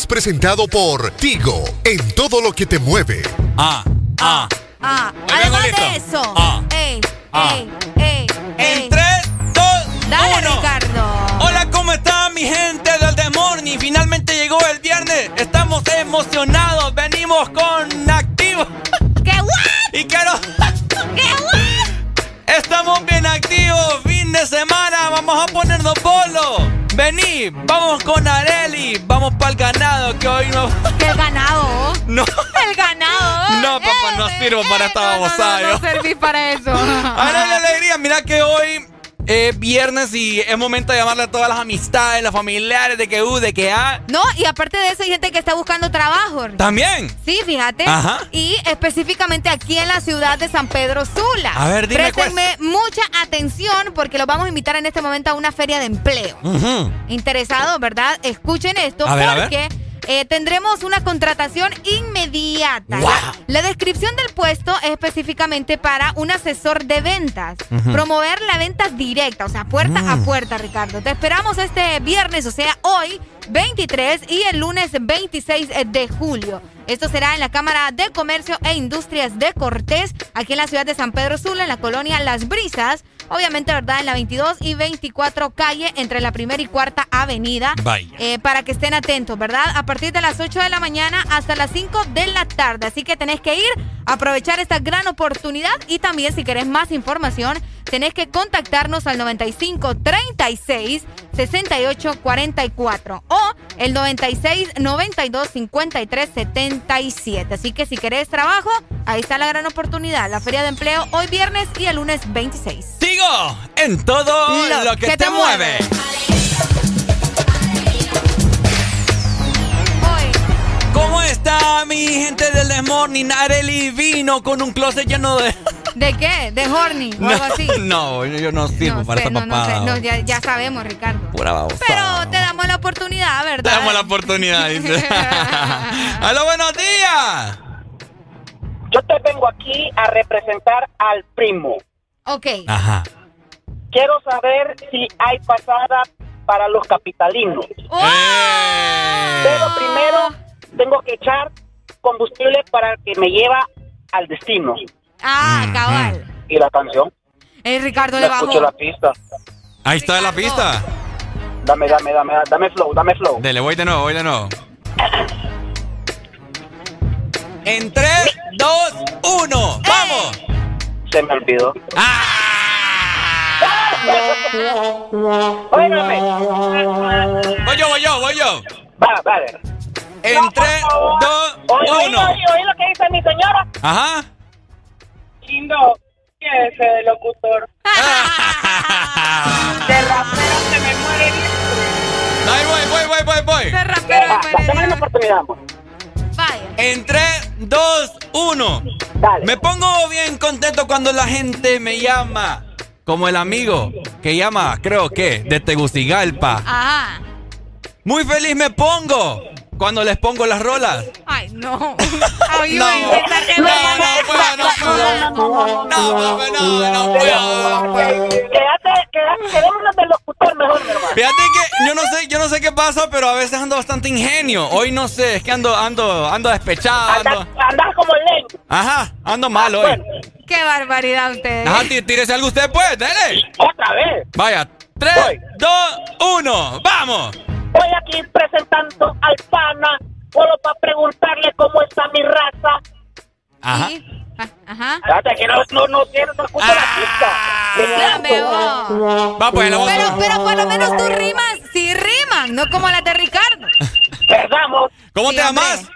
es presentado por Tigo en todo lo que te mueve. ah, ah. Ah, además de eso. Ah. Ey, Ah. ey, ey, sirvo para esta babosada. No, no serví para eso. Areli Alegría, mira que hoy es viernes y es momento de llamarle a todas las amistades, los familiares, de que U, de que A. No, y aparte de eso hay gente que está buscando trabajo. También. Sí, fíjate. Ajá. Y específicamente aquí en la ciudad de San Pedro Sula. A ver, dime, Préstenme mucha atención porque los vamos a invitar en este momento a una feria de empleo. Ujú. Interesados, ¿verdad? Escuchen esto A ver, a ver. porque eh, tendremos una contratación inmediata. Wow. La, la descripción del puesto es específicamente para un asesor de ventas. Promover la venta directa, o sea, puerta a Mm. puerta, Ricardo. Te esperamos este viernes, o sea, hoy 23 y el lunes 26 de julio. Esto será en la Cámara de Comercio e Industrias de Cortés, aquí en la ciudad de San Pedro Sula, en la colonia Las Brisas. Obviamente, ¿verdad? En la 22 y 24 calle, entre la primera y cuarta avenida. Vaya. Eh, para que estén atentos, ¿verdad? A partir de las 8 de la mañana hasta las 5 de la tarde. Así que tenés que ir, aprovechar esta gran oportunidad y también si querés más información, tenés que contactarnos al 95 36 68 44 o el 96 92 53 77. Así que si querés trabajo, ahí está la gran oportunidad. La feria de empleo hoy viernes y el lunes 26. En todo lo, que, te, mueve. ¿Cómo está mi gente del The Morning? Areli vino con un closet lleno de... ¿De qué? ¿De horny o algo así? No, yo, no sirvo No para sé, esta no, no sé. papada. No, ya, ya sabemos, Ricardo. Pura babosa. Pero te damos la oportunidad, Te ¿verdad? damos la oportunidad, dice. ¡Aló, buenos días! Yo te vengo aquí a representar al primo. Ok. Ajá. Quiero saber si hay pasada para los capitalinos. ¡Oh! Pero primero tengo que echar combustible para que me lleva al destino. Ah, cabal. ¿Y la canción? Eh, Ricardo le bajó. escucho la pista. Ahí está la pista. Dame, dame, dame, dame flow, dame flow. Dele, voy de nuevo, voy de nuevo. En 3, 2, 1, ¡vamos! Se me olvidó. Óigame. Voy yo, voy yo, voy yo. Va, vale. En 3, 2, Oye, oye, 1. oye, oye lo que dice mi señora. Ajá. Lindo, ¿quién es ese locutor? De rapero se me muere. Ahí voy, voy, voy, voy, voy. De rapero Dame una oportunidad, amor. Vaya. En 3, 2, 1. Me pongo bien contento cuando la gente me llama. Como el amigo que llama, creo que, de Tegucigalpa. Ajá. Muy feliz me pongo cuando les pongo las rolas. Ay, no. Ay, No. No, no puedo, no puedo. No, no, no puedo. Quédate, quédate, del locutor mejor, hermano. Fíjate que yo no sé, yo no sé qué pasa, pero a veces ando bastante ingenio. Hoy no sé, es que ando, ando, ando despechado. Ando, Andás como ley. ajá, ando mal hoy. Qué barbaridad ustedes. Ajá, tí- tírese algo usted, pues, dele. Otra vez. Vaya, 3, 2, 1, ¡vamos! Voy aquí presentando al pana, solo para preguntarle cómo está mi raza. Ajá. Ajá. Fíjate que no, no, no quiero, no la Dame, pista. vos. Va, pues, la voz. Pero, pero por lo menos tus rimas sí riman, no como las de Ricardo. Perdamos. ¿Cómo Sí, te hombre. llamas?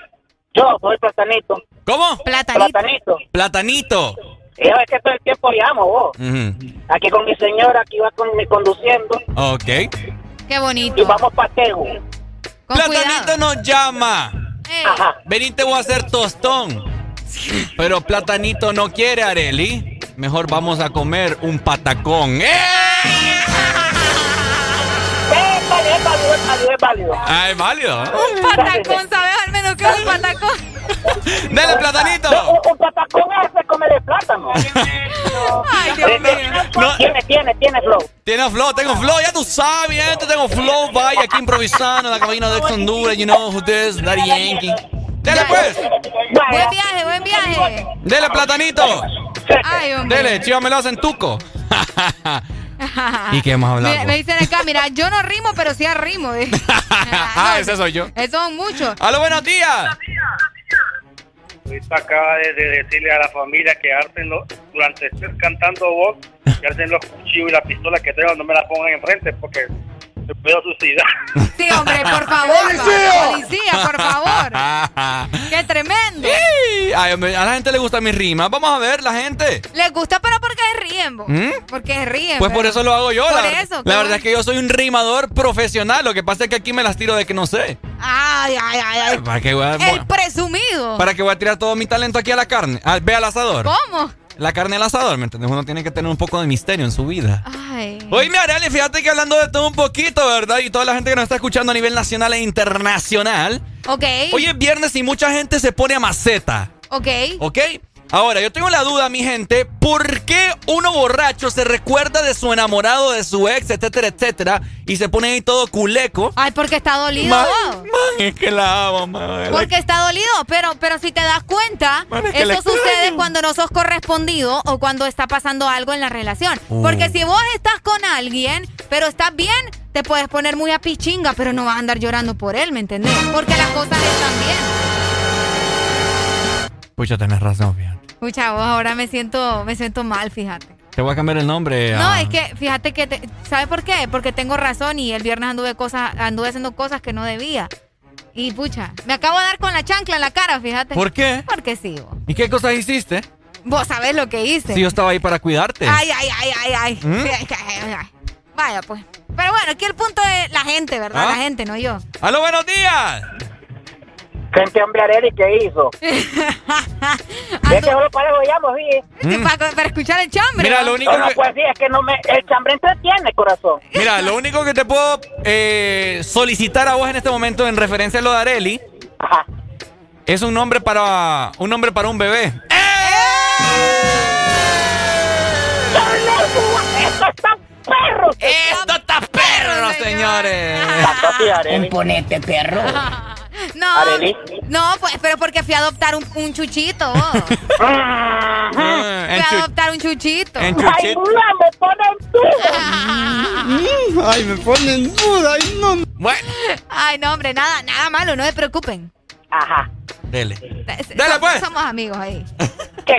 Yo soy platanito. ¿Cómo? Platanito. Platanito. Platanito. Y es que todo el tiempo llamo, vos. Ujú. Aquí con mi señora, aquí va con, conduciendo. Ok. Qué bonito. Y vamos para Tegu. Con Platanito cuidado. nos llama. Eh, Ajá. Vení, te voy a hacer tostón. Pero Platanito no quiere, Areli. Mejor vamos a comer un patacón. ¡Eh! Es válido, es. Ah, es válido. Un patacón, ¿sabes al menos qué es un patacón? Dale, Platanito. No, un, un patacón es come de plátano. Ay, Dios mío. No. Tiene, tiene, tiene flow. Tiene flow, tengo flow, ya tú sabes, gente, tengo flow, vaya aquí improvisando en la cabina de Honduras, you know who this, Daddy Yankee. Dele pues, Buen viaje, buen viaje. dele platanito, Ay, hombre. dele, chiva me lo hacen tuco. ¿Y qué hemos hablado? Me, me dicen acá, mira, yo no rimo, pero sí arrimo. eh. ah, ese soy yo. Esos son muchos. ¡Aló, buenos días! Luis acaba de, de decirle a la familia que Arsen lo- durante estés cantando vos, que Arsen los cuchillos y la pistola que tengo no me la pongan enfrente porque me puedo suicidar. Sí, hombre, por favor. ¡Policía! Policía, por favor. ¡Qué tremendo! Ay, hombre, a la gente le gusta mi rima. Vamos a ver, la gente. Les gusta, pero porque ríen. ¿Mm? Porque ríen. Pues por eso lo hago yo. Por la verdad. eso, la verdad es que yo soy un rimador profesional. Lo que pasa es que aquí me las tiro de que no sé. Ay, ay, ay, ay. ¿Para qué voy a, El presumido. para que voy a tirar todo mi talento aquí a la carne? Ah, ve al asador. ¿Cómo? La carne al asador, ¿me entiendes? Uno tiene que tener un poco de misterio en su vida. Ay. Oye, Arely, fíjate que hablando de todo un poquito, ¿verdad? Y toda la gente que nos está escuchando a nivel nacional e internacional. Ok. Hoy es viernes y mucha gente se pone a maceta. Ok. ¿Ok? Ahora, yo tengo la duda, mi gente, ¿por qué uno borracho se recuerda de su enamorado, de su ex, etcétera, etcétera, y se pone ahí todo culeco? Ay, porque está dolido. Man, man, es que la amo, man. Porque está dolido, pero, pero si te das cuenta, Man, es que le eso sucede cuando no sos correspondido o cuando está pasando algo en la relación. Uh. Porque si vos estás con alguien, pero estás bien, te puedes poner muy a pichinga, pero no vas a andar llorando por él, ¿me entendés? Porque las cosas están bien. Pucha, tenés razón, fíjate. Escucha, vos ahora me siento, me siento mal, fíjate. Te voy a cambiar el nombre. No, es que fíjate que, te- ¿sabes por qué? Porque tengo razón y el viernes anduve cosas, anduve haciendo cosas que no debía. Y pucha, me acabo de dar con la chancla en la cara, fíjate. ¿Por qué? Porque sí, vos. ¿Y qué cosas hiciste? Vos sabés lo que hice. Si yo estaba ahí para cuidarte. Ay, ay, ay, ay, ay. ¿Mm? Ay, ay, ay, ay. Vaya, pues. Pero bueno, aquí el punto es la gente, ¿verdad? ¿Ah? La gente, no yo. ¡Aló, buenos días! Gente, hombre, Areli, ¿qué hizo? Es que solo para eso llamo, sí. Mm. para, para escuchar el chambre. Mira, ¿no? lo único No, que- pues sí, es que no me, el chambre entretiene, corazón. Mira, lo único que te puedo eh, solicitar a vos en este momento en referencia a lo de Areli es un nombre para un nombre para un bebé. ¡Esto está perro! ¡Esto está perro, señores! Componente perro. No, Arely. no, pues, pero porque fui a adoptar un, un chuchito. Ah, Fui a adoptar un chuchito. en chuchito. ¡Ay, no, me ponen duda! Ay, me ponen duda. Ay, no. Bueno, Ay, no, hombre, nada, nada malo, no se preocupen. Ajá. dele. So- pues. Somos amigos ahí.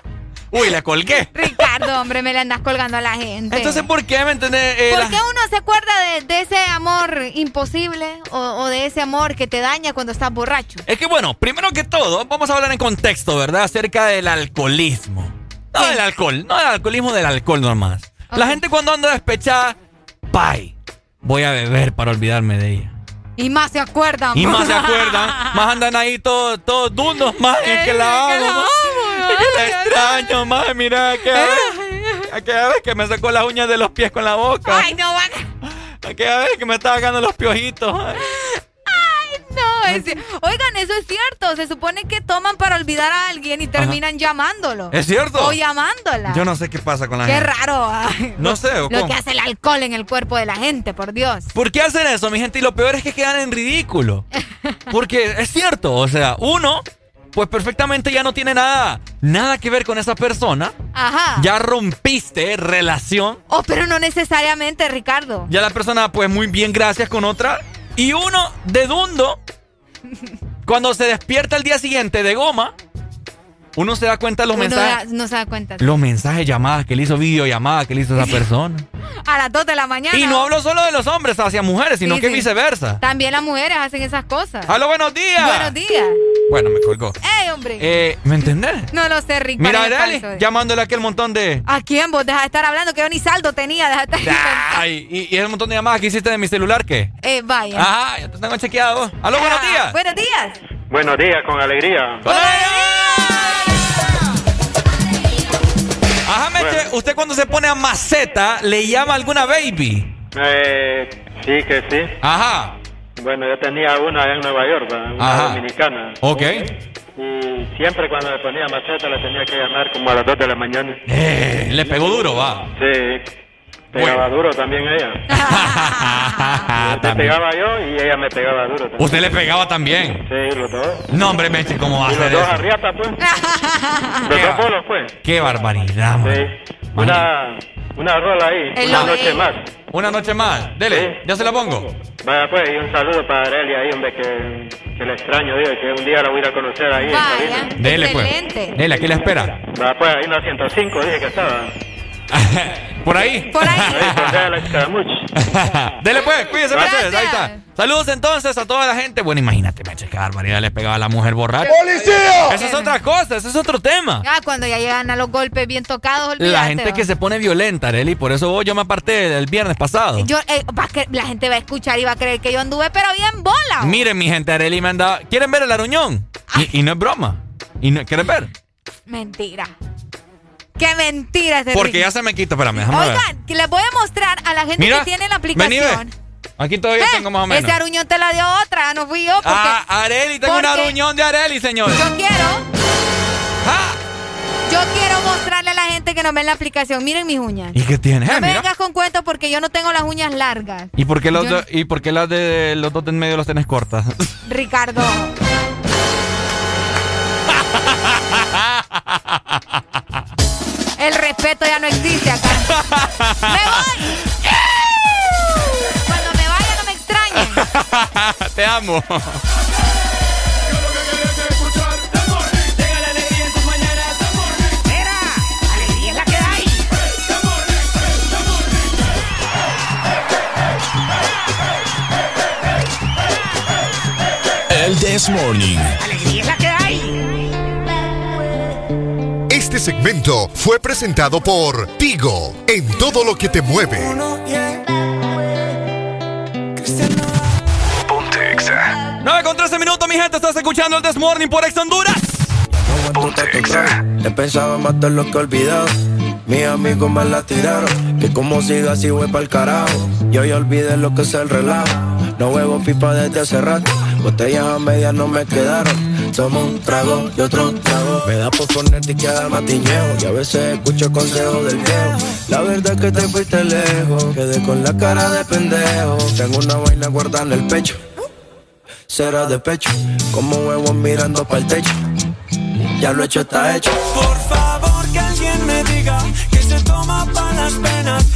Uy, le colgué. Ricardo, hombre, me le andas colgando a la gente. Entonces, ¿por qué me entendés? Eh, ¿Por la- qué uno se acuerda de, de ese amor imposible o, o de ese amor que te daña cuando estás borracho? Es que bueno, primero que todo, vamos a hablar en contexto, ¿verdad? Acerca del alcoholismo. No del alcohol, no del alcoholismo, del alcohol nomás. La gente cuando anda despechada, pay, voy a beber para olvidarme de ella. Y más se acuerdan. Y más se acuerdan, más andan ahí todos todos dundos, más que la que la extraño, más, mira, que aquella vez que me sacó las uñas de los pies con la boca. Ay, no van. Aquella vez que me estaba sacando los piojitos. ay. No, es, oigan, eso es cierto. Se supone que toman para olvidar a alguien y terminan llamándolo. ¿Es cierto? O llamándola. Yo no sé qué pasa con la Qué gente. raro. ay. No sé, ¿o Lo cómo? que hace el alcohol en el cuerpo de la gente, por Dios. ¿Por qué hacen eso, mi gente? Y lo peor es que quedan en ridículo. Porque es cierto, o sea, uno pues perfectamente ya no tiene nada, nada que ver con esa persona. Ajá. Ya rompiste relación. Oh, pero no necesariamente, Ricardo. Ya la persona, pues muy bien, gracias con otra. Y uno de dundo, cuando se despierta el día siguiente de goma, uno se da cuenta de los Uno mensajes. da- no se da cuenta. Los mensajes, llamadas que le hizo, videollamadas que le hizo esa persona. A las 2 de la mañana. Y no hablo solo de los hombres hacia mujeres, sino Sí, que sí. viceversa. También las mujeres hacen esas cosas. ¡Aló, buenos días! Buenos días. Bueno, me colgó. ¡Ey, hombre! Eh, ¿Me entendés? no lo sé, Ricardo. Mira, falso. llamándole a aquel montón de... ¿A quién vos? Deja de estar hablando, que yo ni saldo tenía. Deja de estar Ay, y, y el montón de llamadas que hiciste de mi celular, ¿qué? Eh, vaya. Ajá, ya te tengo chequeado. ¡Aló, buenos Ah, días! Buenos días. Buenos días, con alegría. Ajá, Meche, ¿usted cuando se pone a maceta le llama alguna baby? Eh, sí, que sí. Ajá. Bueno, yo tenía una allá en Nueva York, una Ajá. dominicana. Ok. Y siempre cuando me ponía maceta la tenía que llamar como a las 2 de la mañana. Eh, le pegó duro, va. Sí. Pegaba duro también ella. Te también. pegaba yo y ella me pegaba duro también. Usted le pegaba también. Sí, los dos. No, hombre, Meche, ¿cómo va a dos eso? arriata, pues. los dos bolos, pues. Qué barbaridad, man. Sí. Una, una rola ahí. El una noche más. Una noche más. Dele, ya se la pongo. Vaya pues, y un saludo para Arely ahí, hombre, que, que le extraño, digo, que un día la voy a ir a conocer ahí en Sabina. Dele, pues. Dele, aquí la espera. Vaya pues, ahí en la 105 dije que estaba. Por ahí. Por ahí. Dele pues, cuídese, Gracias. Meche. Ahí está. Saludos entonces a toda la gente. Bueno, imagínate, Meche, qué barbaridad le pegaba a la mujer borracha. ¡Policía! Esa es otra cosa, ese es otro tema. Ah, cuando ya llegan a los golpes bien tocados. La gente que se pone violenta, Arely, por eso yo me aparté el viernes pasado. Yo, eh, va a la gente va a escuchar y va a creer que yo anduve, pero bien bola. Miren, mi gente, Arely me andaba. ¿Quieren ver el aruñón? Y, y no es broma. Y no, ¿Quieren ver? Mentira. Qué mentira este Porque ya se me quita, espérame, déjame ver. Oigan, que les voy a mostrar a la gente Mira, que tiene la vení, aplicación. Aquí todavía Eh, tengo más o menos. Ese aruñón te la dio otra, no fui yo. Porque, Ah, Areli, tengo un aruñón de Areli, señor. Yo quiero. Ah. Yo quiero mostrarle a la gente que nos ve en la aplicación. Miren mis uñas. ¿Y qué tiene? No Eh, me mira. vengas con cuentos porque yo no tengo las uñas largas. ¿Y por qué, los Yo do- ¿Y por qué las de los dos de en medio las tenés cortas? Ricardo. Existe acá. ¡Me voy! Cuando me vaya no me extrañen. Te amo. Alegría es la que hay. El This Morning. Alegría es la que hay. Este segmento fue presentado por Tigo en todo lo que te mueve. Ponte Exa. 9 con 13 minutos, mi gente. Estás escuchando el This Morning por Ex Honduras. He pensado matar lo que he olvidado. Mis amigos me la tiraron. Que como siga así voy pa'l carajo. Yo ya olvidé lo que es el relajo. No huevo pipa desde hace rato. Botellas a medias no me quedaron. Somos un trago y otro trago. Me da por ponerte y queda matiñeo. Y a veces escucho consejos del viejo. La verdad es que te fuiste lejos. Quedé con la cara de pendejo. Tengo una vaina guardada en el pecho. Será de pecho. Como huevos mirando para el techo. Ya lo hecho está hecho. Por favor que alguien me diga que se toma para las penas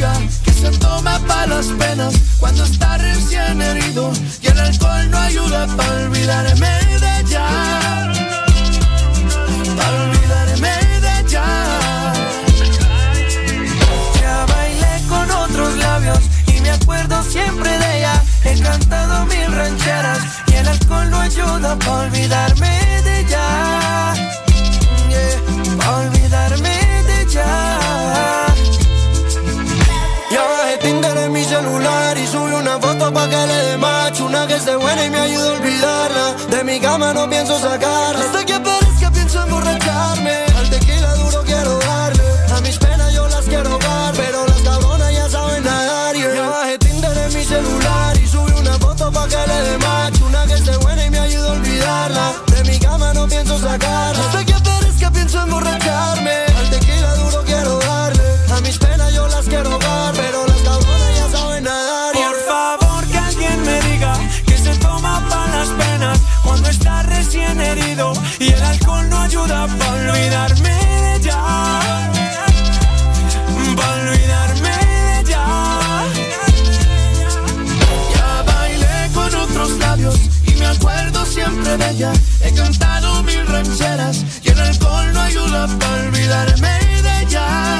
que se toma para las penas cuando está recién herido y el alcohol no ayuda para olvidarme de ella. Para olvidarme de ella. Ya bailé con otros labios y me acuerdo siempre de ella. He cantado mil rancheras y el alcohol no ayuda para olvidarme de ella. Yeah, olvidarme pa' que le dé macho, una que esté buena y me ayude a olvidarla. De mi cama no pienso sacarla. Acuerdo siempre de ella. He cantado mil rancheras y el alcohol no ayuda para olvidarme de ella.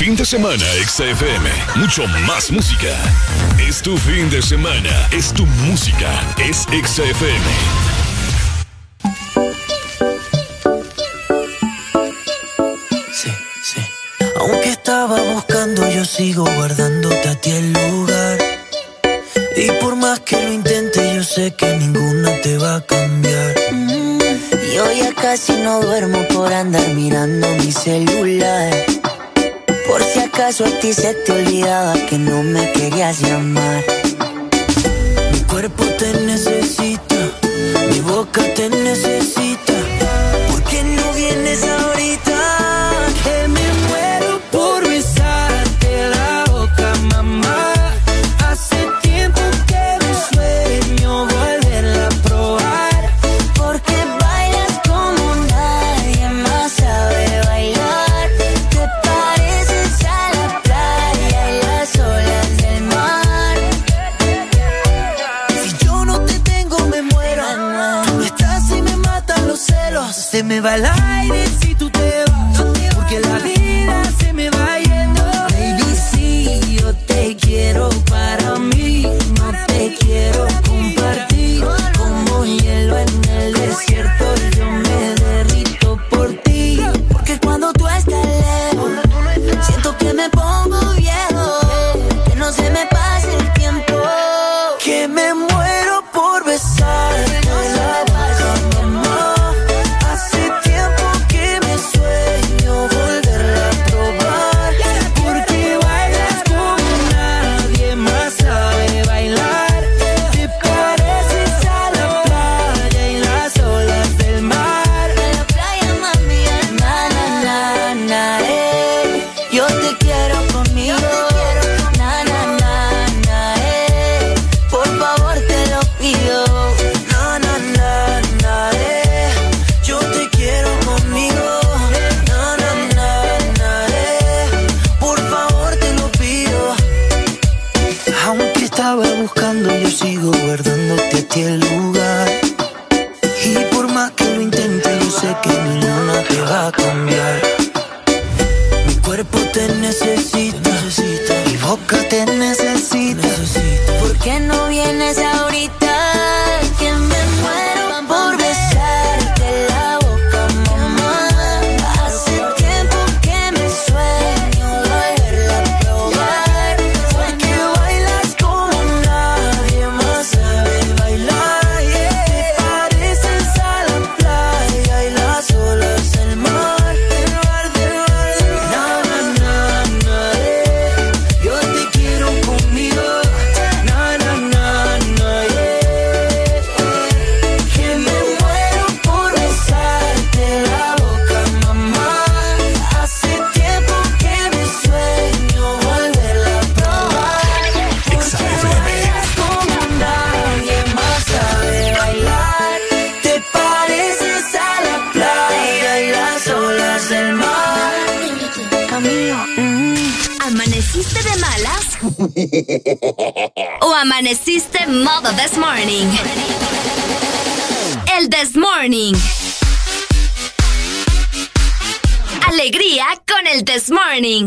Fin de semana, XFM. Mucho más música. Es tu fin de semana. Es tu música. Es XFM. Sí, sí. Aunque estaba buscando, yo sigo guardándote a ti el lugar. Y por más que lo intente, yo sé que ninguna te va a cambiar. Yo ya casi no duermo por andar mirando mi celular. Por si acaso a ti se te olvidaba que no me querías llamar. Mi cuerpo te necesita, mi boca te necesita. ¿Por qué no vienes ahorita? Me va Amaneciste modo this morning. El this morning. Alegría con el this morning.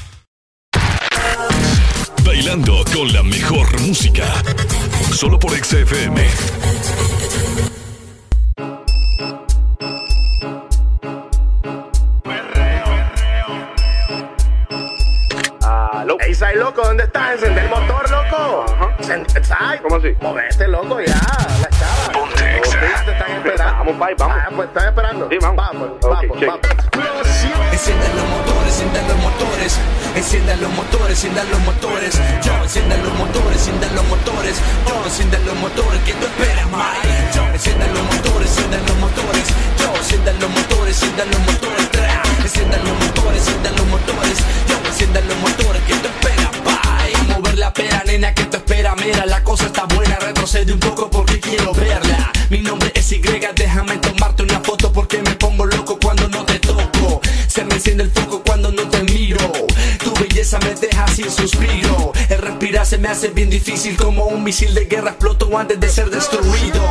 Bailando con la mejor música. Solo por XFM. Ey, Sai, loco, ¿dónde estás? Encender el motor, loco. Sai. ¿Cómo así? Movete, loco, ya. La chava. Ponte Te están esperando. Vamos, pai, vamos. Ah, pues están esperando. Sí, vamos. Vamos, vamos, vamos. Enciendan los motores, enciendan los motores, enciendan los motores, enciendan los motores, yo enciendan los motores, enciendan los motores, yo enciendan los motores, que tú esperas, Mike? Yo enciendan los motores, enciendan los motores, yo enciendan los motores, enciendan los motores, enciendan los motores, enciendan los motores, yo enciendan los motores, que tú esperas, bye? Mover la pera, nena, que tú esperas, mira, la cosa está buena, retrocede un poco porque quiero verla. Mi nombre es Y, déjame tomarte sin suspiro. El respirar se me hace bien difícil como un misil de guerra exploto antes de ser destruido.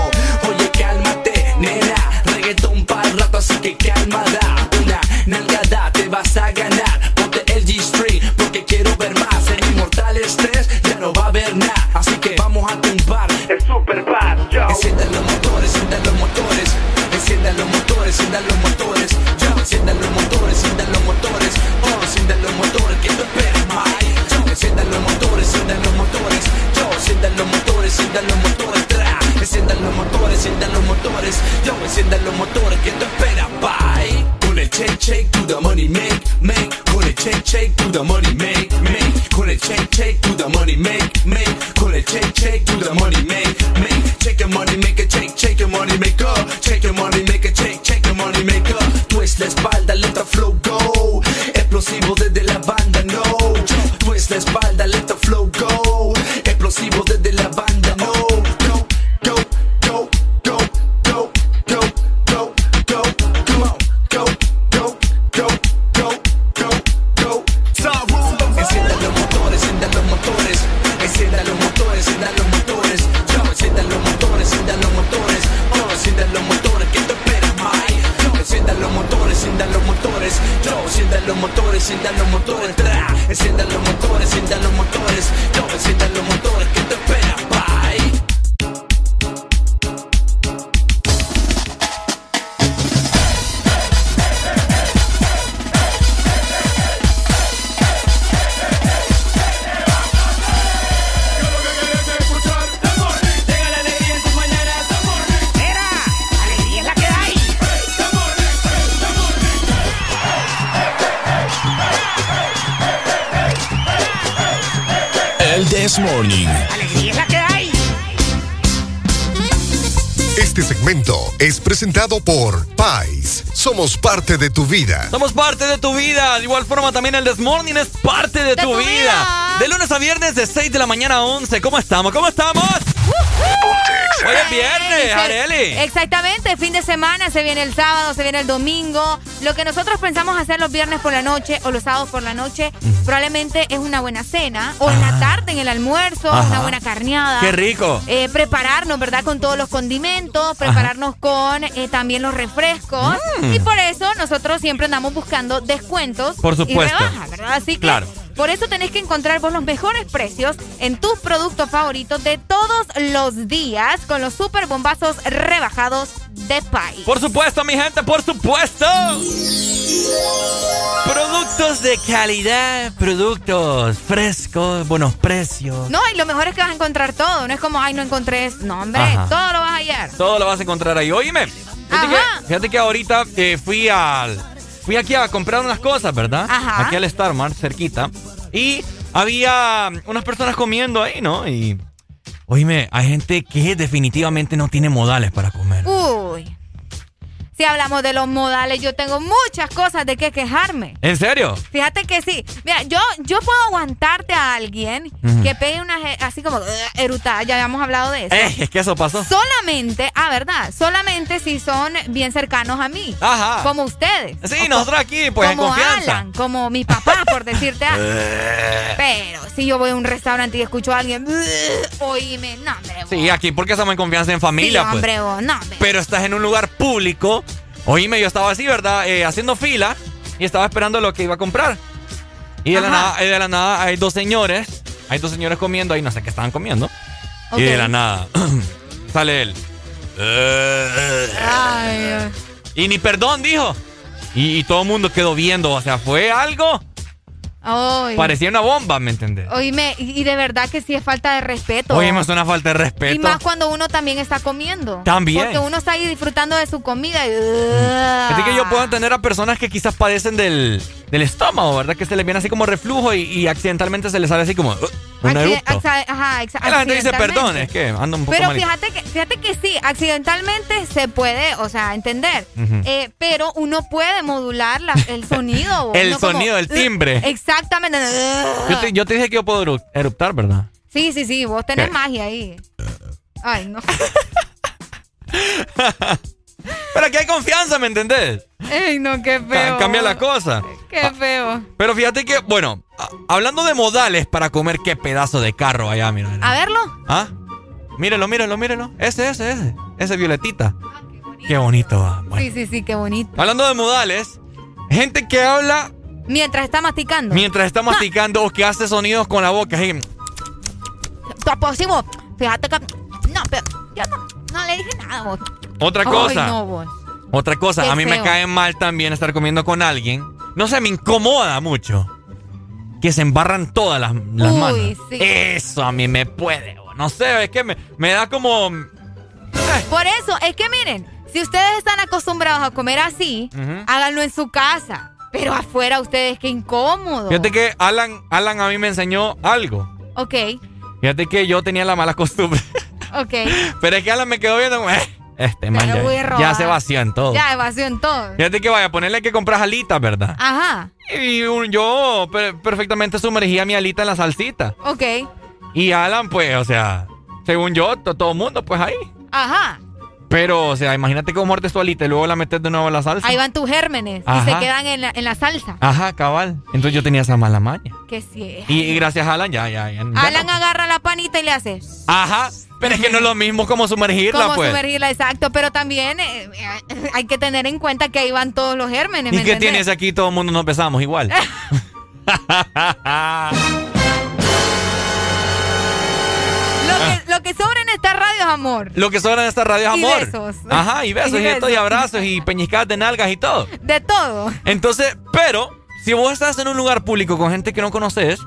Presentado por Pais. Somos parte de tu vida. Somos parte de tu vida. De igual forma, también el This Morning es parte de, tu, vida. De lunes a viernes, de 6 de la mañana a 11. ¿Cómo estamos? ¿Cómo estamos? Hoy es viernes, Areli. Exactamente, fin de semana, se viene el sábado, se viene el domingo. Lo que nosotros pensamos hacer los viernes por la noche o los sábados por la noche, probablemente es una buena cena o en la tarde, en el almuerzo, Ajá. una buena carneada. Qué rico. Eh, prepararnos, ¿verdad? Con todos los condimentos, prepararnos con eh, también los refrescos. Mm. Y por eso nosotros siempre andamos buscando descuentos Por supuesto. y rebajas, ¿verdad? Así que Claro. por eso tenés que encontrar vos los mejores precios en tus productos favoritos de todos los días con los super bombazos rebajados de Pai. Por supuesto, mi gente, por supuesto. Productos de calidad, productos frescos, buenos precios. No, y lo mejor es que vas a encontrar todo. No es como, ay, no encontré. eso. No, hombre, Ajá. todo lo vas a hallar. Todo lo vas a encontrar ahí. Oíme, fíjate, que, fíjate que ahorita eh, fui al. Fui aquí a comprar unas cosas, ¿verdad? Ajá. Aquí al Star Mart, cerquita. Y había unas personas comiendo ahí, ¿no? Y. Oíme, hay gente que definitivamente no tiene modales para comer. Si hablamos de los modales, yo tengo muchas cosas de qué quejarme. ¿En serio? Fíjate que sí. Mira, yo, yo puedo aguantarte a alguien que pegue una así como "Ugh", erutada. Ya habíamos hablado de eso. Eh, es que eso pasó. Solamente, ah, ¿verdad? Solamente si son bien cercanos a mí. Ajá. Como ustedes. Sí, nosotros aquí, pues, en como confianza. Alan, como mi papá, por decirte algo. Eh. Pero si yo voy a un restaurante y escucho a alguien, "Ugh", oíme, no, hombre. Sí, aquí porque estamos en confianza en familia, sí, pues. hombre, vos, no, hombre. pero estás en un lugar público. Oíme, yo estaba así, ¿verdad? Eh, haciendo fila y estaba esperando lo que iba a comprar. Y de la, nada, de la nada hay dos señores, hay dos señores comiendo ahí, no sé qué estaban comiendo. Y de la nada sale él. Ay, Y ni perdón dijo. Y, y todo el mundo quedó viendo, o sea, fue algo. Parecía una bomba, ¿me entendés? Oíme, y y de verdad que sí es falta de respeto. Oíme, es una falta de respeto. Y más cuando uno también está comiendo. También. Porque uno está ahí disfrutando de su comida y... Así que yo puedo entender a personas que quizás padecen del, del estómago, ¿verdad? Que se les viene así como reflujo y, y accidentalmente se les sale así como uh, eructo. acci- ajá, la gente dice, perdón, es que ando un poco Pero malito". fíjate que, fíjate que sí, accidentalmente se puede, o sea, entender. Eh, pero uno puede modular la- el sonido. El uno como, sonido, el timbre. Exactamente. Yo te, yo te dije que yo puedo eru- eruptar, ¿verdad? Sí, sí, sí, vos tenés ¿Qué? magia ahí. Ay, no. Pero aquí hay confianza, ¿me entendés? Ay, no, qué Ca- feo. Cambia la cosa. Qué feo. Pero fíjate que, bueno, hablando de modales para comer, qué pedazo de carro allá, mira. A verlo. ¿Ah? Mírelo, mírelo, mírelo. Ese, ese, ese. Ese violetita. Qué bonito va. Bueno. Sí, sí, sí, qué bonito. Hablando de modales, gente que habla Mientras está masticando. mientras está masticando o que hace sonidos con la boca. así. Fíjate que. No, pero yo no, no le dije nada, vos. Otra Ay, cosa. no, vos. Otra cosa, Qué a mí me cae mal también estar comiendo con alguien. No sé, me incomoda mucho. Que se embarran todas las, las Uy, manos. sí. Eso a mí me puede. No sé, es que me, me da como. Por eso, es que miren, si ustedes están acostumbrados a comer así, háganlo en su casa. Pero afuera ustedes, qué incómodo. Fíjate que Alan, Alan a mí me enseñó algo. Ok, Fíjate que yo tenía la mala costumbre. ok. Pero es que Alan me quedó viendo como, "Eh, este man ya, a ya robar". se vació en todo. Ya, evasión en todo. Fíjate que vaya a ponerle que compras alitas, ¿verdad? Ajá, Y un- yo per- perfectamente sumergía mi alita en la salsita. ok. Y Alan, pues, o sea, según yo, to- todo el mundo, pues ahí. Ajá. Pero, o sea, imagínate cómo muertes tu alita y luego la metes de nuevo en la salsa. Ahí van tus gérmenes y se quedan en la, en la salsa. Ajá, cabal. Entonces yo tenía esa mala maña. Que sí. Y, y gracias a Alan, ya, ya, ya. ya Alan no. agarra la panita y le hace. Ajá. Pero es que no es lo mismo como sumergirla, Como pues. sumergirla, exacto. Pero también eh, eh, hay que tener en cuenta que ahí van todos los gérmenes. ¿Y ¿me qué entendés? tienes aquí? Todo el mundo nos besamos igual. Lo que, lo que sobra en esta radio es amor. Lo que sobra en esta radio es Y amor. besos. Ajá, y besos, Y y, de todo, y besos. abrazos, y peñiscadas de nalgas y todo. De todo. Entonces, pero, si vos estás en un lugar público con gente que no conoces,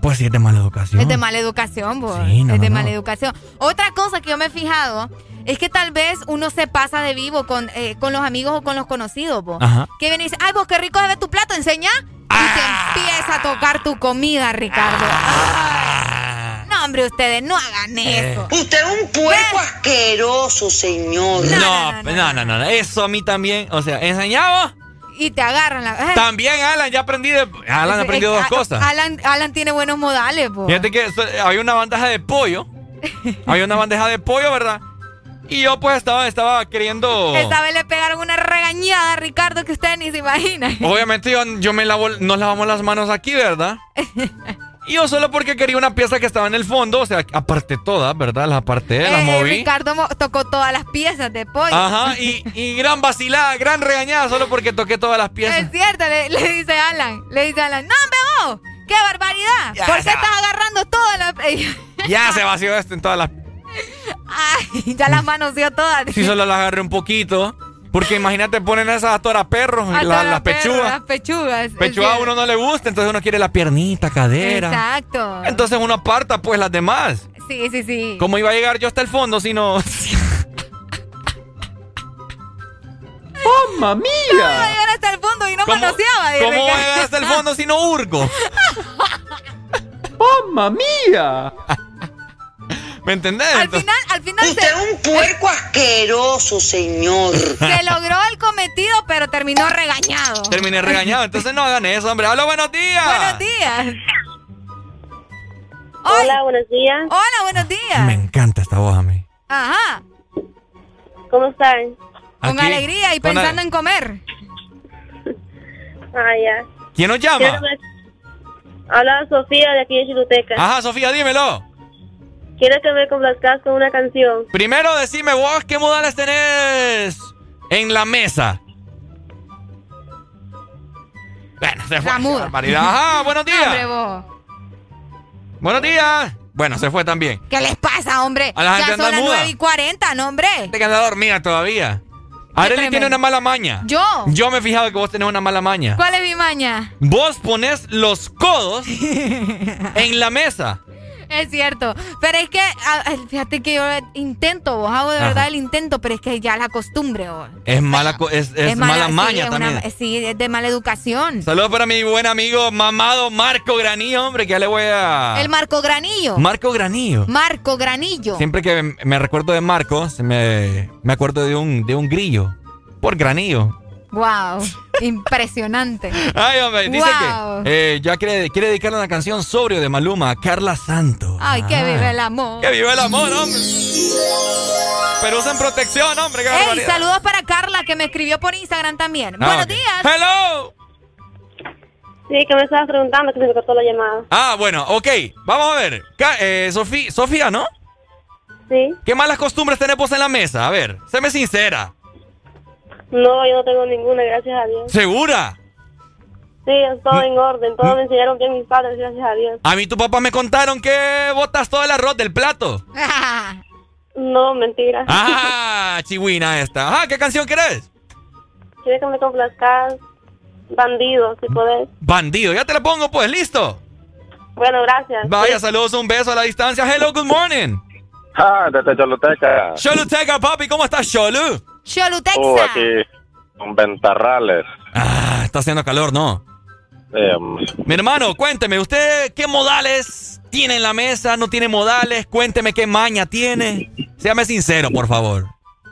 pues sí es de mala educación. Es de mala educación, bo. Sí, no, es de no, mala no. educación. Otra cosa que yo me he fijado es que tal vez uno se pasa de vivo con, eh, con los amigos o con los conocidos, bo. Ajá. Que viene y dice, ay, vos qué rico se ve tu plato, enseña. Y te empieza a tocar tu comida, Ricardo. Ay. No, No, hombre, ustedes no hagan Eh. eso. Usted es un puerco asqueroso, señor. No, no, no, no, Eso a mí también. O sea, enseñaba. Y te agarran la. eh. También, Alan, ya aprendí de. Alan Es- aprendió es- dos cosas. Alan, Alan tiene buenos modales, po. Fíjate que so- había una bandeja de pollo. había una bandeja de pollo, ¿verdad? Y yo pues estaba, estaba queriendo. Esta vez le pegaron una regañada a Ricardo que ustedes ni se imaginan. Obviamente yo, yo me lavo, nos lavamos las manos aquí, ¿verdad? Y yo solo porque quería una pieza que estaba en el fondo, o sea, aparté todas, ¿verdad? Las aparté, las Eh, moví. Ricardo mo- tocó todas las piezas de pollo. Ajá, y, y gran vacilada, gran regañada solo porque toqué todas las piezas. Es cierto, le, le dice Alan. Le dice Alan, no, vos, ¡Qué barbaridad! Ya, ¿Por qué ya. estás agarrando todas las... Ya se vació esto en todas las... Ay, ya las manoseó todas. Si solo las agarré un poquito. Porque imagínate, ponen esas a tora perros, A la- todas las pechugas. Las pechugas. Pechuga a uno no le gusta, entonces uno quiere la piernita, cadera. Exacto. Entonces uno aparta pues las demás. Sí, sí, sí. ¿Cómo iba a llegar yo hasta el fondo si no? ¡Mamma ¿Cómo iba a mía! llegar hasta el fondo y no ¿Cómo, manoseaba? ¿Cómo voy a llegar hasta el fondo si no hurgo? ¡Mamma mía! ¿Me entendés? Al final, al final Usted se, es un puerco asqueroso, señor. se logró el cometido, pero terminó regañado. Terminé regañado, entonces no hagan eso, hombre. ¡Hola, buenos días! Buenos días. Hola, buenos días. Hola, buenos días. Me encanta esta voz a mí. Ajá. ¿Cómo están? Con Aquí, alegría y con pensando en comer. Ah, ya. ¿Quién nos llama? Habla Sofía de aquí de Chiluteca. Ajá, Sofía, dímelo. Quiero que me complazcas con una canción. Primero decime vos qué modales tenés en la mesa. Bueno, se fue. La muda. qué barbaridad. Ajá, buenos días. Hombre, vos. Buenos días. Bueno, se fue también. ¿Qué les pasa, hombre? A la gente ya anda son las muda. 9 y 40, no, hombre. Te que anda dormida todavía. Areli tremendo. tiene una mala maña. ¿Yo? Yo me he fijado que vos tenés una mala maña. ¿Cuál es mi maña? Vos pones los codos en la mesa. Es cierto. Pero es que, fíjate que yo intento, vos hago de Ajá. verdad el intento, pero es que ya la costumbre, vos. Es mala, es, es mala sí, maña una- también. sí, es de mala educación. Saludos para mi buen amigo mamado Marco Granillo, hombre, que ya le voy a... El Marco Granillo. Marco Granillo. Marco Granillo. Siempre que me- recuerdo de Marco, me, me acuerdo de un, de un grillo. Por granillo. Wow. Impresionante. Ay, hombre, dice Wow. que eh, ya quiere, quiere dedicarle una canción sobrio de Maluma a Carla Santo. Ay, que vive el amor. Que vive el amor, hombre. Pero usen protección, hombre. qué Ey, saludos para Carla que me escribió por Instagram también. Ah, Buenos días. Hello. Sí, que me estabas preguntando que se me cortó la llamada. Ah, bueno, ok. Vamos a ver. Eh, Sofía, Sofía, ¿no? Sí. ¿Qué malas costumbres tenés vos en la mesa? A ver, séme sincera. No, yo no tengo ninguna, gracias a Dios. ¿Segura? Sí, es todo en orden. Todo me enseñaron bien mis padres, gracias a Dios. A mí tu papá me contaron que botas todo el arroz del plato. No, mentira. Ah, chihuina esta. Ajá, ¿qué canción querés? ¿Quieres que me complazcas? Bandido, si podés. Bandido, ya te la pongo pues, listo. Bueno, gracias. Vaya, saludos, un beso a la distancia. Hello, good morning. Ah, desde Choluteca. Choluteca, papi, ¿cómo estás, Cholu? Uh, aquí, con ventarrales. Ah, está haciendo calor, ¿no? Em, Mi hermano, cuénteme, ¿usted qué modales tiene en la mesa? ¿No tiene modales? Cuénteme qué maña tiene. Séame sincero, por favor.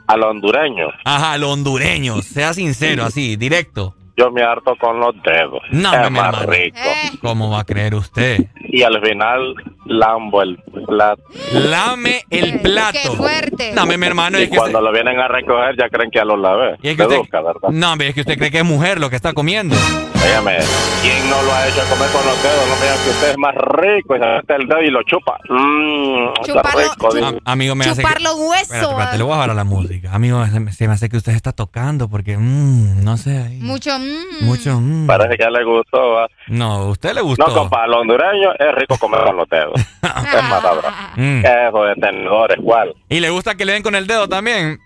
a los hondureños. Ajá, lo hondureño. Sea sincero, así, directo. Yo me harto con los dedos. No, es mi más hermano. rico. ¿Cómo va a creer usted? Y al final, lambo el plato. Lame el plato. Qué fuerte. No, mi hermano, Y es que cuando usted- lo vienen a recoger, ya creen que ya lo lavé. y es que usted- Deduzca, ¿verdad? No, es que usted cree que es mujer lo que está comiendo. Dígame, ¿quién no lo ha hecho comer con los dedos? No me digan que usted es más rico y se mete el dedo y lo chupa. Mmm, está Chuparlo- rico. dice. Am- amigo, me hace Chupar que... los huesos. Espérate, espérate, le voy a bajar a la música. Amigo, se me, hace que usted está tocando porque, mm, no sé, ahí. Mucho. Mm. mucho... mm. Parece que ya le gustó, ¿va? No, a usted le gustó. No, compa, a los hondureños es rico comer con los dedos. es más sabroso. Mm. Eso de tenedores, ¿cuál? Y le gusta que le den con el dedo también.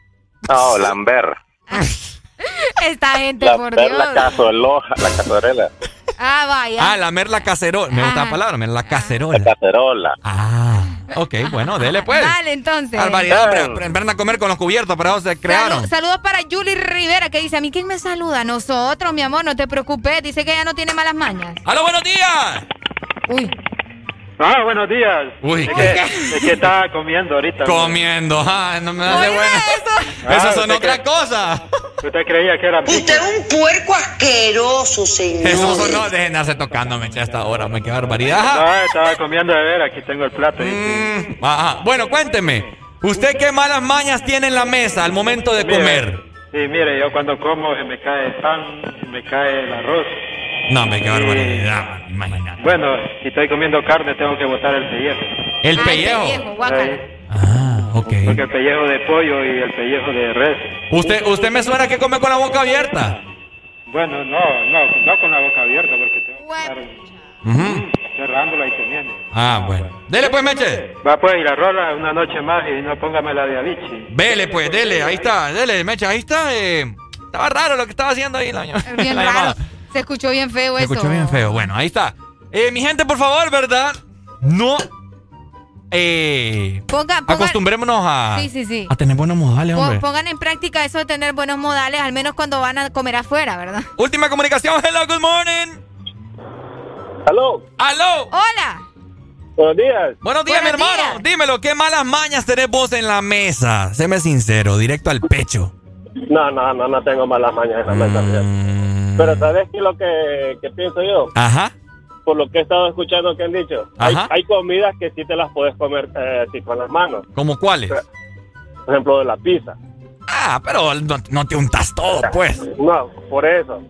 No, lamber. Esta gente, por Lamber la Dios. cazuela, la cazuela. Ah, vaya. Ah, lamer la cacerola. Me gusta la palabra, lamer la La cacerola. cacerola. Ah, ok, bueno, dele pues. Dale, entonces. Barbaridad, aprendan a comer con los cubiertos, para eso se crearon. Salu- saludos para Julie Rivera que dice, ¿a mí quién me saluda? Nosotros, mi amor, no te preocupes. Dice que ella no tiene malas mañas. ¡Aló, buenos días! Uy. Ah, buenos días. Uy, es ¿por que, qué? es que estaba comiendo ahorita. Comiendo, ah, no me hace buena. Ah, Eso son usted otra cre- cosa. Usted creía que era Usted es un puerco asqueroso, señor. Eso son, no, dejen de darse tocándome a esta hora, me qué barbaridad. No, estaba comiendo de ver, aquí tengo el plato. Mm, ajá. Bueno, cuénteme. ¿Usted qué malas mañas tiene en la mesa al momento de Mire, comer? Sí, mire, yo cuando como se me cae el pan, se me cae el arroz. No, me qué barbaridad, imagínate. Bueno, si estoy comiendo carne tengo que botar el pellejo. ¿El pellejo? Sí, Ah, ok. porque el pellejo de pollo y el pellejo de res. ¿Usted, usted me suena que come con la boca abierta? Bueno, no, no, no con la boca abierta porque tengo que estar Ujú. cerrándola y comiendo. Ah, bueno. Dele pues, Meche. Va pues, y la rola una noche más y no póngame la de Avicii. Vele pues, dele, ahí está, dele, Meche, ahí está. eh, estaba raro lo que estaba haciendo ahí la, Bien la raro. llamada. Se escuchó bien feo Se eso. escuchó bien feo. Bueno, ahí está. Eh, mi gente, por favor, ¿verdad? No. Eh, Ponga, ponga- acostumbrémonos a, Sí, sí, sí. a tener buenos modales, hombre. Pongan en práctica eso de tener buenos modales, al menos cuando van a comer afuera, ¿verdad? Última comunicación. Hello, good morning. Aló. Aló. Hola. Buenos días. Buenos días, mi hermano. Dímelo, ¿qué malas mañas tenés vos en la mesa? Séme sincero, directo al pecho. No, no, no, no tengo malas mañas en la mesa. fíjate. Pero ¿sabes qué es lo que, que pienso yo? Ajá. Por lo que he estado escuchando que han dicho. Hay, Ajá. hay comidas que sí te las puedes comer eh, así con las manos. ¿Cómo cuáles? Por ejemplo, de la pizza. Ah, pero no, no te untas todo, pues. No, por eso.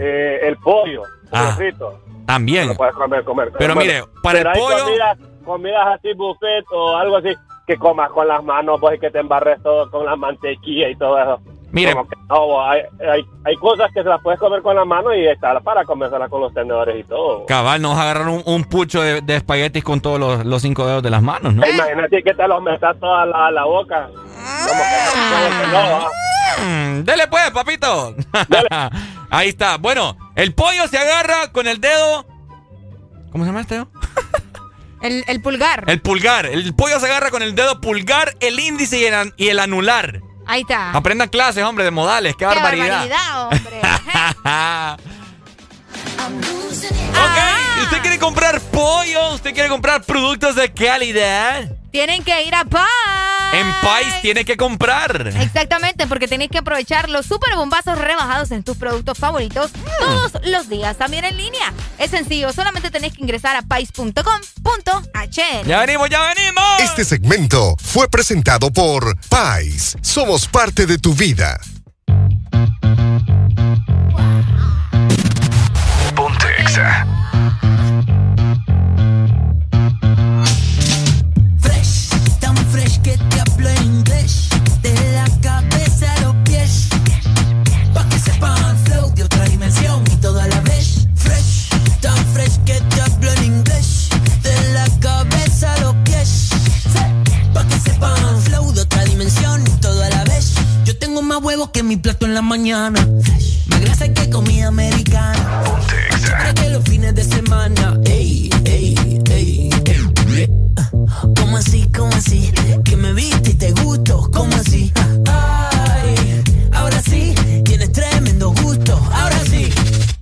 Eh, el pollo, Ah. el frito. También. Lo puedes comer, comer. Pero mire, para el pero hay pollo- Comidas, comidas así, buffet o algo así, que comas con las manos, pues y que te embarres todo con la mantequilla y todo eso. Mire. Como que no, hay, hay, hay cosas que se las puedes comer con la mano y está para comérselas con los tenedores y todo. Cabal, nos agarrar un, un pucho de, de espaguetis con todos los, los cinco dedos de las manos, ¿no? Eh, Imagínate que te los metas toda la, la boca. Como que no, que no, ¿ah? Mm, dele pues, papito. Ahí está. Bueno, el pollo se agarra con el dedo. ¿Cómo se llama este dedo? El, el pulgar. El pulgar. El pollo se agarra con el dedo pulgar, el índice y el, an- y el anular. Ahí está. Aprendan clases, hombre, de modales. Qué, Qué barbaridad. barbaridad, hombre. ok, ¿usted quiere comprar pollo? ¿Usted quiere comprar productos de calidad? Tienen que ir a Paz. En Pais tiene que comprar. Exactamente, porque tenéis que aprovechar los super bombazos rebajados en tus productos favoritos todos los días, también en línea. Es sencillo, solamente tenéis que ingresar a pais.com.hn. Ya venimos, ya venimos. Este segmento fue presentado por Pais. Somos parte de tu vida. Ponte sepan flow de otra dimensión y todo a la vez. Yo tengo más huevos que mi plato en la mañana. Más grasa que comida americana. Siempre que los fines de semana. Ey, ey, ey, ey. ¿Cómo así, cómo así? Que me viste y te gusto, ¿cómo así? Ay, ahora sí, tienes tremendo gusto, ahora sí.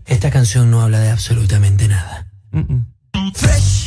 Esta canción no habla de absolutamente nada. Fresh,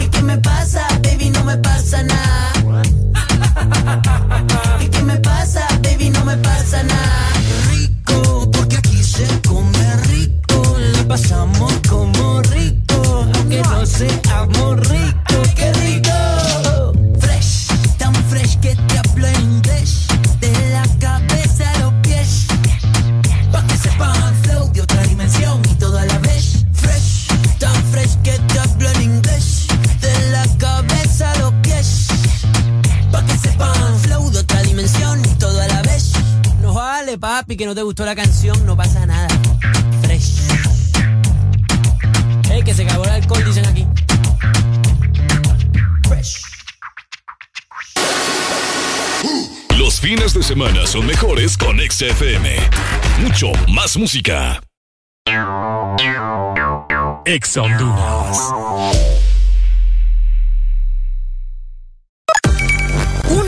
¿Y qué me pasa, baby? No me pasa nada. ¿Y qué me pasa, baby? No me pasa nada. Rico, papi, que no te gustó la canción, no pasa nada. Fresh. Ey, que se acabó el alcohol, dicen aquí. Los fines de semana son mejores con XFM. Mucho más música. Ex Honduras.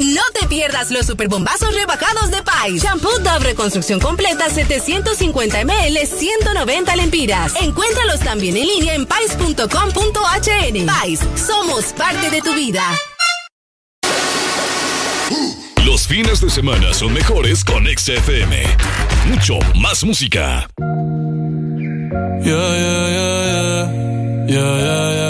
No te pierdas los superbombazos rebajados de Pais. Shampoo Dove Reconstrucción Completa 750 ml 190 lempiras. Encuéntralos también en línea en pais.com.hn. Pais, somos parte de tu vida. Los fines de semana son mejores con XFM. Mucho más música. Yeah, yeah, yeah, yeah. Yeah, yeah, yeah, yeah,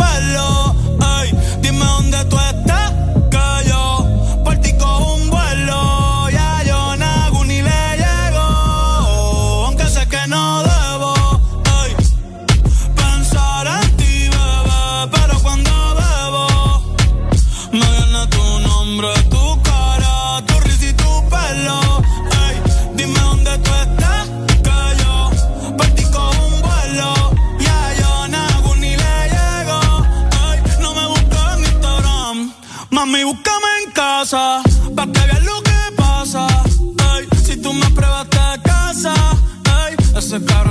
ey,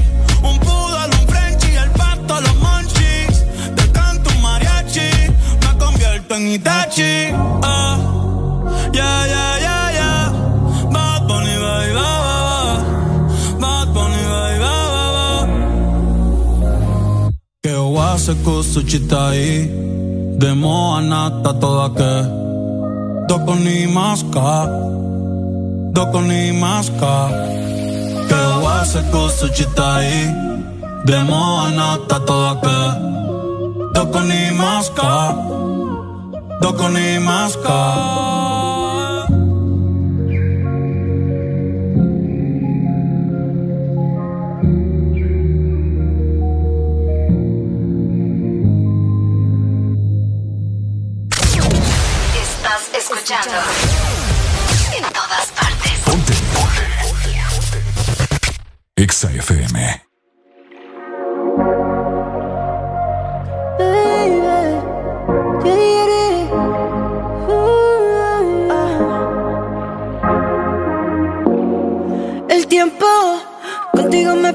Itachi ah. Yeah, yeah, yeah, yeah. Bad anata toda que. Ni maska Doko ni maska Que wase kusuchitai Demo anata toda que. Ni maska Doko ni maska Estás escuchando. En todas partes.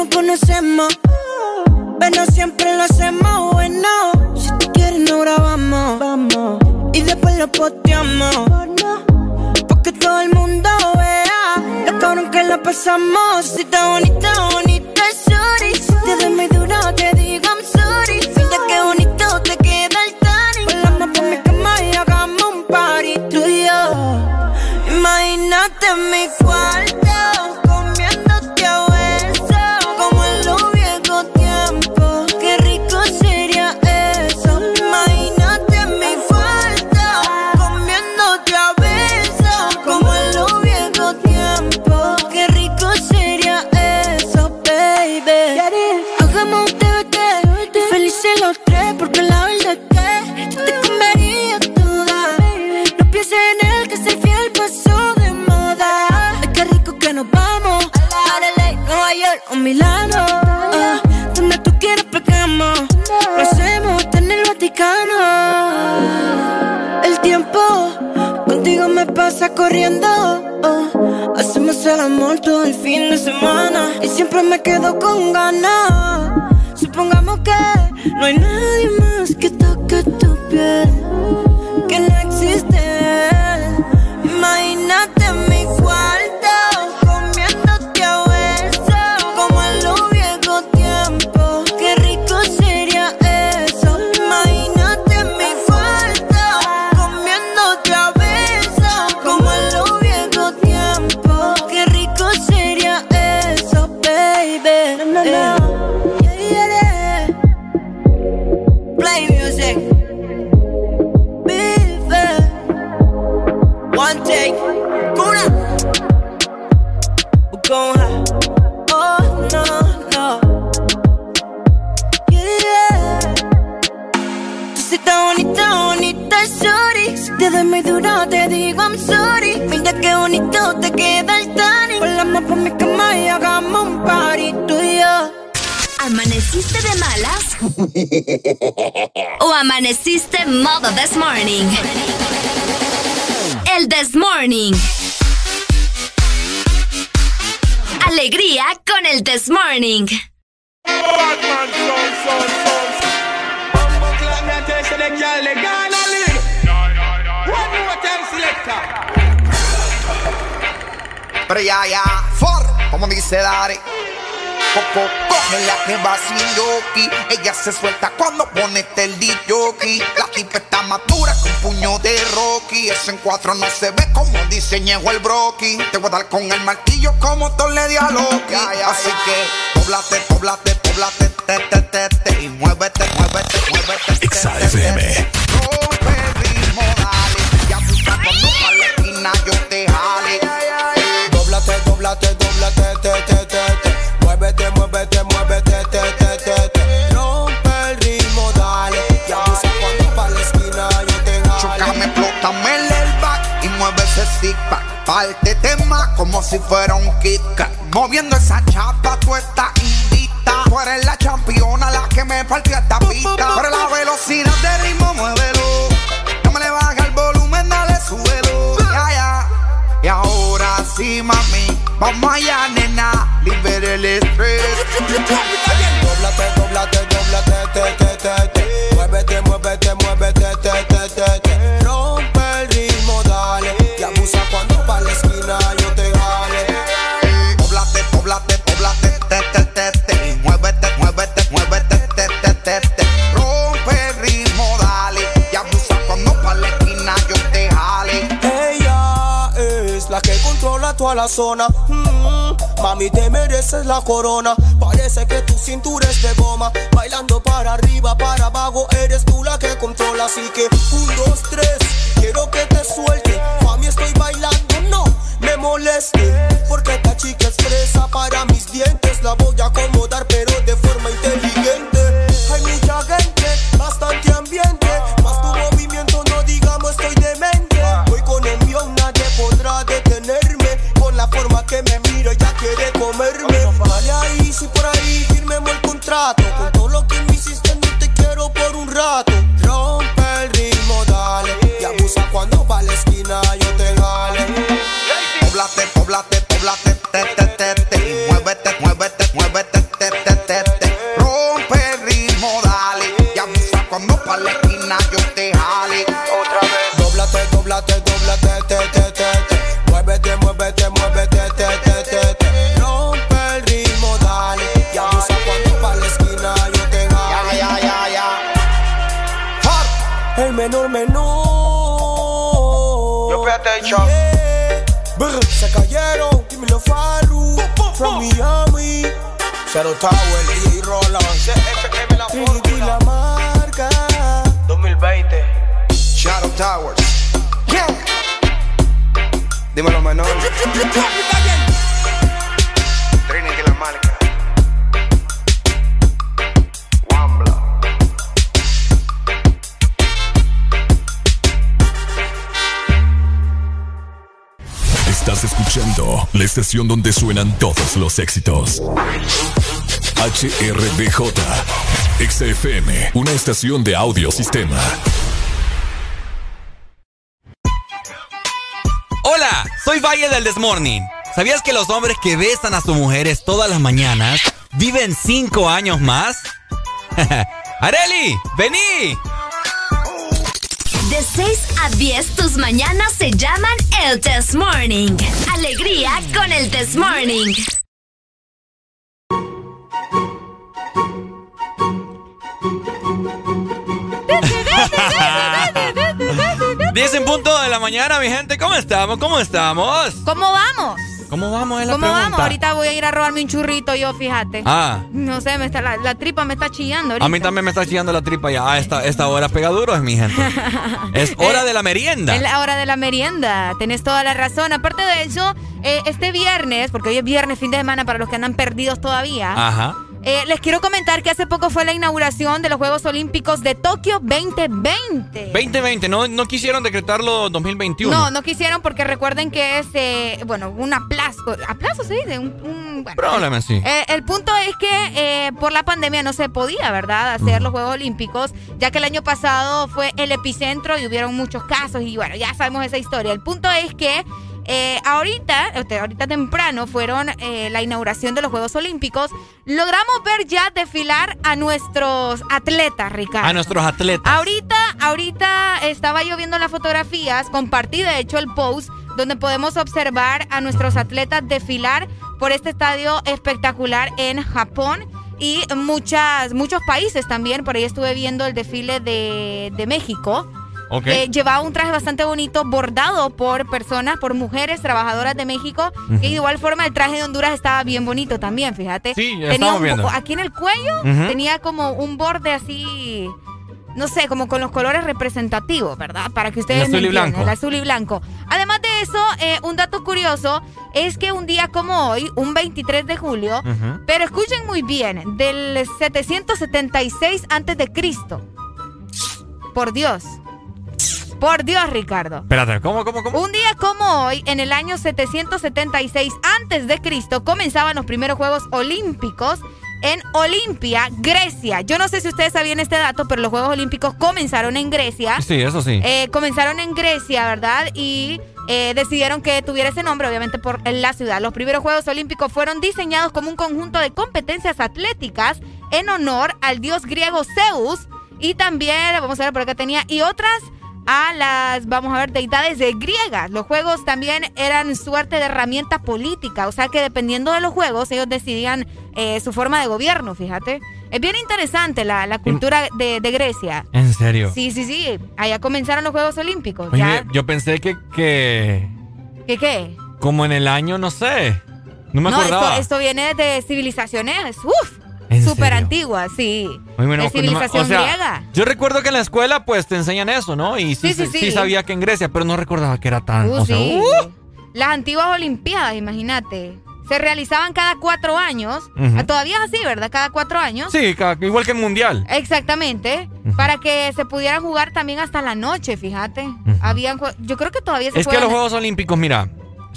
nos conocemos. Pero siempre lo hacemos bueno. Si tú quieres, no grabamos. Vamos. Y después lo posteamos. Porque todo el mundo vea lo cabrón que la pasamos. Si está bonita, bonita, sorry. Si te doy muy duro, te digo I'm sorry. Mira qué bonito te queda el tanning. Volamos por mi cama y hagamos un party tú y yo. Imagínate mi cuarto me quedo con ganas. Supongamos que no hay nadie modo this morning? El this morning. Alegría con el this morning. Pero ya, ya, for, como dice Dari. Coco, cógela que va sin yoki. Ella se suelta cuando pone el. La tipa está madura con puño de Rocky. Eso en cuatro no se ve como diseñó el broki. Te voy a dar con el martillo como Thor le dio a Loki. Así que, poblate, poblate, poblate, te, te, te, te. Y muévete, muévete, muévete. XAFM. Pack. Pártete más como si fuera un Kit. Moviendo esa chapa, tú estás invita. Tú eres la championa, la que me partió esta pista. Pero la velocidad de ritmo, muévelo. No me le baja el volumen, dale, súbelo. Ya, ya. Y ahora sí, mami, vamos allá, nena. Libera el estrés. es la zona. Mm, Mami, te mereces la corona. Parece que tu cintura es de goma. Bailando para arriba, para abajo, eres tú la que controla. Así que, un, dos, tres, quiero que te suelte. Estación donde suenan todos los éxitos. HRDJ, XFM, una estación de audio sistema. Hola, soy Valle del Desmorning. ¿Sabías que los hombres que besan a sus mujeres todas las mañanas viven 5 años más? ¡Areli! ¡Vení! De 6 a 10, tus mañanas se llaman el Test Morning. Alegría con el Test Morning. Diez en punto de la mañana, mi gente. ¿Cómo estamos? ¿Cómo estamos? ¿Cómo vamos? ¿Cómo vamos? Es la ¿Cómo pregunta. vamos? Ahorita voy a ir a robarme un churrito yo, fíjate. Ah. No sé, me está, la, la tripa me está chillando ahorita. A mí también me está chillando la tripa ya. Ah, esta, esta hora pega duro es mi gente. Es hora de la merienda. Es la hora de la merienda. Tenés toda la razón. Aparte de eso, eh, este viernes, porque hoy es viernes, fin de semana, para los que andan perdidos todavía. Ajá. Eh, les quiero comentar que hace poco fue la inauguración de los Juegos Olímpicos de Tokio 2020. 2020, no, no quisieron decretarlo 2021. No, no quisieron porque recuerden que es, eh, bueno, un aplazo. ¿Aplazo se dice? Un, un- bueno, Probablemente sí. Eh, el punto es que eh, por la pandemia no se podía, ¿verdad?, hacer los Juegos Olímpicos, ya que el año pasado fue el epicentro y hubieron muchos casos y bueno, ya sabemos esa historia. El punto es que eh, ahorita, este, ahorita temprano fueron eh, la inauguración de los Juegos Olímpicos, logramos ver ya desfilar a nuestros atletas, Ricardo. A nuestros atletas. Ahorita, ahorita estaba yo viendo las fotografías, compartí de hecho el post donde podemos observar a nuestros atletas desfilar por este estadio espectacular en Japón y muchas, muchos países también. Por ahí estuve viendo el desfile de, de México. Que llevaba un traje bastante bonito, bordado por personas, por mujeres trabajadoras de México. Y de igual forma el traje de Honduras estaba bien bonito también, fíjate. Sí, ya Tenía un- viendo. aquí en el cuello tenía como un borde así, no sé, como con los colores representativos, ¿verdad? Para que ustedes El me azul y blanco. el azul y blanco. Además de eso, eh, un dato curioso es que un día como hoy, un 23 de julio, pero escuchen muy bien, del 776 antes de Cristo. Por Dios. Por Dios, Ricardo. Espérate, ¿cómo, cómo, cómo? Un día como hoy, en el año 776 antes de Cristo, comenzaban los primeros Juegos Olímpicos en Olimpia, Grecia. Yo no sé si ustedes sabían este dato, pero los Juegos Olímpicos comenzaron en Grecia. Sí, eso sí. Eh, comenzaron en Grecia, ¿verdad? Y eh, decidieron que tuviera ese nombre, obviamente, por la ciudad. Los primeros Juegos Olímpicos fueron diseñados como un conjunto de competencias atléticas en honor al dios griego Zeus. Y también, vamos a ver por acá tenía, y otras a las, vamos a ver, deidades de griegas. Los juegos también eran suerte de herramienta política, o sea que dependiendo de los juegos, ellos decidían eh, su forma de gobierno, fíjate. Es bien interesante la, la cultura de, de Grecia. ¿En serio? Sí, sí, sí. Allá comenzaron los Juegos Olímpicos. Oye, ¿Ya? yo pensé que, que ¿Qué qué? como en el año, no sé, No me esto, acordaba. esto viene de civilizaciones, uff, ¿En súper serio? antiguas, sí. Muy bueno, de civilización o sea, griega. Yo recuerdo que en la escuela pues te enseñan eso, ¿no? Y sí, Sí, sí, sí, sabía que en Grecia, pero no recordaba que era tan... Uh, o sea, sí. uh, Las antiguas Olimpiadas, imagínate. Se realizaban cada cuatro años. Ah, Todavía es así, ¿verdad? Cada cuatro años. sí, igual que el mundial. Exactamente. Para que se pudieran jugar también hasta la noche, fíjate. Habían Yo creo que todavía se Es que los Juegos Olímpicos, mira,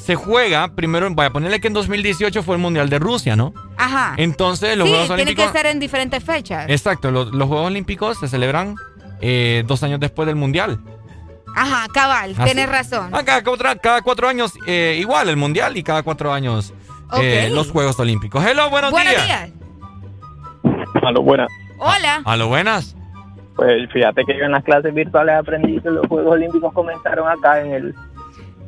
se juega primero, vaya, ponerle que en 2018 fue el Mundial de Rusia, ¿no? Ajá. Entonces los sí, Juegos tiene Olímpicos... que ser en diferentes fechas. Exacto, los, los Juegos Olímpicos se celebran eh, dos años después del Mundial. Ajá, cabal, Así. tienes razón. Ah, cada, cuatro, cada cuatro años eh, igual el Mundial y cada cuatro años eh, los Juegos Olímpicos. Hello, buenos, Buenos días. días. A lo buena. Hola. A lo buenas. Pues fíjate que yo en las clases virtuales aprendí que los Juegos Olímpicos comenzaron acá en el,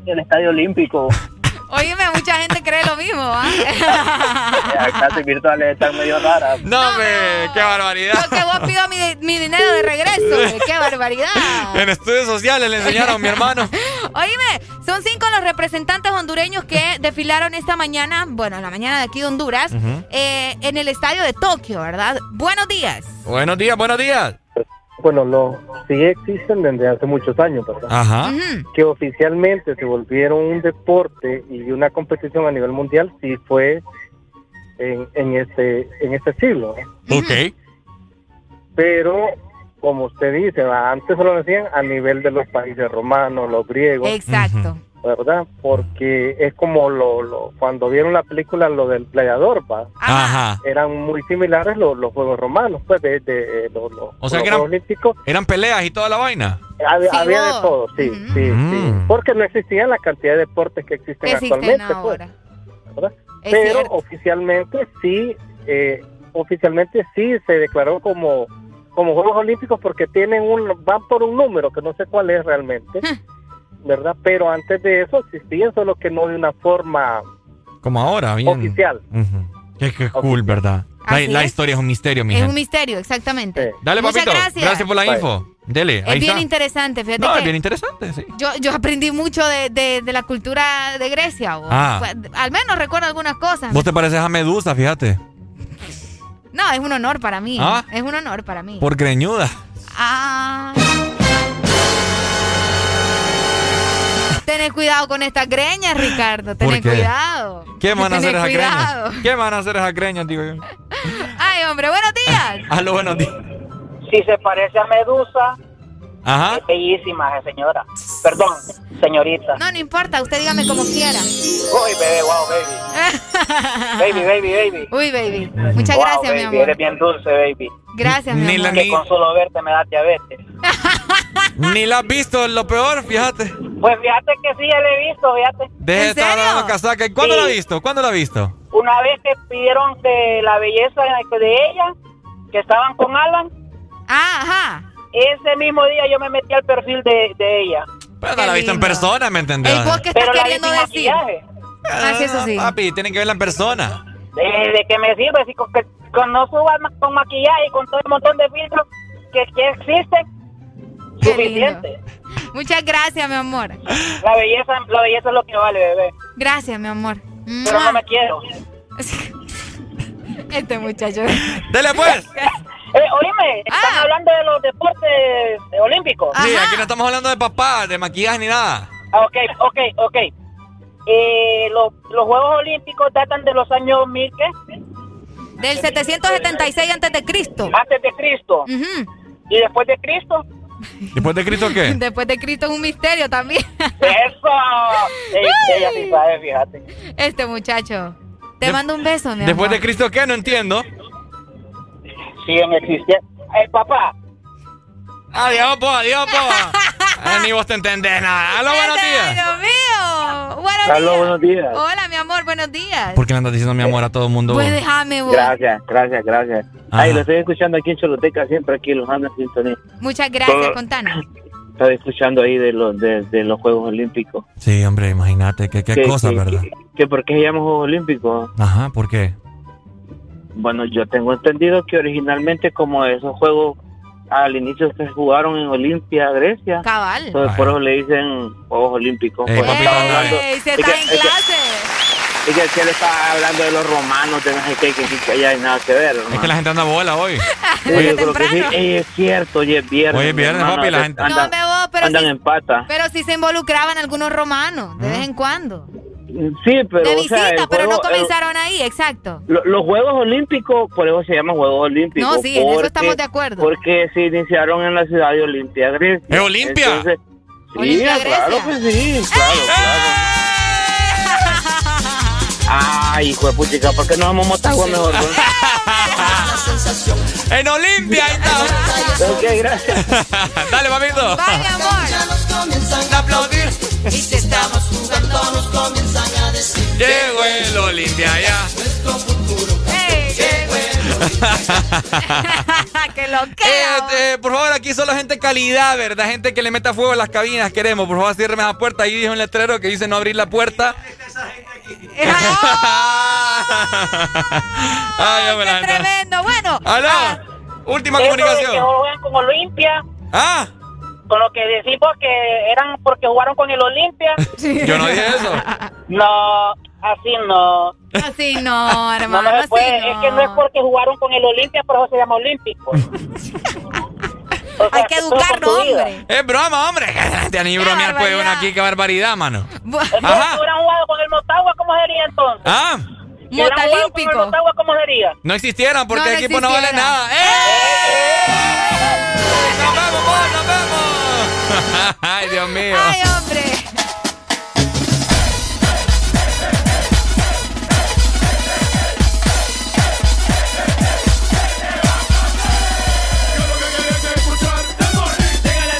en el Estadio Olímpico. Óyeme, mucha gente cree lo mismo, ¿ah? Las clases virtuales están medio raras. No, hombre, qué barbaridad. Lo que vos pido mi, mi dinero de regreso, qué barbaridad. En estudios sociales le enseñaron a mi hermano. Oíme, son cinco los representantes hondureños que desfilaron esta mañana, bueno, en la mañana de aquí de Honduras, eh, en el estadio de Tokio, ¿verdad? Buenos días. Buenos días, buenos días. Bueno, no, sí existen desde hace muchos años, ¿verdad? Ajá. Que oficialmente se volvieron un deporte y una competición a nivel mundial, sí fue en, en este en este siglo. Ok. Pero, como usted dice, antes solo lo hacían a nivel de los países romanos, los griegos. Exacto. ¿Verdad? Porque es como lo, lo cuando vieron la película, lo del playador, ¿va? Ajá. Eran muy similares los, los Juegos Romanos, pues, de, de, eh, los, los- O sea los que eran, Juegos Olímpicos. eran peleas y toda la vaina. Había, Sí, había de todo, sí, sí, sí. Porque no existían la cantidad de deportes que existen actualmente. pues, ahora. Pero cierto. oficialmente sí, eh, oficialmente sí se declaró como, como Juegos Olímpicos porque tienen un, van por un número que no sé cuál es realmente, ¿verdad? Pero antes de eso existían, solo que no de una forma Como ahora, bien. oficial. Ujú. Qué, qué cool, ¿verdad? La, la historia es un misterio, mi Es gente. un misterio, exactamente. Dale, Muchas papito. gracias. por la info. Dele, Es ahí bien está. interesante, fíjate No, que es bien interesante, sí. yo, yo aprendí mucho de, de- de la cultura de Grecia. vos. Ah. Pues, Al menos recuerdo algunas cosas. Vos te pareces a Medusa, fíjate. No, es un honor para mí. Ah. Es un honor para mí. Por greñuda. Ah. Tenés cuidado con estas greñas, Ricardo. Tenés qué? cuidado. ¿Qué van a hacer esas cuidado. greñas? ¿Qué van a hacer esas greñas, digo yo? Ay, hombre, buenos días. Aló, buenos días. Si se parece a Medusa, Ajá. es bellísima, esa señora. Perdón, señorita. No, no importa, usted dígame como quiera. Uy, bebé, wow, baby. Baby, baby, baby. Uy, baby. Muchas Wow, gracias, mi amor. Eres bien dulce, baby. Gracias, mi Ni la amor. Que con solo verte me da diabetes. Ni la has visto, lo peor, fíjate. Pues fíjate que sí, ya la he visto, fíjate. Deje de estar dando casaca. ¿Y ¿Cuándo Sí. la has visto? ¿Cuándo la has visto? Una vez que pidieron que la belleza de ella, que estaban con Alan. Ah, ajá. Ese mismo día yo me metí al perfil de, de ella. Pero no la has visto en persona, ¿me entendés? Ey, ¿vos qué estás queriendo decir? maquillaje. Ah, sí, eso sí. Papi, tienen que verla en persona. ¿De, de qué me sirve? Si con, que, con no subas ma- con maquillaje y con todo el montón de filtros que, que existen, Qué suficiente. Muchas gracias, mi amor. La belleza, la belleza es lo que vale, bebé. Gracias, mi amor. Pero no me quiero. Este muchacho. Dele pues. Eh, oíme, están hablando de los deportes olímpicos. Sí, aquí no estamos hablando de papá, de maquillaje ni nada. Ah, ok, ok, ok. Eh, los, los Juegos Olímpicos datan de los años 1000, ¿qué? Del 776 antes de Cristo. Antes de Cristo. ¿Y después de Cristo? ¿Después de Cristo qué? Después de Cristo es un misterio también. ¡Eso! Ey, ella sí sabe, fíjate. Este muchacho. Te mando un beso, mi ¿Después de. Cristo qué? No entiendo. Siguen existiendo. Eh, papá. Adiós, po, adiós, po. Eh, ni vos te entendés nada. Aló, buenos días. Dios mío. Buenos Aló, días. buenos días. Hola, mi amor, buenos días. ¿Por qué le andas diciendo mi amor a todo el mundo? Pues déjame, vos. Gracias, gracias, gracias. Ay, lo estoy escuchando aquí en Choloteca, siempre aquí los ando en sintonía. Muchas gracias, Todo- contanos. Estoy escuchando ahí de los de, de los Juegos Olímpicos. Sí, hombre, imagínate, qué, qué Que- cosa, que- ¿verdad? Que, que ¿Por qué se llaman Juegos Olímpicos? Ajá, ¿por qué? Bueno, yo tengo entendido que originalmente como esos juegos al inicio se jugaron en Olimpia, Grecia. Cabal. Entonces por eso le dicen Juegos Olímpicos. Eh, Ey, se es está en es que- clase. Y que, que él estaba hablando de los romanos, de no sé qué, que, que, que ya hay nada que ver. Es que la gente anda bola hoy. Oye, creo que sí, Ey, es cierto, hoy es viernes. Hoy es viernes, hermano, papi, la gente- Andan, No, me voy, pero andan sí- en pata. Pero sí se involucraban algunos romanos, de vez en cuando. Sí, pero, de o visita, sea, el pero no juego- el- comenzaron ahí, exacto. Lo- los Juegos Olímpicos, por eso se llaman Juegos Olímpicos. No, sí, en eso porque- estamos de acuerdo. Porque se iniciaron en la ciudad de Olimpia, Grecia. ¿Es Olimpia? Entonces, sí, Olimpia, claro que sí, claro, claro. Ay, hijo de puchica, ¿por qué no vamos a Motagua mejor? En Olimpia, ahí está. ok, gracias. Dale, papito. Vaya, amor. comienzan a aplaudir y si estamos jugando nos comienzan a decir Llegó el Olimpia ya. nuestro futuro que lo que. Eh, eh, por favor, aquí solo gente calidad, ¿verdad? Gente que le meta fuego a las cabinas, queremos. Por favor, cierreme la puerta. Ahí dijo un letrero que dice no abrir la puerta. Ay, hombre, la Qué tremendo. Bueno. Aló. ah, Última Eso de que comunicación. juegan con Olimpia, Ah, con lo que decimos que eran porque jugaron con el Olimpia. yo no dije eso. No, así no. Así no, hermano. no, no se así puede. no. Es que no es porque jugaron con el Olimpia, por eso se llama Olímpico. O sea, Hay que educarnos, hombre. Es broma, hombre. Te ni bromear puede uno barbaridad. aquí, qué barbaridad, mano. Ajá. si hubieran jugado con el Motagua, ¿cómo sería entonces? Ah, Si hubieran jugado con el Motalímpico. Motagua, ¿cómo sería? no existieran porque No, el equipo no vale nada. ¡Eh! ¡Nos vemos, vos! ¡Nos vemos! Ay, Dios mío. Ay, hombre. Llega la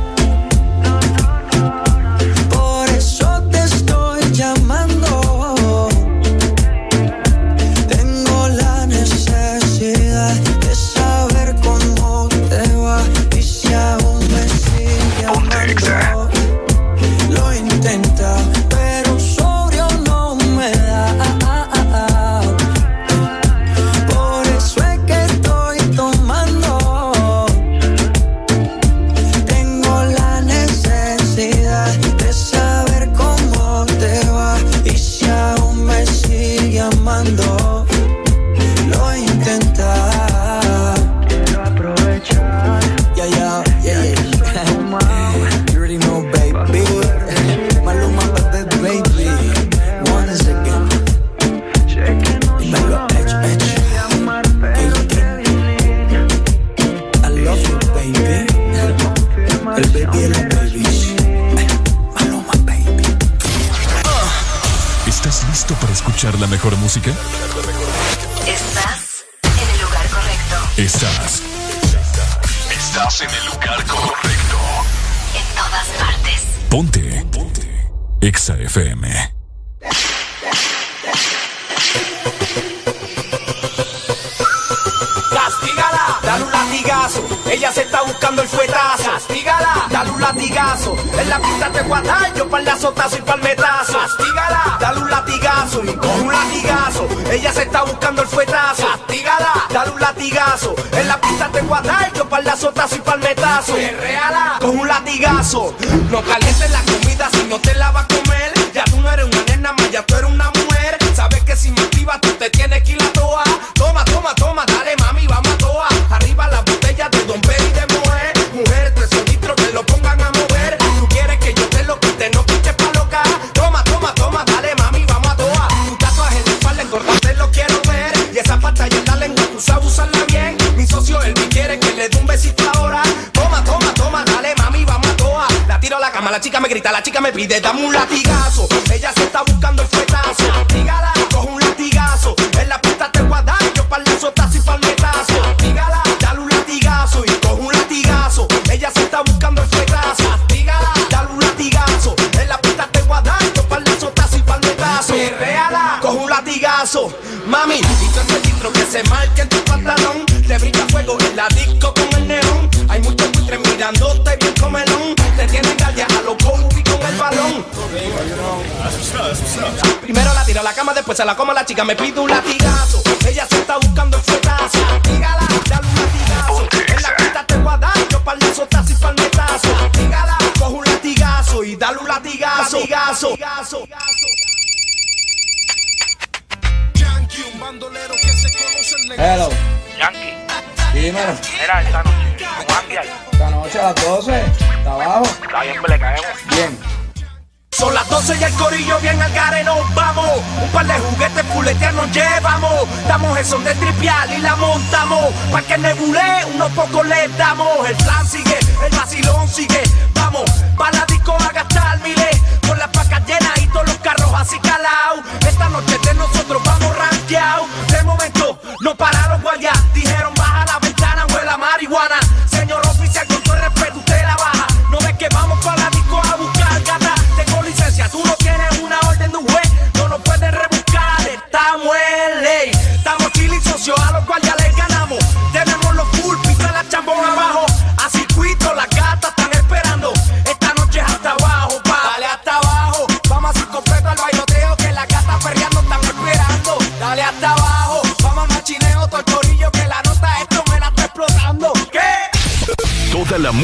Escuchar la mejor música? Estás en el lugar correcto. Estás. Estás en el lugar correcto. En todas partes. Ponte. Ponte. Exa FM. Castígala, dale un latigazo. Ella se está buscando el fuetazo. Castígala, dale un latigazo. En la pista te guardar yo para el azotazo y palmetazo. Castígala, dale un latigazo y con un latigazo. Ella se está buscando el fuetazo. Castígala, dale un latigazo. En la pista te guardar yo para el azotazo y palmetazo. Reala, con un latigazo. No calientes la comida si no te la vas a comer. Ya tú no eres una nena más, ya tú eres una mujer. La chica me grita, la chica me pide, dame un latigazo. Ella se está buscando el fuetazo. Dígala, coge un latigazo. En la pista te guarda, yo para el azotazo y palmetazo. Dígala, dale un latigazo y coge un latigazo. Ella se está buscando el fuetazo. Dígala, dale un latigazo. En la pista te guarda, yo para el azotazo y palmetazo. Reala, coge un latigazo. Mami, y ese litro que se marque en tu pantalón. Se la como la chica, me pide un latigazo. Ella se está buscando el fuetazo. Dígala, dale un latigazo. En la pista te voy a dar, yo para el azotazo y palmetazo. Dígala, coge un latigazo y dale un latigazo. Latigazo. Yankee, un bandolero que se conoce el Hello. Yankee. Dímelo. Mira, esta noche, Esta noche a las 12. ¿Está abajo? Está bien, le caemos. Bien. Son las 12 y el corillo bien al nos vamos. Un par de juguetes puletear nos llevamos. Damos el son de tripial y la montamos. Pa' que nebule, unos pocos le damos. El plan sigue, el vacilón sigue. Vamos, pa' la disco a gastar miles. Con las pacas llenas y todos los carros así calados. Esta noche de nosotros vamos rankeados.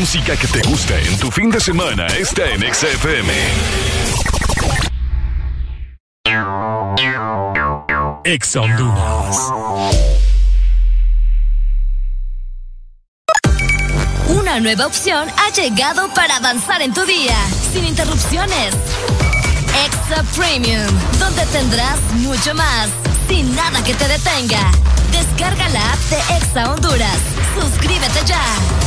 Música que te gusta en tu fin de semana está en Exa FM. Exa Honduras. Una nueva opción ha llegado para avanzar en tu día, sin interrupciones. Extra Premium, donde tendrás mucho más, sin nada que te detenga. Descarga la app de Exa Honduras. Suscríbete ya.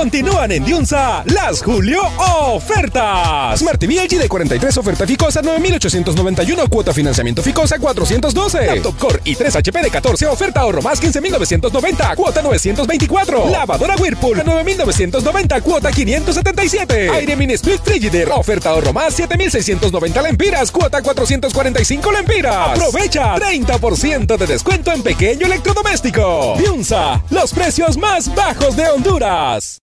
Continúan en Diunsa las Julio ofertas. Smart TV LG de 43 oferta Ficosa 9891 cuota financiamiento Ficosa 412. Laptop Core y 3 HP de 14 oferta ahorro más 15990 cuota 924. Lavadora Whirlpool 9990 cuota 577. Aire Mini Split Frigidaire oferta ahorro más 7690 lempiras cuota 445 lempiras. Aprovecha 30% de descuento en pequeño electrodoméstico. Diunsa, los precios más bajos de Honduras.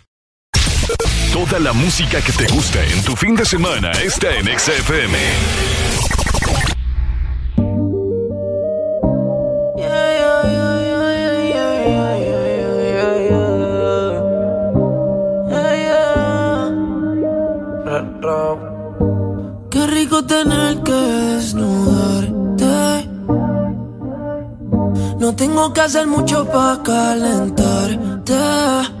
Toda la música que te gusta en tu fin de semana está en XFM. Qué rico tener que desnudarte. No tengo que hacer mucho para calentarte.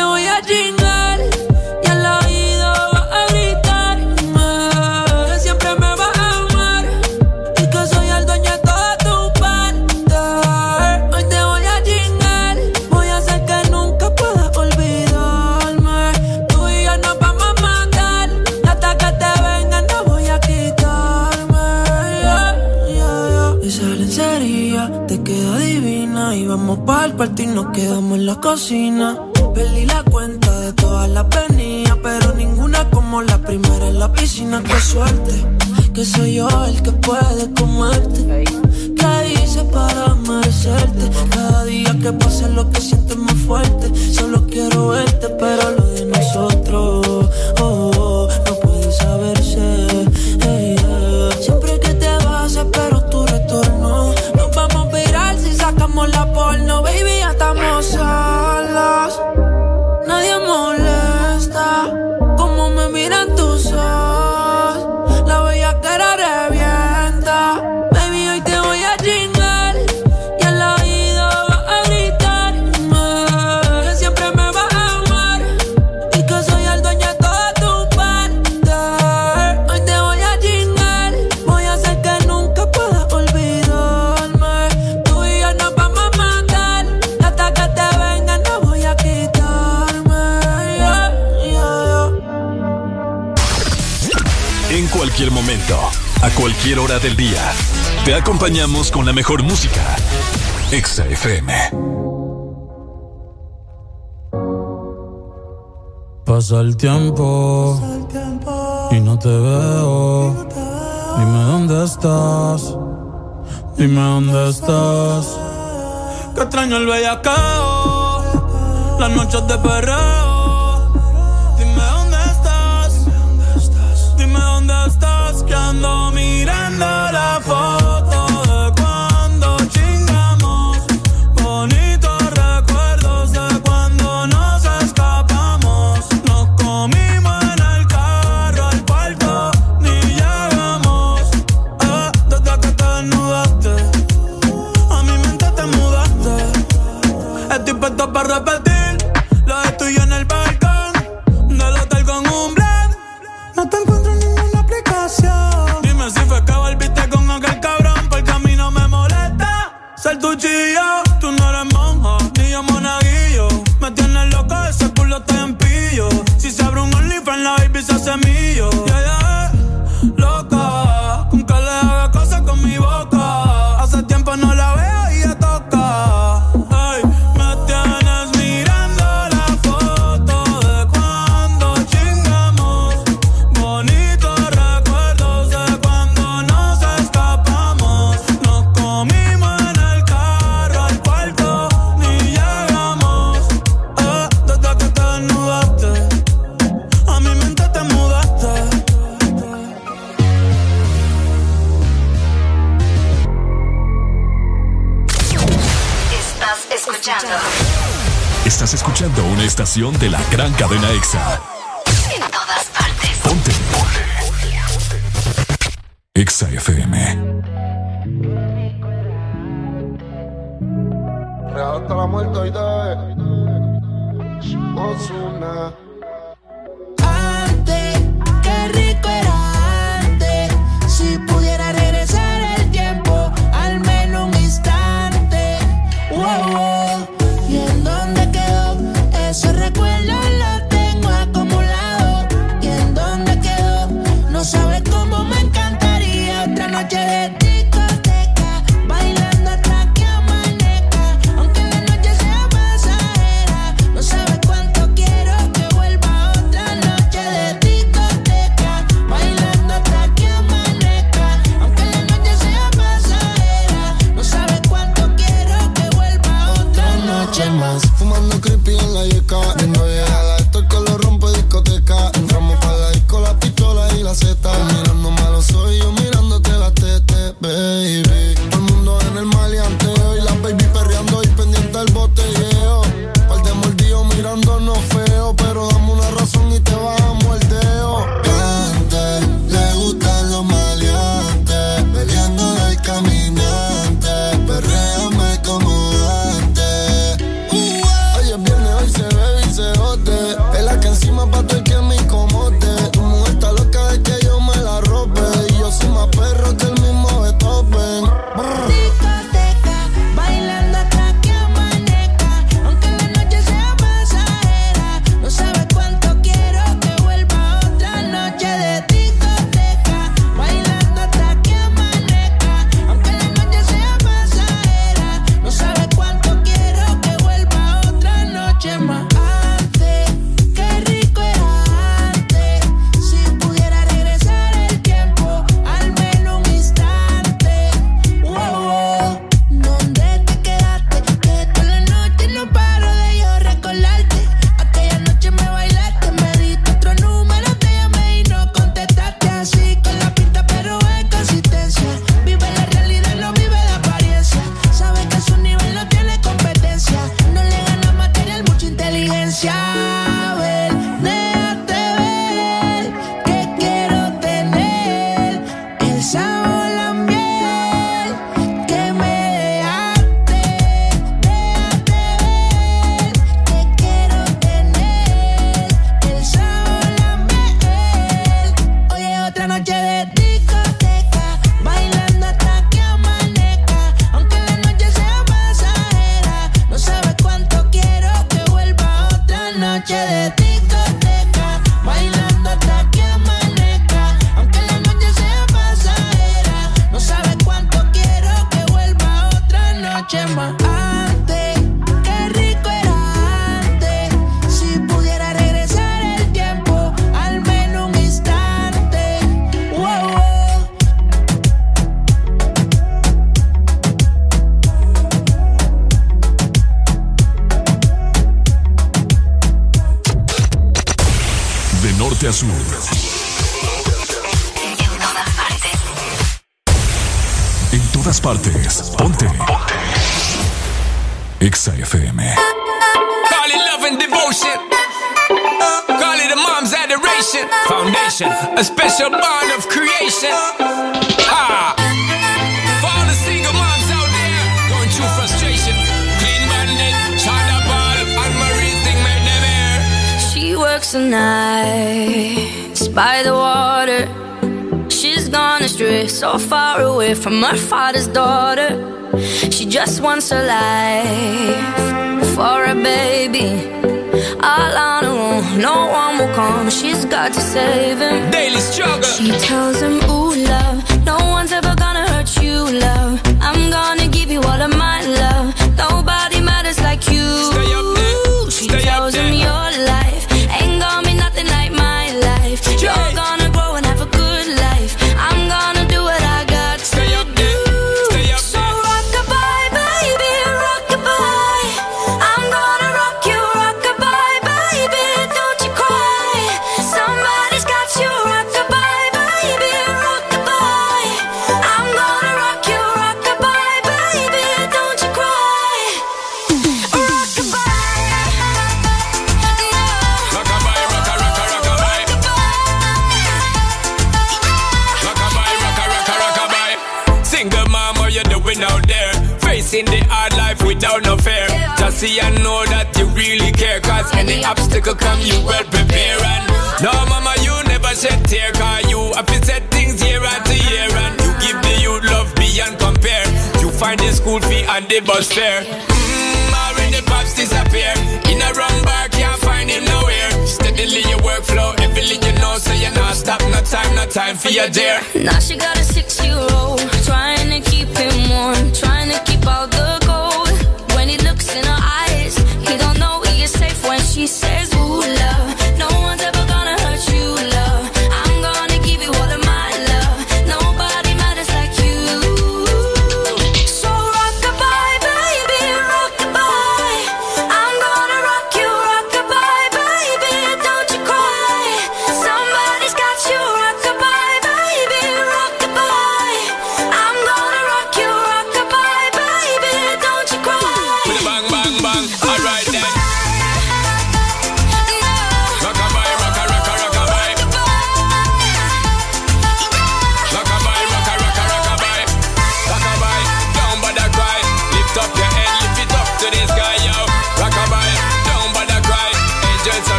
vamos para el cuarto y nos quedamos en la cocina. Perdí la cuenta de todas las venidas, pero ninguna como la primera en la piscina. Qué suerte, que soy yo el que puede comerte. ¿Qué hice para merecerte? Cada día que pasa lo que sientes más fuerte. Solo quiero verte, pero lo de nosotros cualquier hora del día, te acompañamos con la mejor música. Exa FM. Pasa el tiempo y no te veo. Dime dónde estás. Dime dónde estás. Que extraño el bellacao. Las noches de perreo. estación de la gran cadena EXA. En todas partes. Ponte. EXA FM. Real hasta la muerte hoy de Osuna.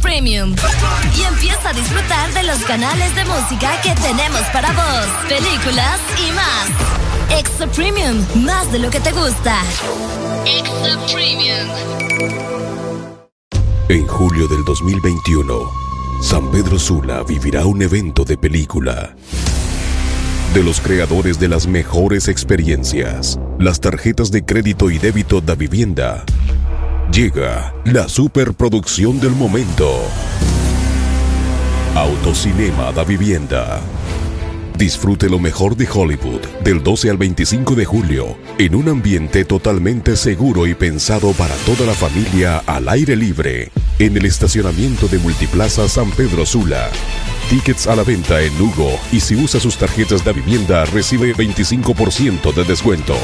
Premium. Y empieza a disfrutar de los canales de música que tenemos para vos, películas y más. Extra Premium, más de lo que te gusta. Extra Premium. En julio del 2021, San Pedro Sula vivirá un evento de película. De los creadores de las mejores experiencias, las tarjetas de crédito y débito da vivienda. Llega la superproducción del momento. Autocinema da vivienda. Disfrute lo mejor de Hollywood del 12 al 25 de julio en un ambiente totalmente seguro y pensado para toda la familia al aire libre en el estacionamiento de Multiplaza San Pedro Sula. Tickets a la venta en Lugo y si usa sus tarjetas de vivienda recibe 25% de descuento.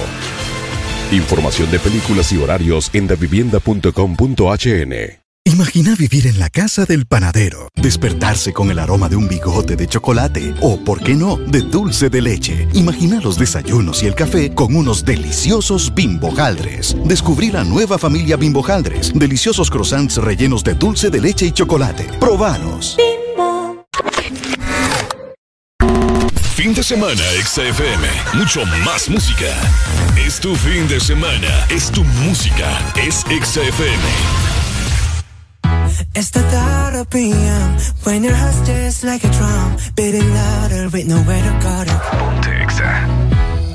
Información de películas y horarios en davivienda.com.hn. Imagina vivir en la casa del panadero, despertarse con el aroma de un bigote de chocolate o, por qué no, de dulce de leche. Imagina los desayunos y el café con unos deliciosos bimbojaldres. Descubrí la nueva familia bimbojaldres, deliciosos croissants rellenos de dulce de leche y chocolate. Probanos. Fin de semana XFM. Mucho más música. Es tu fin de semana. Es tu música. Es XFM. It's the thought of PM when your heart's just like a drum, beating louder with nowhere to guard it.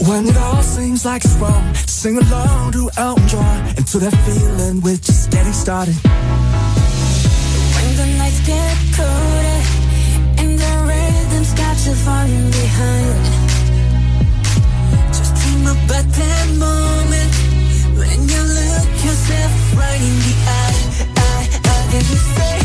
When it all seems like it's wrong, sing along to Elton John and to that feeling we're just getting started. When the nights get colder days are falling behind. Just dream about that moment when you look yourself right in the eye, I, I and you say.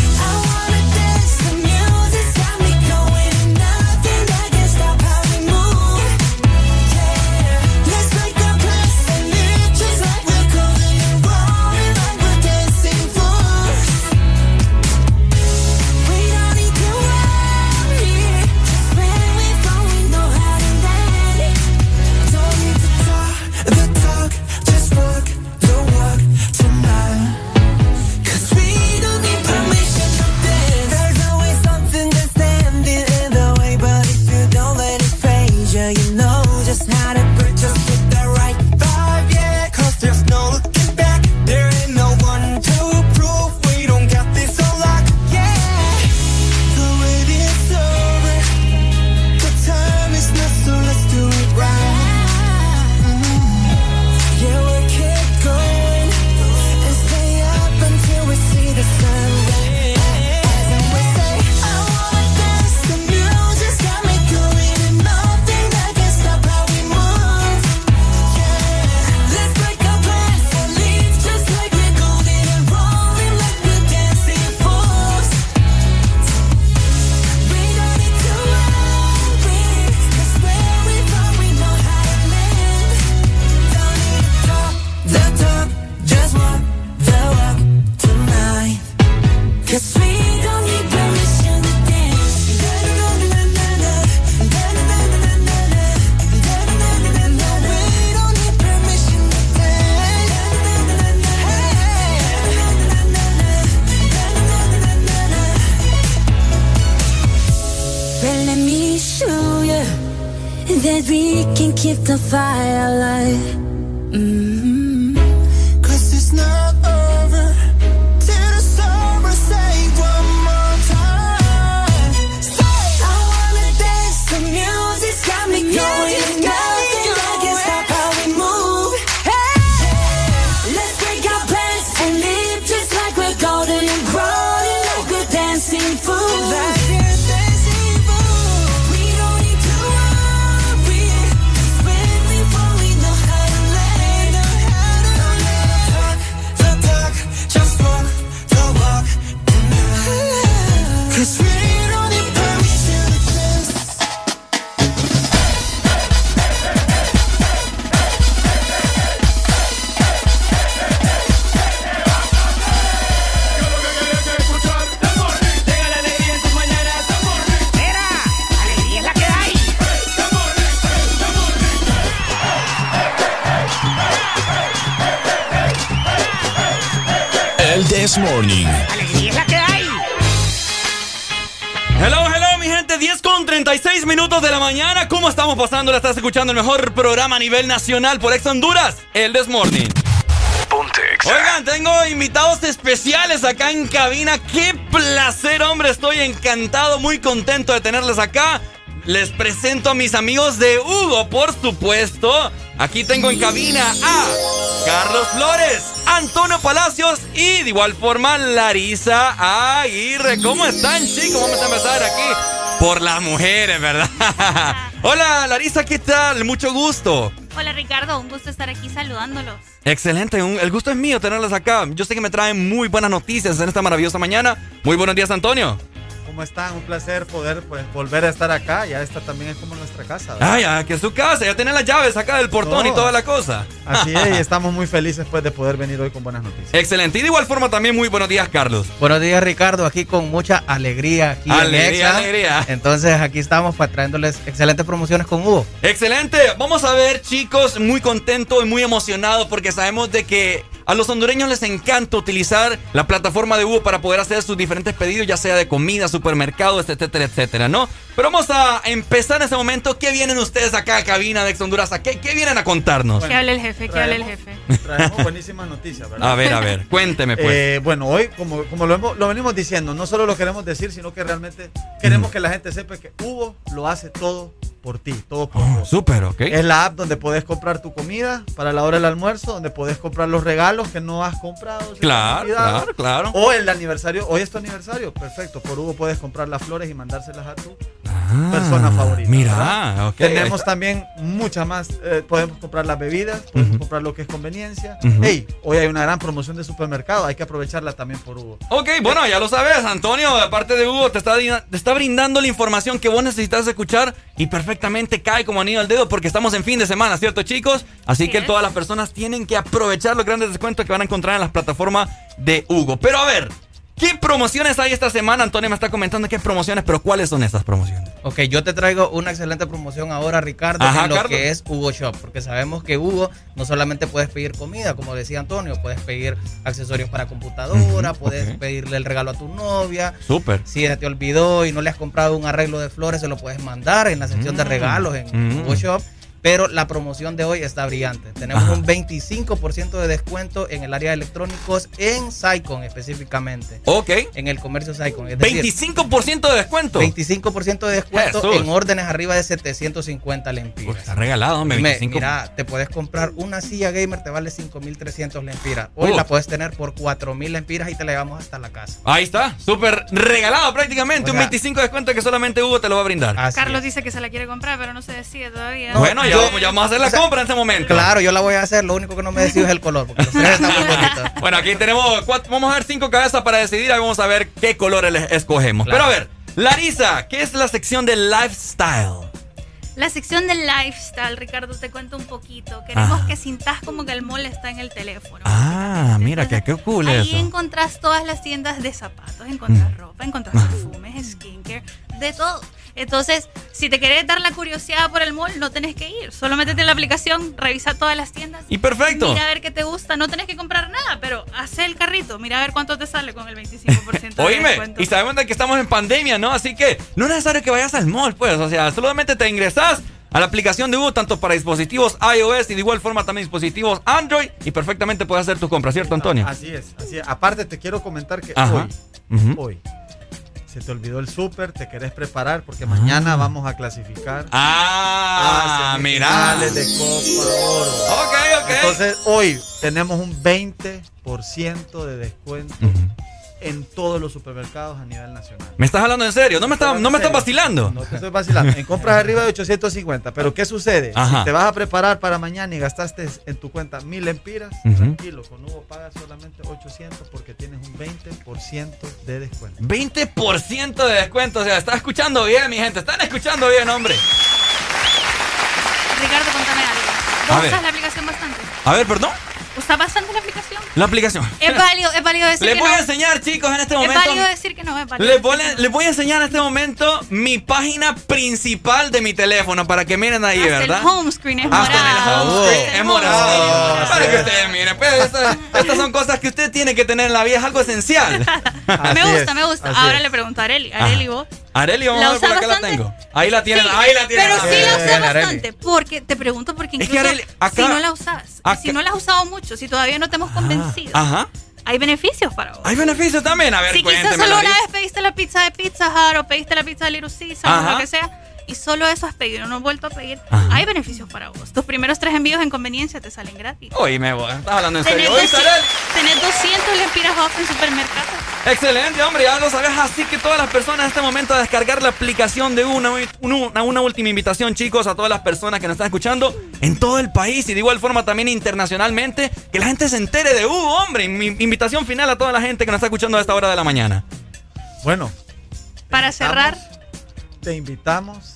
Escuchando el mejor programa a nivel nacional por Ex Honduras, el This Morning. Oigan, tengo invitados especiales acá en cabina. Qué placer, hombre. Estoy encantado, muy contento de tenerles acá. Les presento a mis amigos de Hugo, por supuesto. Aquí tengo en cabina a Carlos Flores, Antonio Palacios y de igual forma Larisa Aguirre. ¿Cómo están, chicos? Vamos a empezar aquí por las mujeres, ¿verdad? Hola, Larisa, ¿qué tal? Mucho gusto. Hola Ricardo, un gusto estar aquí saludándolos. Excelente, un- el gusto es mío tenerlos acá. Yo sé que me traen muy buenas noticias en esta maravillosa mañana. Muy buenos días, Antonio. ¿Cómo están? Un placer poder pues, volver a estar acá. Ya esta también es como nuestra casa. ¿verdad? Ah, ya, que es su casa, ya tienen las llaves acá del portón y toda la cosa. Así es, y estamos muy felices pues, de poder venir hoy con buenas noticias. Excelente. Y de igual forma también muy buenos días, Carlos. Buenos días, Ricardo. Aquí con mucha alegría. Aquí Alegría, en alegría. Entonces, aquí estamos pues, trayéndoles excelentes promociones con Hugo. Excelente. Vamos a ver, chicos, muy contento y muy emocionado porque sabemos de que a los hondureños les encanta utilizar la plataforma de Hugo para poder hacer sus diferentes pedidos, ya sea de comida, supermercados, etcétera, etcétera, ¿no? Pero vamos a empezar en este momento. ¿Qué vienen ustedes acá a cabina de Ex Honduras? ¿A ¿Qué, ¿Qué vienen a contarnos? que hable el jefe, que hable el jefe. Traemos buenísimas noticias, ¿verdad? A ver, a ver, cuénteme pues. Eh, bueno, hoy, como, como lo, hemos- lo venimos diciendo, no solo lo queremos decir, sino que realmente queremos que la gente sepa que Hugo lo hace todo por ti, todo por vos. Súper, ok. Es la app donde podés comprar tu comida para la hora del almuerzo, donde podés comprar los regalos que no has comprado. Claro, claro, claro. O el aniversario, hoy es tu aniversario, perfecto. Por Hugo puedes comprar las flores y mandárselas a tu Ah, persona favorita. Mira, ¿verdad? ok. Tenemos también muchas más. eh, podemos comprar las bebidas, podemos comprar lo que es conveniencia. Ujú. Hey, hoy hay una gran promoción de supermercado, hay que aprovecharla también por Hugo. Ok, bueno, ya lo sabes, Antonio, aparte de Hugo, te está, te está brindando la información que vos necesitas escuchar y perfectamente cae como anillo al dedo porque estamos en fin de semana, ¿cierto, chicos? Así que todas las personas tienen que aprovechar los grandes descuentos que van a encontrar en las plataformas de Hugo. Pero a ver, ¿qué promociones hay esta semana? Antonio me está comentando qué promociones, pero ¿cuáles son esas promociones? Ok, yo te traigo una excelente promoción ahora, Ricardo, Ajá, en lo que es Hugo Shop, porque sabemos que Hugo no solamente puedes pedir comida, como decía Antonio, puedes pedir accesorios para computadora, puedes pedirle el regalo a tu novia. Súper. Si se te olvidó y no le has comprado un arreglo de flores, se lo puedes mandar en la sección de Mm. regalos en Mm. Hugo Shop. Pero la promoción de hoy está brillante. Tenemos Ajá. un 25% de descuento en el área de electrónicos en Saicon específicamente. Ok. En el comercio Saicon. Es decir, 25% de descuento. 25% de descuento Jesús. en órdenes arriba de 750 lempiras. Está regalado, hombre, Dime, 25. Mira, te puedes comprar una silla gamer, te vale 5300 lempiras. Hoy Uf. la puedes tener por 4000 lempiras y te la llevamos hasta la casa. Ahí está, súper regalado prácticamente, O un sea, 25 de descuento que solamente Hugo te lo va a brindar. Carlos dice que se la quiere comprar, pero no se decide todavía. bueno, ya, yo- vamos, ya vamos a hacer la o sea, compra en ese momento. Claro, yo la voy a hacer, lo único que no me decido es el color, porque los tres están muy bonitos. Bueno, aquí tenemos cuatro, vamos a ver cinco cabezas para decidir, ahí vamos a ver qué colores les escogemos. Claro. Pero a ver, Larisa, ¿qué es la sección de lifestyle? La sección del lifestyle, Ricardo, te cuento un poquito. Queremos Ah. que sintas como que el mall está en el teléfono. Ah, mira, qué, qué cool Ahí eso. encontrás todas las tiendas de zapatos, encontrás ropa, encontrás perfumes, skincare, de todo. Entonces, si te querés dar la curiosidad por el mall, no tenés que ir. Solo métete en la aplicación, revisa todas las tiendas. Y perfecto. Mira a ver qué te gusta. No tenés que comprar nada, pero haz el carrito. Mira a ver cuánto te sale con el 25% de Oíme, descuento. y sabemos de que estamos en pandemia, ¿no? Así que no es necesario que vayas al mall, pues. O sea, solamente te ingresas a la aplicación de Hugo, tanto para dispositivos iOS y de igual forma también dispositivos Android. Y perfectamente puedes hacer tu compra, ¿cierto, Antonio? Así es, así es. Aparte, te quiero comentar que Ajá. hoy, hoy, se te olvidó el súper, te querés preparar porque mañana vamos a clasificar. Ah, a mira. de Copa Oro. Ok, ok. Entonces, hoy tenemos un 20% de descuento en todos los supermercados a nivel nacional. ¿Me estás hablando en serio? ¿No me, estás no me estás vacilando? No te estoy vacilando. En compras arriba de 850. Pero ¿qué sucede? Ajá. Si te vas a preparar para mañana y gastaste en tu cuenta mil empiras, tranquilo, con Hugo pagas solamente 800 porque tienes un 20% de descuento. 20% de descuento. O sea, está escuchando bien, mi gente. Están escuchando bien, hombre. Ricardo, contame algo. A ¿Vos ver. usas la aplicación bastante? A ver, perdón. ¿Usas bastante la aplicación? La aplicación. Es válido, es válido decir Les que voy no. a enseñar, chicos, en este Es momento. válido decir que no, es válido. Les voy, que a- no. les voy a enseñar en este momento mi página principal de mi teléfono para que miren ahí, Hasta ¿verdad? el home screen es Hasta en el morado. home screen El es morado. screen es Para que es. ustedes miren. Pues, estas, estas son cosas que usted tiene que tener en la vida. Es algo esencial. me gusta, es, me gusta. Ahora es. le pregunto a Areli. Areli, vos. Areli, vamos ¿La a ver por usas acá la bastante? tengo. Ahí la tienen, Sí, ahí la tienen. Pero sí la Areli. bastante. Porque te pregunto porque Es incluso que, Areli, acá- si no la usas, si no la has usado mucho, si todavía no te hemos convencido, Ajá. hay beneficios para vos. Hay beneficios también. A ver, si quizás solo una vez pediste la pizza de Pizza Hut o pediste la pizza de Little Caesar o lo que sea, y solo eso has pedido, no has vuelto a pedir, Ajá. hay beneficios para vos. Tus primeros tres envíos en conveniencia te salen gratis. Oye, me voy. Estás hablando en Tenés, serio. Oye, 200, Sarel. tenés 200 lempiras off en supermercados. Excelente, hombre, ya lo sabes. Así que todas las personas en este momento a descargar la aplicación de una, una, una última invitación, chicos, a todas las personas que nos están escuchando en todo el país y de igual forma también internacionalmente. Que la gente se entere de Hugo, hombre. Mi invitación final a toda la gente que nos está escuchando a esta hora de la mañana. Bueno, Para cerrar, te invitamos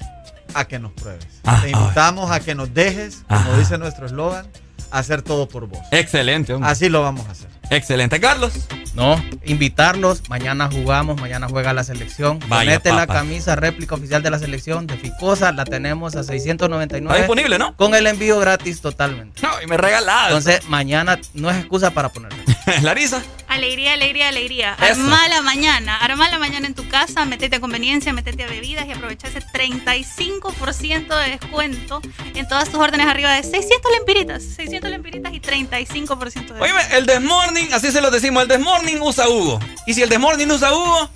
a que nos pruebes. Ah, te invitamos a que nos dejes, como Ajá. dice nuestro eslogan, hacer todo por vos. Excelente, hombre. Así lo vamos a hacer. Excelente, Carlos. No, invitarlos. Mañana jugamos, mañana juega la selección. Vaya, Ponete la camisa réplica oficial de la selección de Ficosa. La tenemos a 699. Está disponible, ¿no? Con el envío gratis totalmente. No, y me regalado. Entonces, mañana no es excusa para ponerla. Larisa. Alegría, alegría, alegría. Eso. La mañana, arma la mañana en tu casa, metete a conveniencia, metete a bebidas y aprovecha ese 35% de descuento en todas tus órdenes arriba de 600 lempiritas. 600 lempiritas y 35% de Oye, el Desmorning, así se lo decimos, el Desmorning usa Hugo. Y si el Desmorning usa Hugo,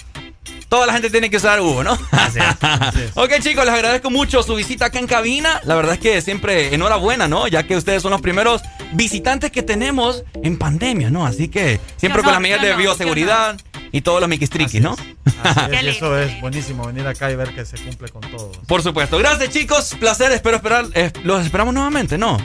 toda la gente tiene que usar Hugo, ¿no? ok, chicos, les agradezco mucho su visita acá en cabina. La verdad es que siempre enhorabuena, ¿no? Ya que ustedes son los primeros visitantes que tenemos en pandemia, ¿no? Así que siempre con las medidas de bioseguridad y todos los miquistriquis, ¿no? Así es, y eso es buenísimo, venir acá y ver que se cumple con todo. Por supuesto. Gracias, chicos. Placer. Espero esperar. eh, los esperamos nuevamente, ¿no?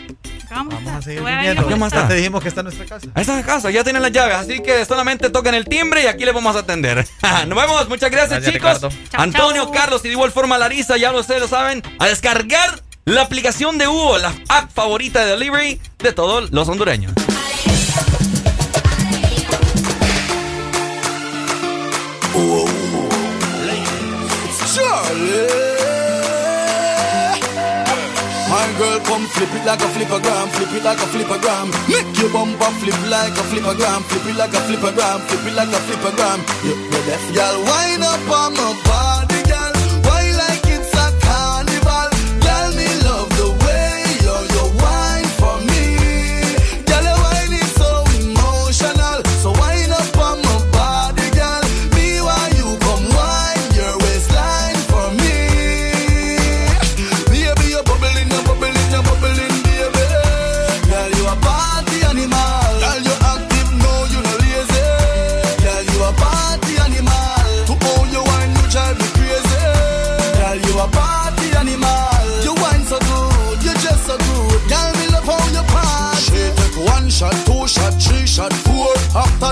Vamos, a seguir Voy a viniendo. molestar. Ya te dijimos que está en nuestra casa. Ahí está la casa, ya tienen las llaves, así que solamente toquen el timbre y aquí les vamos a atender. Nos vemos, muchas gracias, Gracias, chicos. Antonio, chao. Carlos y de igual forma Larisa, ya ustedes lo saben, a descargar la aplicación de Hugo, la app favorita de delivery de todos los hondureños. Charlie. Flip it like a flippergram, flip it like a flippergram. Make your bumper flip like a flippergram, flip it like a flippergram, flip it like a flippergram. You, you deaf, girl, wind up on my body,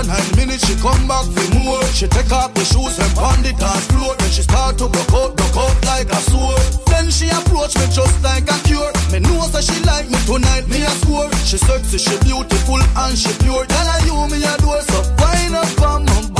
After nine minutes, she come back for more. She take off the shoes and pound it dance floor. Then she start to broke out, broke out like a sword. Then she approach me just like a cure. Me know that she like me tonight, me a score. She sexy, she beautiful and she pure. Tell her you me a door, so wind up on my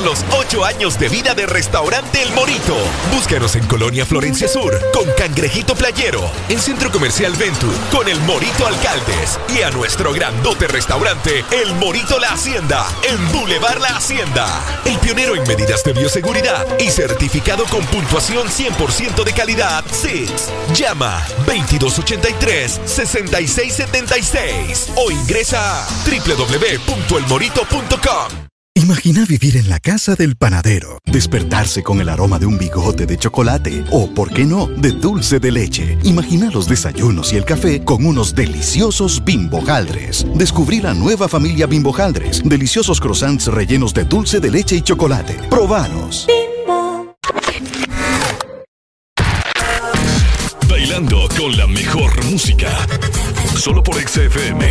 los ocho años de vida de Restaurante El Morito. Búscanos en Colonia Florencia Sur con Cangrejito Playero, en Centro Comercial Ventur con El Morito Alcaldes y a nuestro grandote restaurante El Morito La Hacienda en Boulevard La Hacienda. El pionero en medidas de bioseguridad y certificado con puntuación 100% de calidad SIX. Llama 2283 6676 o ingresa a www.elmorito.com. Imagina vivir en la casa del panadero, despertarse con el aroma de un bigote de chocolate o, por qué no, de dulce de leche. Imagina los desayunos y el café con unos deliciosos bimbojaldres. Descubrí la nueva familia bimbojaldres, deliciosos croissants rellenos de dulce de leche y chocolate. Probanos. Bailando con la mejor música. Solo por XFM.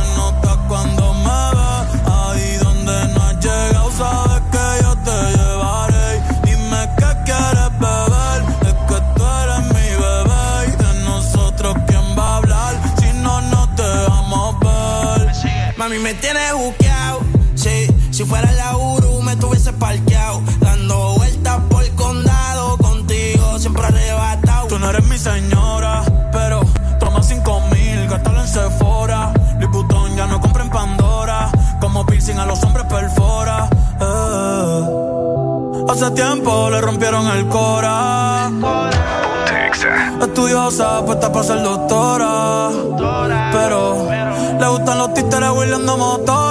Parqueado. Dando vueltas por el condado, contigo siempre arrebatado. Tú no eres mi señora, pero toma cinco mil, gástalo en Sephora. Louis ya no compra en Pandora. Como piercing a los hombres perfora. Eh. Hace tiempo le rompieron el cora. Estudiosa, puesta para ser doctora. Pero le gustan los títeres huirleando motora.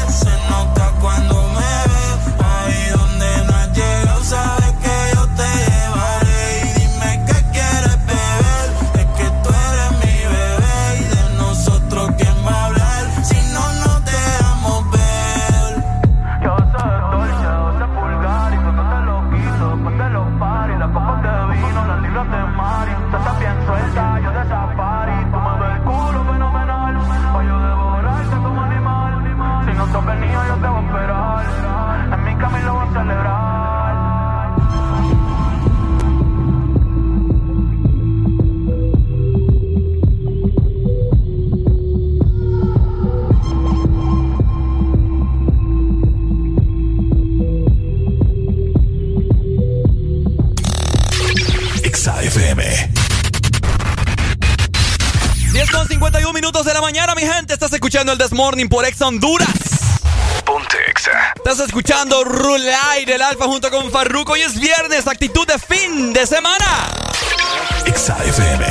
Semana, mi gente. Estás escuchando el This Morning por Ex Honduras. Ponte Exa. Estás escuchando Rulay del Alfa junto con Farruko. Hoy es viernes, actitud de fin de semana. Exa FM.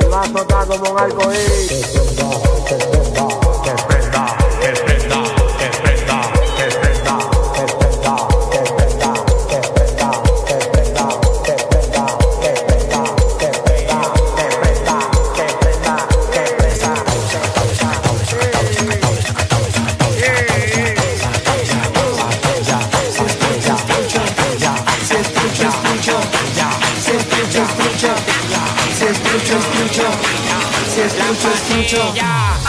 El vaso está como un arcoíris. Pastilla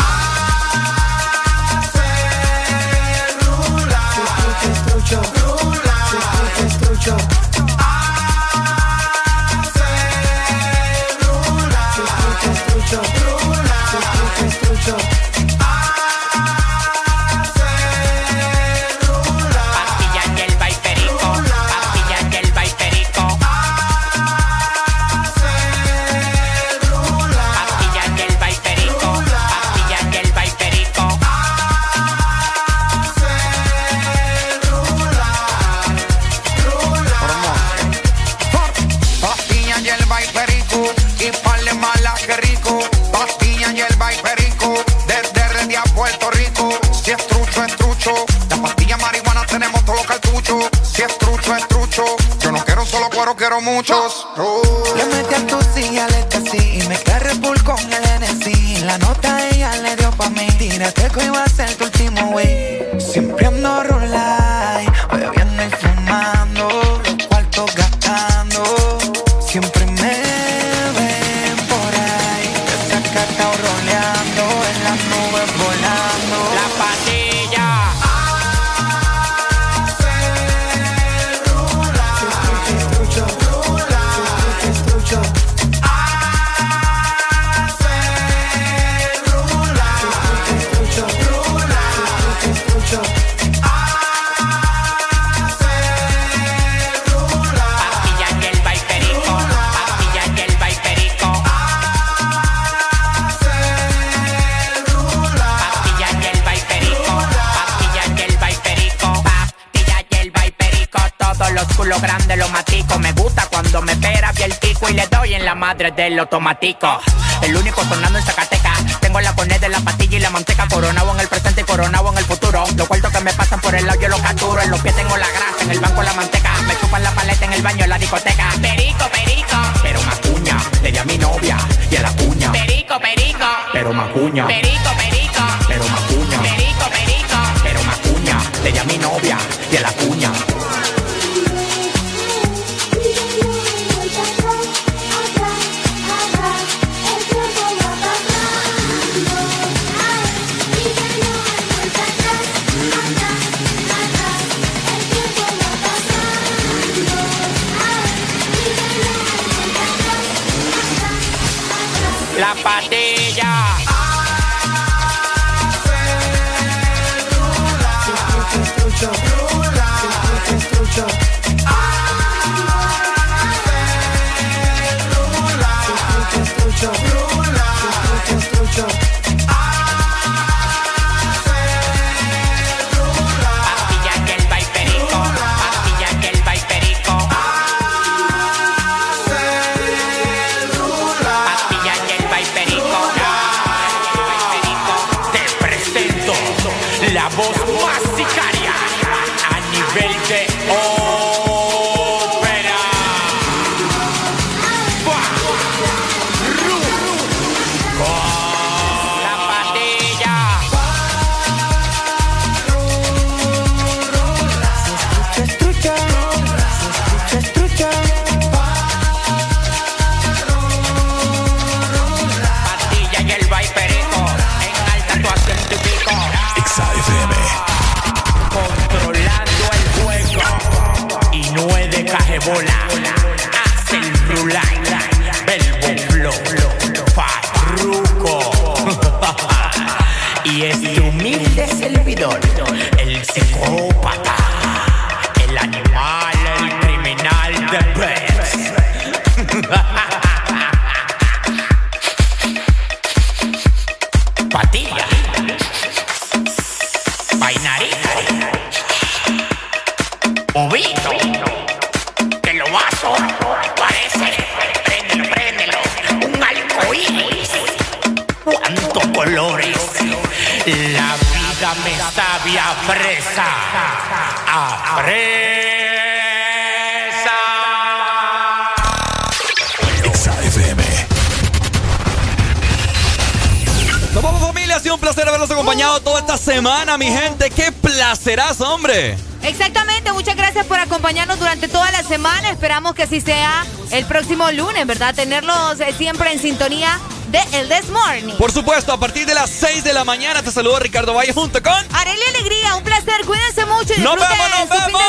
muchos. Madre del automático. El único sonando en Zacatecas. Tengo la coned de la pastilla y la manteca. Coronado en el presente y coronado en el futuro. Los cuartos que me pasan por el lado yo los capturo. En los pies tengo la grasa, en el banco la manteca. Me chupan la paleta en el baño en la discoteca. Perico, perico. Pero macuña, le di a mi novia y a la cuña. Perico, perico. Pero macuña. Perico. que así sea el próximo lunes, ¿verdad? Tenerlos eh, siempre en sintonía de El This Morning. Por supuesto, a partir de las 6 de la mañana te saludo Ricardo Valle junto con Aurelia Alegría. Un placer, cuídense mucho y nos vemos, nos su vemos.